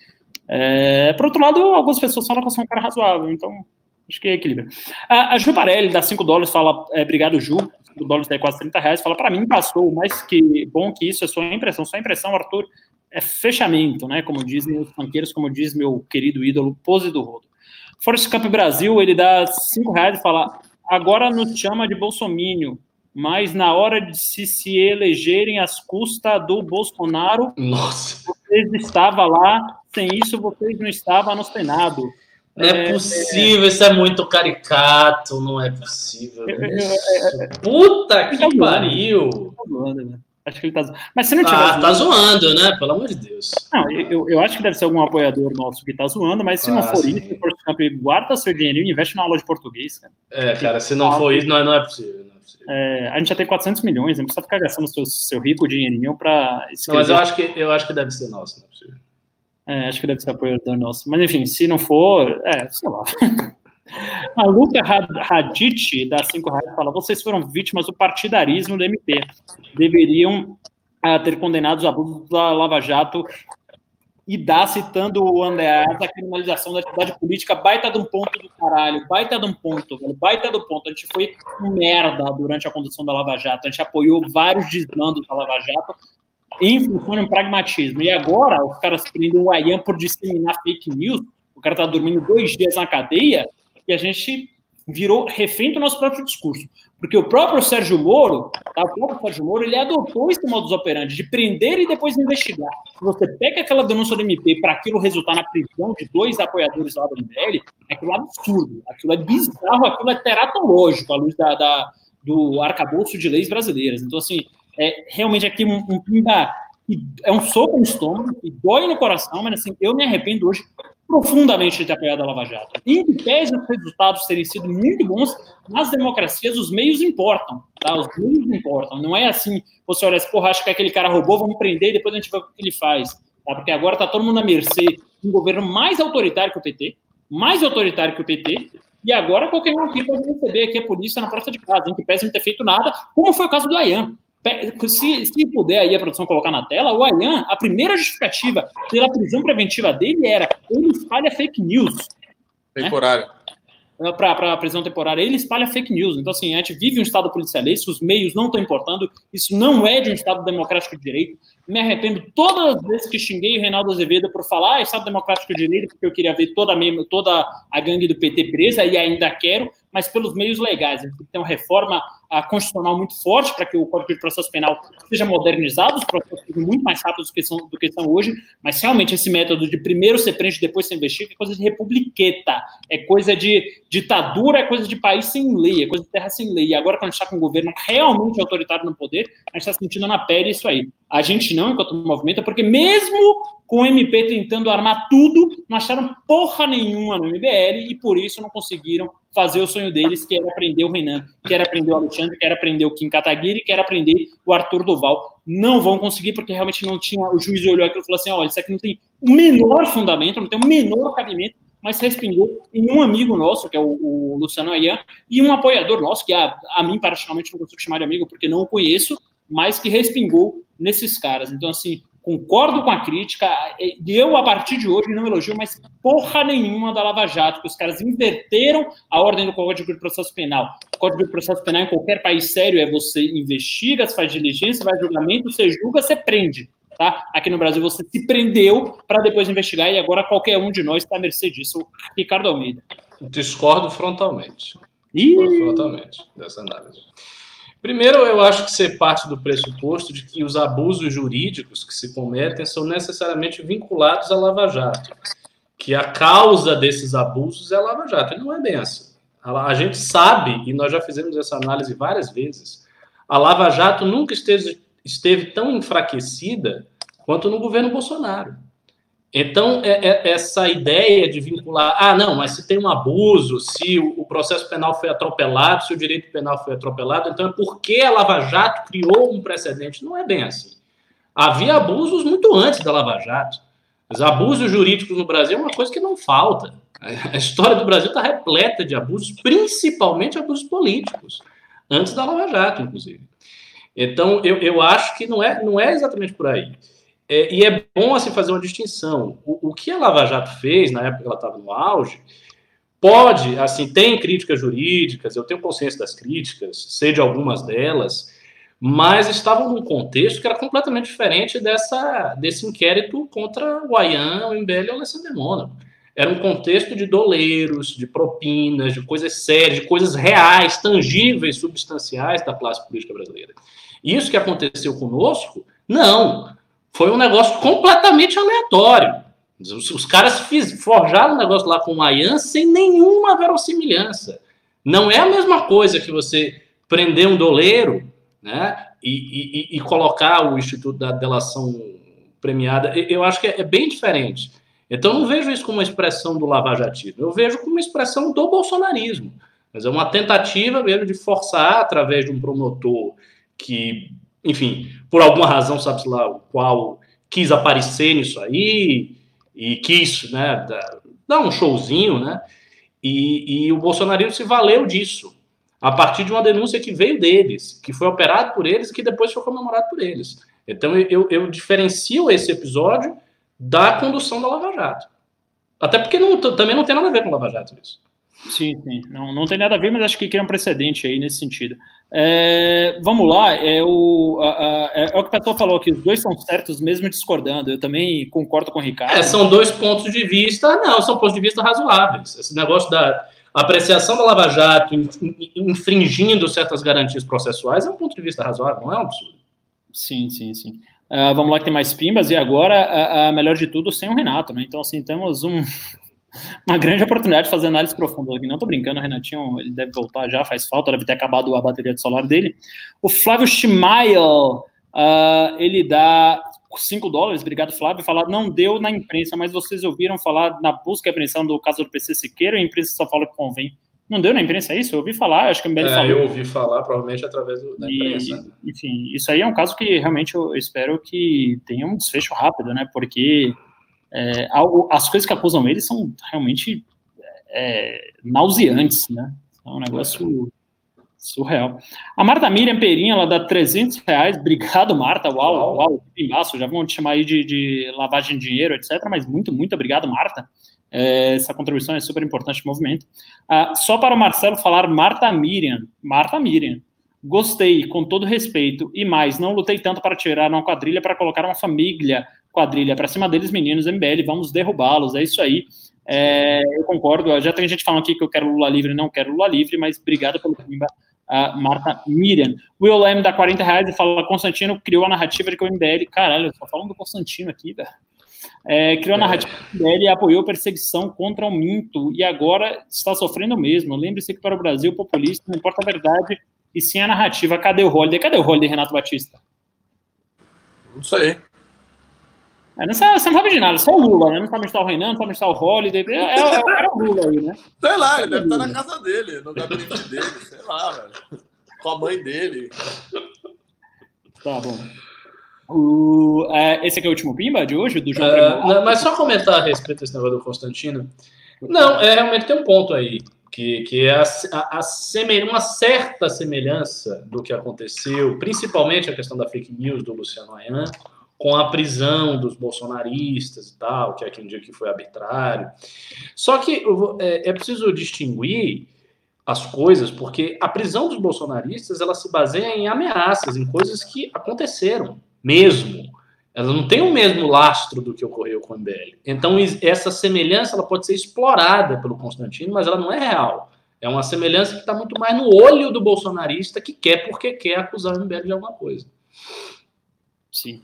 É, por outro lado, algumas pessoas falam que eu sou um cara razoável, então acho que é equilíbrio. A, a Ju Parelli, dá 5 dólares, fala, é, obrigado, Ju, 5 dólares é quase 30 reais, fala, para mim passou, mas que bom que isso é sua impressão, sua impressão, Arthur, é fechamento, né? Como dizem os banqueiros, como diz meu querido ídolo Pose do Rodo. Force Cup Brasil, ele dá cinco reais e fala: agora nos chama de bolsomínio, mas na hora de se, se elegerem às custas do Bolsonaro, Nossa. vocês estavam lá, sem isso vocês não estavam no Senado. Não é, é possível, é... isso é muito caricato, não é possível. Puta que pariu! Tá Acho que ele tá Mas se não tiver. Ah, tá zoando, né? Pelo amor de Deus. Não, eu, eu acho que deve ser algum apoiador nosso que tá zoando, mas se ah, não for sim. isso, for guarda seu dinheiro e investe na aula de português, cara. É, cara, se não for isso, não é, não é possível. Não é a gente já tem 400 milhões, não precisa ficar gastando seu, seu rico dinheirinho. Não, mas eu acho, que, eu acho que deve ser nosso, não é possível. É, acho que deve ser apoiador nosso. Mas enfim, se não for, é, sei lá. [laughs] A Luca Radit, da 5 reais, fala: vocês foram vítimas do partidarismo do MP. Deveriam uh, ter condenado os abusos da Lava Jato e dá citando o André a criminalização da atividade política, baita de um ponto do caralho, baita de um ponto, velho, baita do ponto. A gente foi merda durante a condução da Lava Jato, a gente apoiou vários desmandos da Lava Jato em função de um pragmatismo. E agora os caras prendem o Ayan por disseminar fake news, o cara tá dormindo dois dias na cadeia, e a gente virou refém do nosso próprio discurso. Porque o próprio Sérgio Moro, tá, o próprio Sérgio Moro, ele adotou esse modus operandi de prender e depois investigar. Se você pega aquela denúncia do MP para aquilo resultar na prisão de dois apoiadores lá do MBL, aquilo é absurdo, aquilo é bizarro, aquilo é teratológico à luz da, da do arcabouço de leis brasileiras. Então, assim, é realmente aqui um, um pimba, é um soco no estômago, e dói no coração, mas assim, eu me arrependo hoje profundamente de ter apoiado a Lava Jato. Em pese os resultados terem sido muito bons, nas democracias os meios importam, tá? Os meios importam. Não é assim, você olha assim, porra, acho que aquele cara roubou, vamos prender e depois a gente vê o que ele faz. Tá? Porque agora está todo mundo à mercê de um governo mais autoritário que o PT, mais autoritário que o PT, e agora qualquer um aqui pode receber aqui a polícia na porta de casa, em que pese não ter feito nada, como foi o caso do Ayan. Se, se puder aí a produção colocar na tela, o Ayan, a primeira justificativa pela prisão preventiva dele era ele espalha fake news. Temporária. Né? Para a prisão temporária, ele espalha fake news. Então, assim, a gente vive um Estado policialista, os meios não estão importando, isso não é de um Estado democrático de direito. Me arrependo todas as vezes que xinguei o Reinaldo Azevedo por falar ah, Estado democrático de direito, porque eu queria ver toda a, toda a gangue do PT presa, e ainda quero, mas pelos meios legais. A gente tem que ter uma reforma a, constitucional muito forte para que o Código de Processo Penal seja modernizado, os processos muito mais rápidos do que, são, do que são hoje, mas realmente esse método de primeiro ser prende, depois se investiga, é coisa de republiqueta, é coisa de ditadura, é coisa de país sem lei, é coisa de terra sem lei. E agora, quando a gente está com um governo realmente autoritário no poder, a gente está sentindo na pele isso aí. A gente não, enquanto movimento, porque mesmo com o MP tentando armar tudo, não acharam porra nenhuma no MBL e por isso não conseguiram fazer o sonho deles, que era aprender o Renan, que era aprender o Alexandre, que era aprender o Kim Kataguiri, que era aprender o Arthur Duval. Não vão conseguir porque realmente não tinha. O juiz olhou aquilo e falou assim: olha, isso aqui não tem o menor fundamento, não tem o menor cabimento, mas respingou em um amigo nosso, que é o, o Luciano Ayan, e um apoiador nosso, que a, a mim, particularmente, não consigo chamar de amigo porque não o conheço, mas que respingou nesses caras. Então, assim, concordo com a crítica, e eu, a partir de hoje, não elogio mais porra nenhuma da Lava Jato, que os caras inverteram a ordem do Código de Processo Penal. O Código de Processo Penal em qualquer país sério é você investiga, você faz diligência, faz julgamento, você julga, você prende. Tá? Aqui no Brasil você se prendeu para depois investigar e agora qualquer um de nós está à mercê disso. Ricardo Almeida. Discordo frontalmente. Discordo frontalmente dessa análise. Primeiro, eu acho que ser parte do pressuposto de que os abusos jurídicos que se cometem são necessariamente vinculados à Lava Jato, que a causa desses abusos é a Lava Jato. E não é bem assim. A gente sabe, e nós já fizemos essa análise várias vezes, a Lava Jato nunca esteve, esteve tão enfraquecida quanto no governo Bolsonaro. Então, é, é, essa ideia de vincular, ah, não, mas se tem um abuso, se o, o, processo penal foi atropelado, se o direito penal foi atropelado, então é porque a Lava Jato criou um precedente. Não é bem assim. Havia abusos muito antes da Lava Jato. Os abusos jurídicos no Brasil é uma coisa que não falta. A história do Brasil está repleta de abusos, principalmente abusos políticos, antes da Lava Jato, inclusive. Então, eu, eu acho que não é, não é exatamente por aí. É, e é bom assim fazer uma distinção. O, o, que a Lava Jato fez na época que ela estava no auge pode, assim, tem críticas jurídicas, eu tenho consciência das críticas, sei de algumas delas, mas estavam num contexto que era completamente diferente dessa, desse inquérito contra o Ayan, o MBL e o Alessandro Mônaco. Era um contexto de doleiros, de propinas, de coisas sérias, de coisas reais, tangíveis, substanciais da classe política brasileira. Isso que aconteceu conosco, não foi um negócio completamente aleatório. Os, os caras fiz, forjaram um negócio lá com o Ayan sem nenhuma verossimilhança. Não é a mesma coisa que você prender um doleiro né, e, e, e colocar o Instituto da Delação Premiada. Eu acho que é, é bem diferente. Então, não vejo isso como uma expressão do lavajatismo, eu vejo como uma expressão do bolsonarismo. Mas é uma tentativa mesmo de forçar, através de um promotor que, enfim, por alguma razão, sabe-se lá o qual, quis aparecer nisso aí e quis né, dar um showzinho, né? E, e o bolsonarismo se valeu disso, a partir de uma denúncia que veio deles, que foi operado por eles e que depois foi comemorado por eles. Então, eu, eu diferencio esse episódio da condução da Lava Jato. Até porque não, também não tem nada a ver com Lava Jato isso. Sim, sim. Não, não tem nada a ver, mas acho que cria um precedente aí nesse sentido. É, vamos lá, é o, a, a, é, é, o que o Pessoal falou que os dois são certos, mesmo discordando. Eu também concordo com o Ricardo. É, são dois pontos de vista, não, são pontos de vista razoáveis. Esse negócio da apreciação da Lava Jato infringindo certas garantias processuais é um ponto de vista razoável, não é um absurdo. Sim, sim, sim. Uh, vamos lá que tem mais pimbas, e agora, uh, melhor de tudo, sem o Renato, né? Então, assim, temos um, uma grande oportunidade de fazer análise profunda aqui. Não tô brincando, o Renatinho, ele deve voltar já, faz falta, deve ter acabado a bateria de solar dele. O Flávio Schmael, ele dá 5 dólares, obrigado Flávio, falar, não deu na imprensa, mas vocês ouviram falar na busca e apreensão do caso do PC Siqueira, a imprensa só fala que convém. Não deu na imprensa é isso? Eu ouvi falar, acho que o MBL é, falou. Eu ouvi falar, provavelmente através do, da imprensa. E, enfim, isso aí é um caso que realmente eu espero que tenha um desfecho rápido, né? Porque é, algo, as coisas que acusam ele são realmente é, nauseantes, né? É um negócio surreal. A Marta Miriam Perinha, ela dá 300 reais. Obrigado, Marta. Uau, uau, uau já vão te chamar aí de, de lavagem de dinheiro, etc. Mas muito, muito obrigado, Marta. É, essa contribuição é super importante no movimento. Ah, só para o Marcelo falar, Marta Miriam, Marta Miriam, gostei, com todo respeito, e mais, não lutei tanto para tirar uma quadrilha para colocar uma família quadrilha para cima deles, meninos, MBL, vamos derrubá-los, é isso aí. É, eu concordo, já tem gente falando aqui que eu quero Lula livre, não quero Lula livre, mas obrigado pelo pimba, uh, Marta Miriam. Will M dá 40 reais e fala, Constantino criou a narrativa de que o MBL, caralho, só falando do Constantino aqui, velho é, criou a narrativa dele e apoiou perseguição contra o Minto e agora está sofrendo mesmo. Lembre-se que para o Brasil populista não importa a verdade e sim a narrativa. Cadê o Holiday? Cadê o Holiday, Renato Batista? Não sei. É, não, sabe, você não sabe de nada, só o Lula, né? Não sabe onde está o Renan, não sabe onde está o Holiday. É, é, é o cara Lula aí, né? Sei lá, ele deve estar na casa dele, no gabinete dele, sei lá, velho. Com a mãe dele. Tá bom. O, é, esse aqui é o último Pimba de hoje, do João uh, não, Mas só comentar a respeito desse negócio do Constantino. Não, é, realmente tem um ponto aí, que, que é a, a, a uma certa semelhança do que aconteceu, principalmente a questão da fake news do Luciano Ayan, com a prisão dos bolsonaristas e tal, que é aquele dia que foi arbitrário. Só que é, é preciso distinguir as coisas, porque a prisão dos bolsonaristas ela se baseia em ameaças, em coisas que aconteceram mesmo, ela não tem o mesmo lastro do que ocorreu com o MBL. Então, essa semelhança ela pode ser explorada pelo Constantino, mas ela não é real. É uma semelhança que está muito mais no olho do bolsonarista que quer porque quer acusar o MBL de alguma coisa. Sim.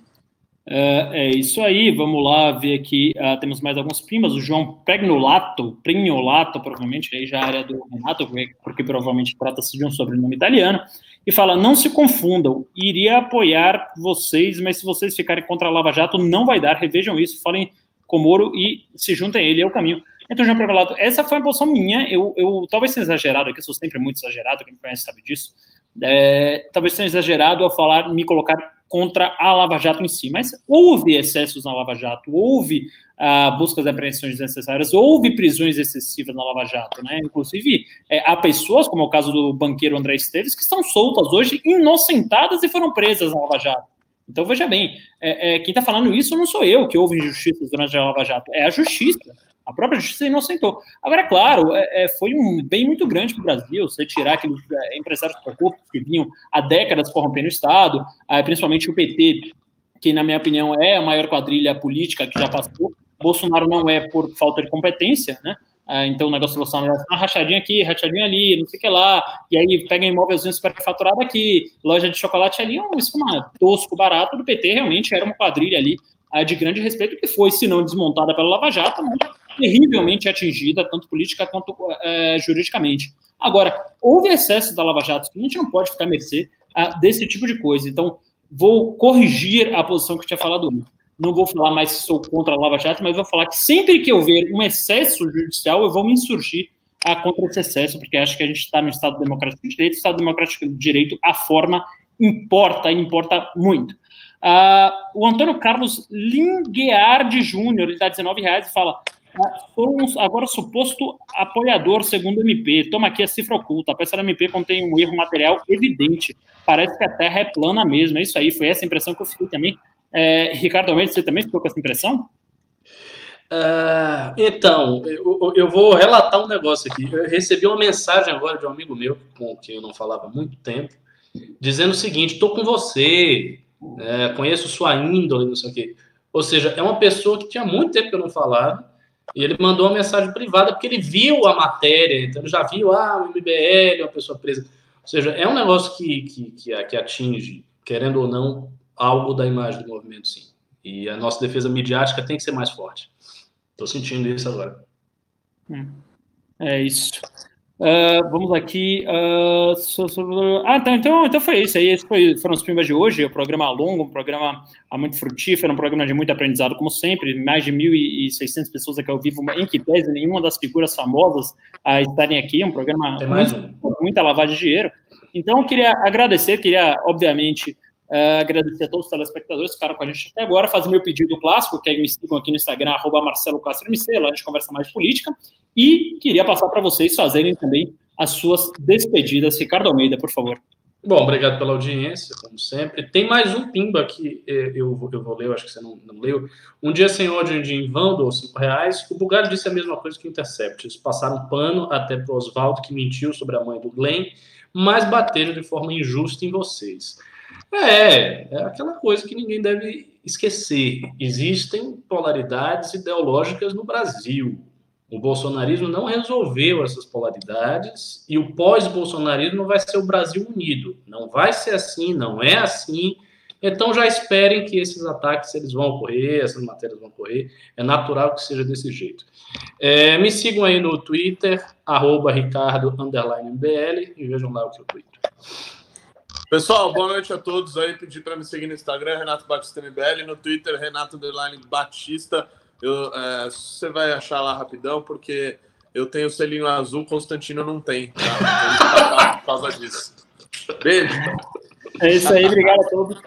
É, é, isso aí, vamos lá ver aqui. Uh, temos mais alguns primas. O João Pregnolato, Prignolato, provavelmente, aí já é área do Renato, porque provavelmente trata-se de um sobrenome italiano e fala: não se confundam, iria apoiar vocês, mas se vocês ficarem contra a Lava Jato, não vai dar. Revejam isso, falem com Moro e se juntem a ele, é o caminho. Então, João Prevelato, essa foi a posição minha. Eu, eu talvez tenha exagerado aqui, sou sempre muito exagerado, quem me conhece sabe disso. É, talvez tenha exagerado ao falar, me colocar contra a Lava Jato em si, mas houve excessos na Lava Jato, houve uh, buscas e apreensões necessárias, houve prisões excessivas na Lava Jato, né? Inclusive, é, há pessoas, como é o caso do banqueiro André Esteves, que estão soltas hoje, inocentadas e foram presas na Lava Jato. Então, veja bem, é, é, quem está falando isso não sou eu, que houve injustiças durante a Lava Jato, é a justiça. A própria justiça inocentou. Agora, é claro, é, é, foi um bem muito grande para o Brasil você tirar aqueles é, empresários corruptos que vinham há décadas corrompendo o Estado, é, principalmente o PT, que, na minha opinião, é a maior quadrilha política que já passou. Bolsonaro não é por falta de competência, né? Ah, então o negócio de loção, uma rachadinha aqui, rachadinha ali, não sei o que lá, e aí pega imóvelzinho superfaturado aqui, loja de chocolate ali, um esquema tosco, barato do PT, realmente era uma quadrilha ali de grande respeito, que foi, se não desmontada pela Lava Jato, mas terrivelmente atingida, tanto política quanto é, juridicamente. Agora, houve excesso da Lava Jato, a gente não pode ficar à mercê ah, desse tipo de coisa. Então, vou corrigir a posição que eu tinha falado antes. Não vou falar mais se sou contra a Lava Jato, mas vou falar que sempre que eu ver um excesso judicial, eu vou me insurgir ah, contra esse excesso, porque acho que a gente está no Estado Democrático de Direito. Estado Democrático de Direito, a forma importa e importa muito. Uh, o Antônio Carlos Lingueardi Júnior, ele dá 19 reais e fala: Sou um, agora suposto apoiador, segundo MP. Toma aqui a cifra oculta. A peça da MP contém um erro material evidente. Parece que a Terra é plana mesmo. É isso aí. Foi essa impressão que eu fiquei também. É, Ricardo Almeida, você também ficou com essa impressão? Uh, então, eu, eu, vou relatar um negócio aqui. Eu recebi uma mensagem agora de um amigo meu, com quem eu não falava há muito tempo, dizendo o seguinte: estou com você, é, conheço sua índole, não sei o quê. Ou seja, é uma pessoa que tinha muito tempo que eu não falava, e ele mandou uma mensagem privada porque ele viu a matéria, então ele já viu, ah, o MBL, uma pessoa presa. Ou seja, é um negócio que, que, que, que atinge, querendo ou não, algo da imagem do movimento, sim. E a nossa defesa midiática tem que ser mais forte. Estou sentindo isso agora. Hum. É isso. Uh, vamos aqui. Uh, so, so, ah, tá, então, então foi isso aí. Esse foi, foram os pimbas de hoje. O um programa longo, um programa muito frutífero, um programa de muito aprendizado, como sempre. Mais de 1.600 pessoas aqui ao vivo, em que pese nenhuma das figuras famosas a estarem aqui. Um programa com muita lavagem de dinheiro. Então, eu queria agradecer, queria, obviamente, Uh, agradecer a todos os telespectadores que ficaram com a gente até agora, fazer meu pedido clássico, que é me sigam aqui no Instagram, arroba Marcelo Castro MC, lá a gente conversa mais política, e queria passar para vocês fazerem também as suas despedidas. Ricardo Almeida, por favor. Bom, obrigado pela audiência, como sempre. Tem mais um pimba que eh, eu, eu vou ler, eu acho que você não, não leu. Um dia sem ódio de Invão, ou cinco reais. O Bugado disse a mesma coisa que o Intercept. Eles passaram pano até para o Oswaldo, que mentiu sobre a mãe do Glenn, mas bateram de forma injusta em vocês. É, é aquela coisa que ninguém deve esquecer. Existem polaridades ideológicas no Brasil. O bolsonarismo não resolveu essas polaridades e o pós-bolsonarismo vai ser o Brasil unido. Não vai ser assim, não é assim. Então já esperem que esses ataques eles vão ocorrer, essas matérias vão ocorrer. É natural que seja desse jeito. É, me sigam aí no Twitter, arroba Ricardo e vejam lá o que eu tweeto. Pessoal, boa noite a todos aí. Pedi para me seguir no Instagram, Renato Batista MBL, no Twitter, Renato Underline Batista. Eu, é, você vai achar lá rapidão, porque eu tenho o selinho azul, Constantino não tem. Tá? Então, por causa disso. Beijo. É isso aí, obrigado a todos.